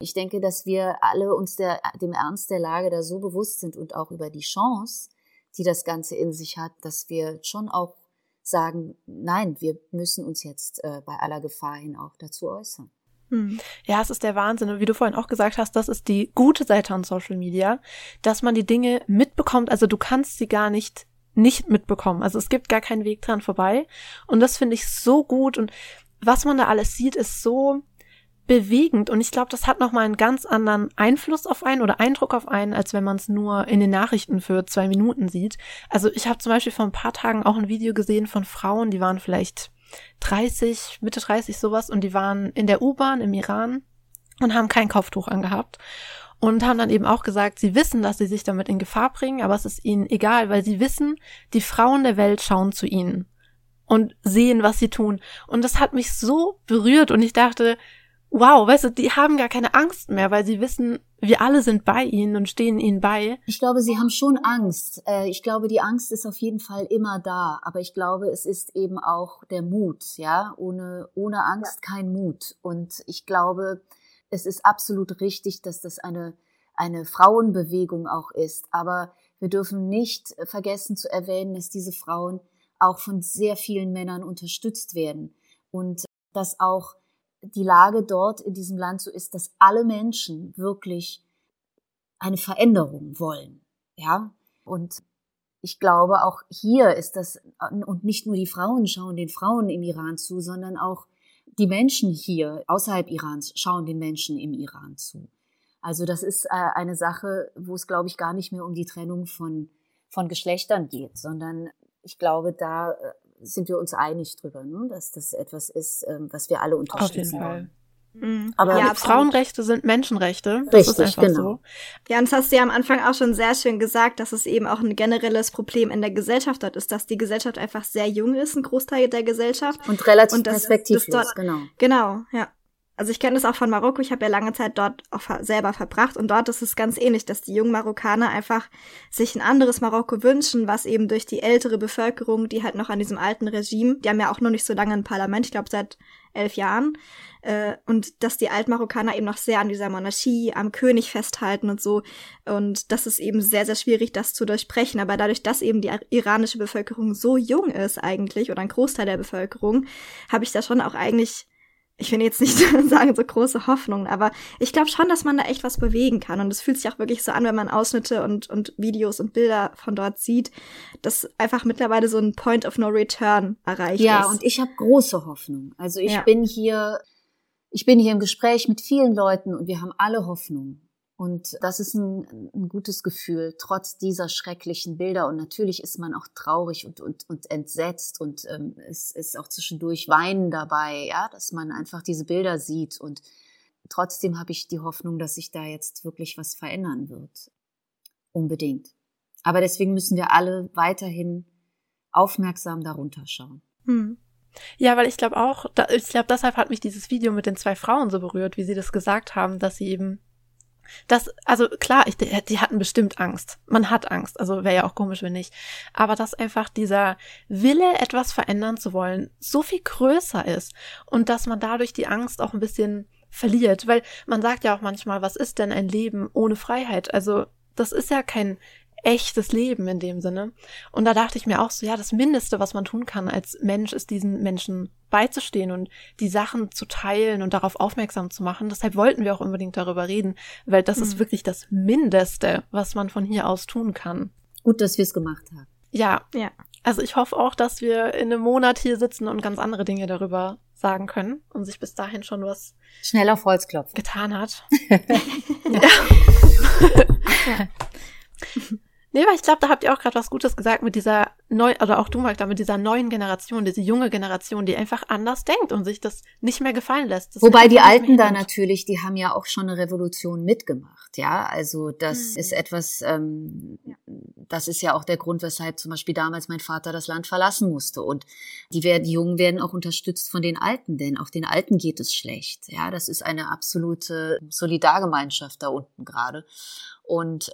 Ich denke, dass wir alle uns der, dem Ernst der Lage da so bewusst sind und auch über die Chance, die das Ganze in sich hat, dass wir schon auch sagen, nein, wir müssen uns jetzt äh, bei aller Gefahr hin auch dazu äußern. Hm. Ja, es ist der Wahnsinn. Und wie du vorhin auch gesagt hast, das ist die gute Seite an Social Media, dass man die Dinge mitbekommt. Also du kannst sie gar nicht nicht mitbekommen. Also es gibt gar keinen Weg dran vorbei. Und das finde ich so gut. Und was man da alles sieht, ist so bewegend und ich glaube, das hat nochmal einen ganz anderen Einfluss auf einen oder Eindruck auf einen, als wenn man es nur in den Nachrichten für zwei Minuten sieht. Also ich habe zum Beispiel vor ein paar Tagen auch ein Video gesehen von Frauen, die waren vielleicht 30, Mitte 30 sowas und die waren in der U-Bahn im Iran und haben kein Kopftuch angehabt und haben dann eben auch gesagt, sie wissen, dass sie sich damit in Gefahr bringen, aber es ist ihnen egal, weil sie wissen, die Frauen der Welt schauen zu ihnen und sehen, was sie tun. Und das hat mich so berührt und ich dachte, wow, weißt du, die haben gar keine Angst mehr, weil sie wissen, wir alle sind bei ihnen und stehen ihnen bei. Ich glaube, sie haben schon Angst. Äh, ich glaube, die Angst ist auf jeden Fall immer da. Aber ich glaube, es ist eben auch der Mut, ja. Ohne, ohne Angst ja. kein Mut. Und ich glaube, es ist absolut richtig, dass das eine, eine Frauenbewegung auch ist. Aber wir dürfen nicht vergessen zu erwähnen, dass diese Frauen auch von sehr vielen Männern unterstützt werden. Und dass auch die Lage dort in diesem Land so ist, dass alle Menschen wirklich eine Veränderung wollen. Ja, und ich glaube, auch hier ist das, und nicht nur die Frauen schauen den Frauen im Iran zu, sondern auch die Menschen hier außerhalb Irans schauen den Menschen im Iran zu. Also das ist äh, eine Sache, wo es, glaube ich, gar nicht mehr um die Trennung von, von Geschlechtern geht, sondern ich glaube, da äh, sind wir uns einig drüber, ne? dass das etwas ist, ähm, was wir alle unterstützen wollen. Mhm. Aber ja, Frauenrechte sind Menschenrechte. Das Richtig, ist einfach genau. so. Ja, und das hast du ja am Anfang auch schon sehr schön gesagt, dass es eben auch ein generelles Problem in der Gesellschaft dort ist, dass die Gesellschaft einfach sehr jung ist, ein Großteil der Gesellschaft. Und relativ und das, perspektivlos, das dort, genau. Genau, ja. Also ich kenne das auch von Marokko, ich habe ja lange Zeit dort auch selber verbracht und dort ist es ganz ähnlich, dass die jungen Marokkaner einfach sich ein anderes Marokko wünschen, was eben durch die ältere Bevölkerung, die halt noch an diesem alten Regime, die haben ja auch noch nicht so lange ein Parlament, ich glaube seit elf Jahren, äh, und dass die Altmarokkaner eben noch sehr an dieser Monarchie, am König festhalten und so. Und das ist eben sehr, sehr schwierig, das zu durchbrechen. Aber dadurch, dass eben die iranische Bevölkerung so jung ist eigentlich, oder ein Großteil der Bevölkerung, habe ich da schon auch eigentlich ich will jetzt nicht <laughs> sagen so große Hoffnung, aber ich glaube schon, dass man da echt was bewegen kann. Und es fühlt sich auch wirklich so an, wenn man Ausschnitte und, und Videos und Bilder von dort sieht, dass einfach mittlerweile so ein Point of No Return erreicht ja, ist. Ja, und ich habe große Hoffnung. Also ich ja. bin hier, ich bin hier im Gespräch mit vielen Leuten und wir haben alle Hoffnung. Und das ist ein, ein, gutes Gefühl, trotz dieser schrecklichen Bilder. Und natürlich ist man auch traurig und, und, und entsetzt und ähm, es ist auch zwischendurch Weinen dabei, ja, dass man einfach diese Bilder sieht. Und trotzdem habe ich die Hoffnung, dass sich da jetzt wirklich was verändern wird. Unbedingt. Aber deswegen müssen wir alle weiterhin aufmerksam darunter schauen. Hm. Ja, weil ich glaube auch, da, ich glaube, deshalb hat mich dieses Video mit den zwei Frauen so berührt, wie sie das gesagt haben, dass sie eben Das, also klar, ich, die hatten bestimmt Angst. Man hat Angst. Also wäre ja auch komisch, wenn nicht. Aber dass einfach dieser Wille, etwas verändern zu wollen, so viel größer ist und dass man dadurch die Angst auch ein bisschen verliert. Weil man sagt ja auch manchmal, was ist denn ein Leben ohne Freiheit? Also das ist ja kein echtes Leben in dem Sinne. Und da dachte ich mir auch so, ja, das Mindeste, was man tun kann als Mensch, ist diesen Menschen beizustehen und die Sachen zu teilen und darauf aufmerksam zu machen. Deshalb wollten wir auch unbedingt darüber reden, weil das mhm. ist wirklich das Mindeste, was man von hier aus tun kann. Gut, dass wir es gemacht haben. Ja, ja. Also ich hoffe auch, dass wir in einem Monat hier sitzen und ganz andere Dinge darüber sagen können und sich bis dahin schon was schnell auf Holzklopf getan hat. <laughs> <laughs> ja. ja. <laughs> Nee, aber ich glaube, da habt ihr auch gerade was Gutes gesagt mit dieser neu, oder auch du Magda, mit dieser neuen Generation, diese junge Generation, die einfach anders denkt und sich das nicht mehr gefallen lässt. Das Wobei die Alten da natürlich, die haben ja auch schon eine Revolution mitgemacht, ja. Also das mhm. ist etwas, ähm, das ist ja auch der Grund, weshalb zum Beispiel damals mein Vater das Land verlassen musste. Und die werden, die Jungen werden auch unterstützt von den Alten, denn auch den Alten geht es schlecht. Ja, das ist eine absolute Solidargemeinschaft da unten gerade. Und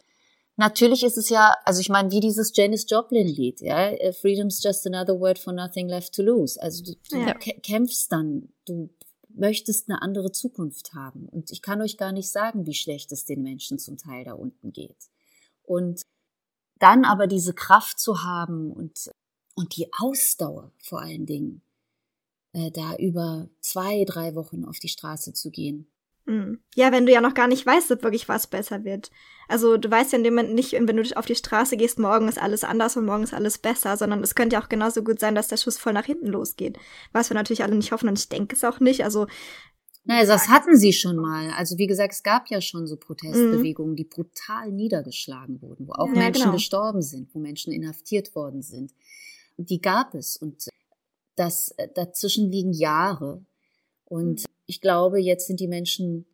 Natürlich ist es ja, also ich meine, wie dieses Janis Joplin Lied, ja, äh, Freedom's just another word for nothing left to lose. Also du, du ja. kämpfst dann, du möchtest eine andere Zukunft haben. Und ich kann euch gar nicht sagen, wie schlecht es den Menschen zum Teil da unten geht. Und dann aber diese Kraft zu haben und, und die Ausdauer vor allen Dingen, äh, da über zwei, drei Wochen auf die Straße zu gehen. Ja, wenn du ja noch gar nicht weißt, ob wirklich was besser wird. Also du weißt ja in dem Moment nicht, wenn du auf die Straße gehst, morgen ist alles anders und morgen ist alles besser, sondern es könnte ja auch genauso gut sein, dass der Schuss voll nach hinten losgeht. Was wir natürlich alle nicht hoffen und ich denke es auch nicht. Also naja, das hatten sie schon mal. Also wie gesagt, es gab ja schon so Protestbewegungen, mhm. die brutal niedergeschlagen wurden, wo auch ja, Menschen genau. gestorben sind, wo Menschen inhaftiert worden sind. Die gab es und das äh, dazwischen liegen Jahre. Und mhm ich glaube, jetzt sind die Menschen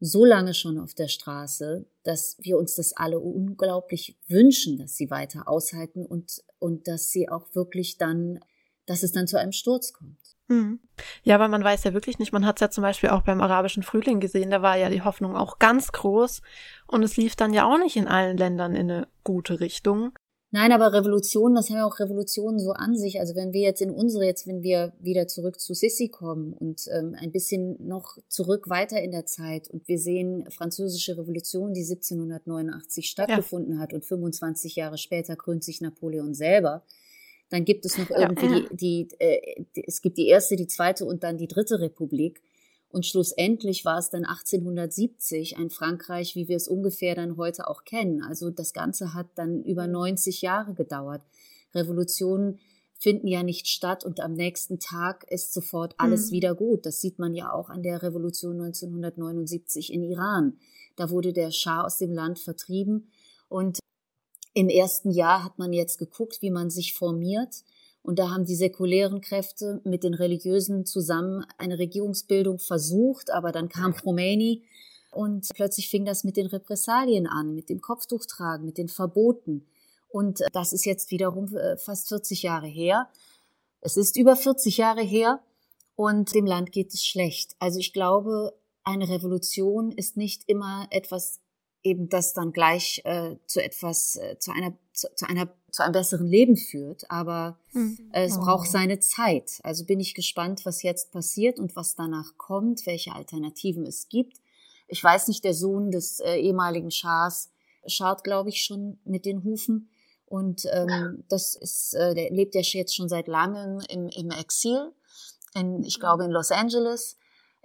so lange schon auf der Straße, dass wir uns das alle unglaublich wünschen, dass sie weiter aushalten und, und dass sie auch wirklich dann, dass es dann zu einem Sturz kommt. Mhm. Ja, aber man weiß ja wirklich nicht. Man hat es ja zum Beispiel auch beim arabischen Frühling gesehen. Da war ja die Hoffnung auch ganz groß. Und es lief dann ja auch nicht in allen Ländern in eine gute Richtung. Nein, aber Revolutionen, das haben ja auch Revolutionen so an sich. Also wenn wir jetzt in unsere, jetzt wenn wir wieder zurück zu Sissi kommen und ähm, ein bisschen noch zurück weiter in der Zeit und wir sehen französische Revolution, die 1789 stattgefunden ja. hat und 25 Jahre später krönt sich Napoleon selber, dann gibt es noch irgendwie ja, ja. die, die, äh, die, es gibt die erste, die zweite und dann die dritte Republik. Und schlussendlich war es dann 1870 ein Frankreich, wie wir es ungefähr dann heute auch kennen. Also das Ganze hat dann über 90 Jahre gedauert. Revolutionen finden ja nicht statt und am nächsten Tag ist sofort alles mhm. wieder gut. Das sieht man ja auch an der Revolution 1979 in Iran. Da wurde der Schah aus dem Land vertrieben und im ersten Jahr hat man jetzt geguckt, wie man sich formiert und da haben die säkulären Kräfte mit den religiösen zusammen eine Regierungsbildung versucht, aber dann kam Khomeini und plötzlich fing das mit den Repressalien an, mit dem Kopftuchtragen, mit den Verboten. Und das ist jetzt wiederum äh, fast 40 Jahre her. Es ist über 40 Jahre her und dem Land geht es schlecht. Also ich glaube, eine Revolution ist nicht immer etwas eben das dann gleich äh, zu etwas, äh, zu einer, zu, zu, einer, zu einem besseren Leben führt. Aber mhm. äh, es oh. braucht seine Zeit. Also bin ich gespannt, was jetzt passiert und was danach kommt, welche Alternativen es gibt. Ich weiß nicht, der Sohn des äh, ehemaligen Schahs schaut, glaube ich, schon mit den Hufen. Und ähm, das ist, äh, der lebt ja jetzt schon seit langem im, im Exil, in, ich glaube in Los Angeles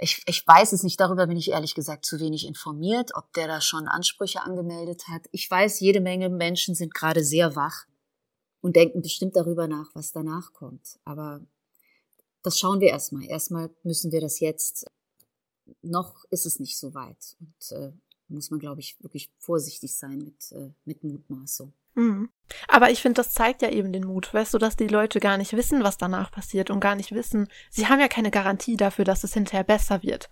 ich, ich weiß es nicht, darüber bin ich ehrlich gesagt zu wenig informiert, ob der da schon Ansprüche angemeldet hat. Ich weiß, jede Menge Menschen sind gerade sehr wach und denken bestimmt darüber nach, was danach kommt. Aber das schauen wir erstmal. Erstmal müssen wir das jetzt, noch ist es nicht so weit. Und äh, muss man, glaube ich, wirklich vorsichtig sein mit, äh, mit Mutmaßung. Mhm. Aber ich finde, das zeigt ja eben den Mut, weißt du, dass die Leute gar nicht wissen, was danach passiert und gar nicht wissen, sie haben ja keine Garantie dafür, dass es hinterher besser wird.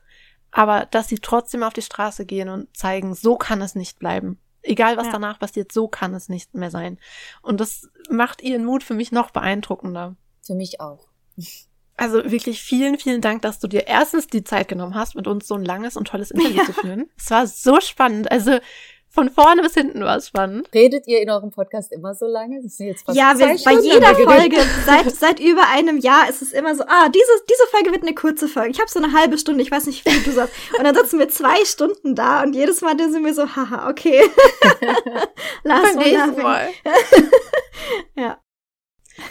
Aber dass sie trotzdem auf die Straße gehen und zeigen, so kann es nicht bleiben. Egal was ja. danach passiert, so kann es nicht mehr sein. Und das macht ihren Mut für mich noch beeindruckender. Für mich auch. Also wirklich vielen, vielen Dank, dass du dir erstens die Zeit genommen hast, mit uns so ein langes und tolles Interview <laughs> zu führen. Es war so spannend. Also von vorne bis hinten war es spannend. Redet ihr in eurem Podcast immer so lange? Das sind jetzt fast ja, wir, bei jeder Folge, seit, seit über einem Jahr ist es immer so, ah, diese, diese Folge wird eine kurze Folge. Ich habe so eine halbe Stunde, ich weiß nicht, wie du sagst. Und dann sitzen wir zwei Stunden da und jedes Mal sind wir so, haha, okay. <laughs> Lass mal. mal. <laughs> ja.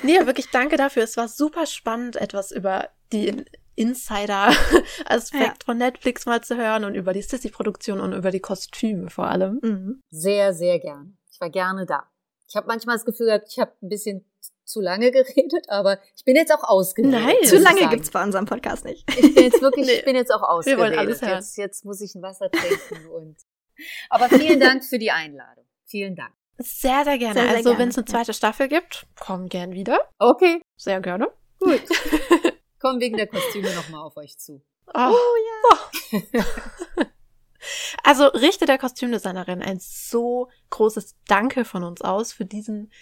Nee, wirklich danke dafür. Es war super spannend, etwas über die Insider-Aspekt ja. von Netflix mal zu hören und über die Sissy-Produktion und über die Kostüme vor allem. Mhm. Sehr, sehr gern. Ich war gerne da. Ich habe manchmal das Gefühl gehabt, ich habe ein bisschen zu lange <laughs> geredet, aber ich bin jetzt auch ausgeredet. Nein, zu lange gibt's bei unserem Podcast nicht. Ich bin jetzt wirklich, <laughs> nee. ich bin jetzt auch ausgeredet. Wir wollen alles hören. Jetzt, jetzt muss ich ein Wasser trinken <laughs> und. Aber vielen Dank für die Einladung. Vielen Dank. Sehr, sehr gerne. Sehr, sehr also, wenn es eine zweite Staffel gibt, komm gern wieder. Okay. Sehr gerne. Gut. Kommen wegen der Kostüme nochmal auf euch zu. Oh, oh ja. <laughs> also richte der Kostümdesignerin ein so großes Danke von uns aus für diesen,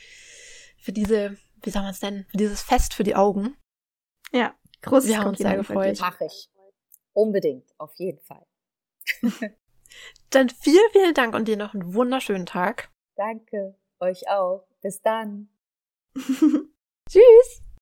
für diese, wie soll man es nennen, für dieses Fest für die Augen. Ja, großes Wir haben uns sehr gefreut. Mach ich. Unbedingt, auf jeden Fall. <laughs> Dann vielen, vielen Dank und dir noch einen wunderschönen Tag. Danke, euch auch. Bis dann. Tschüss. <laughs>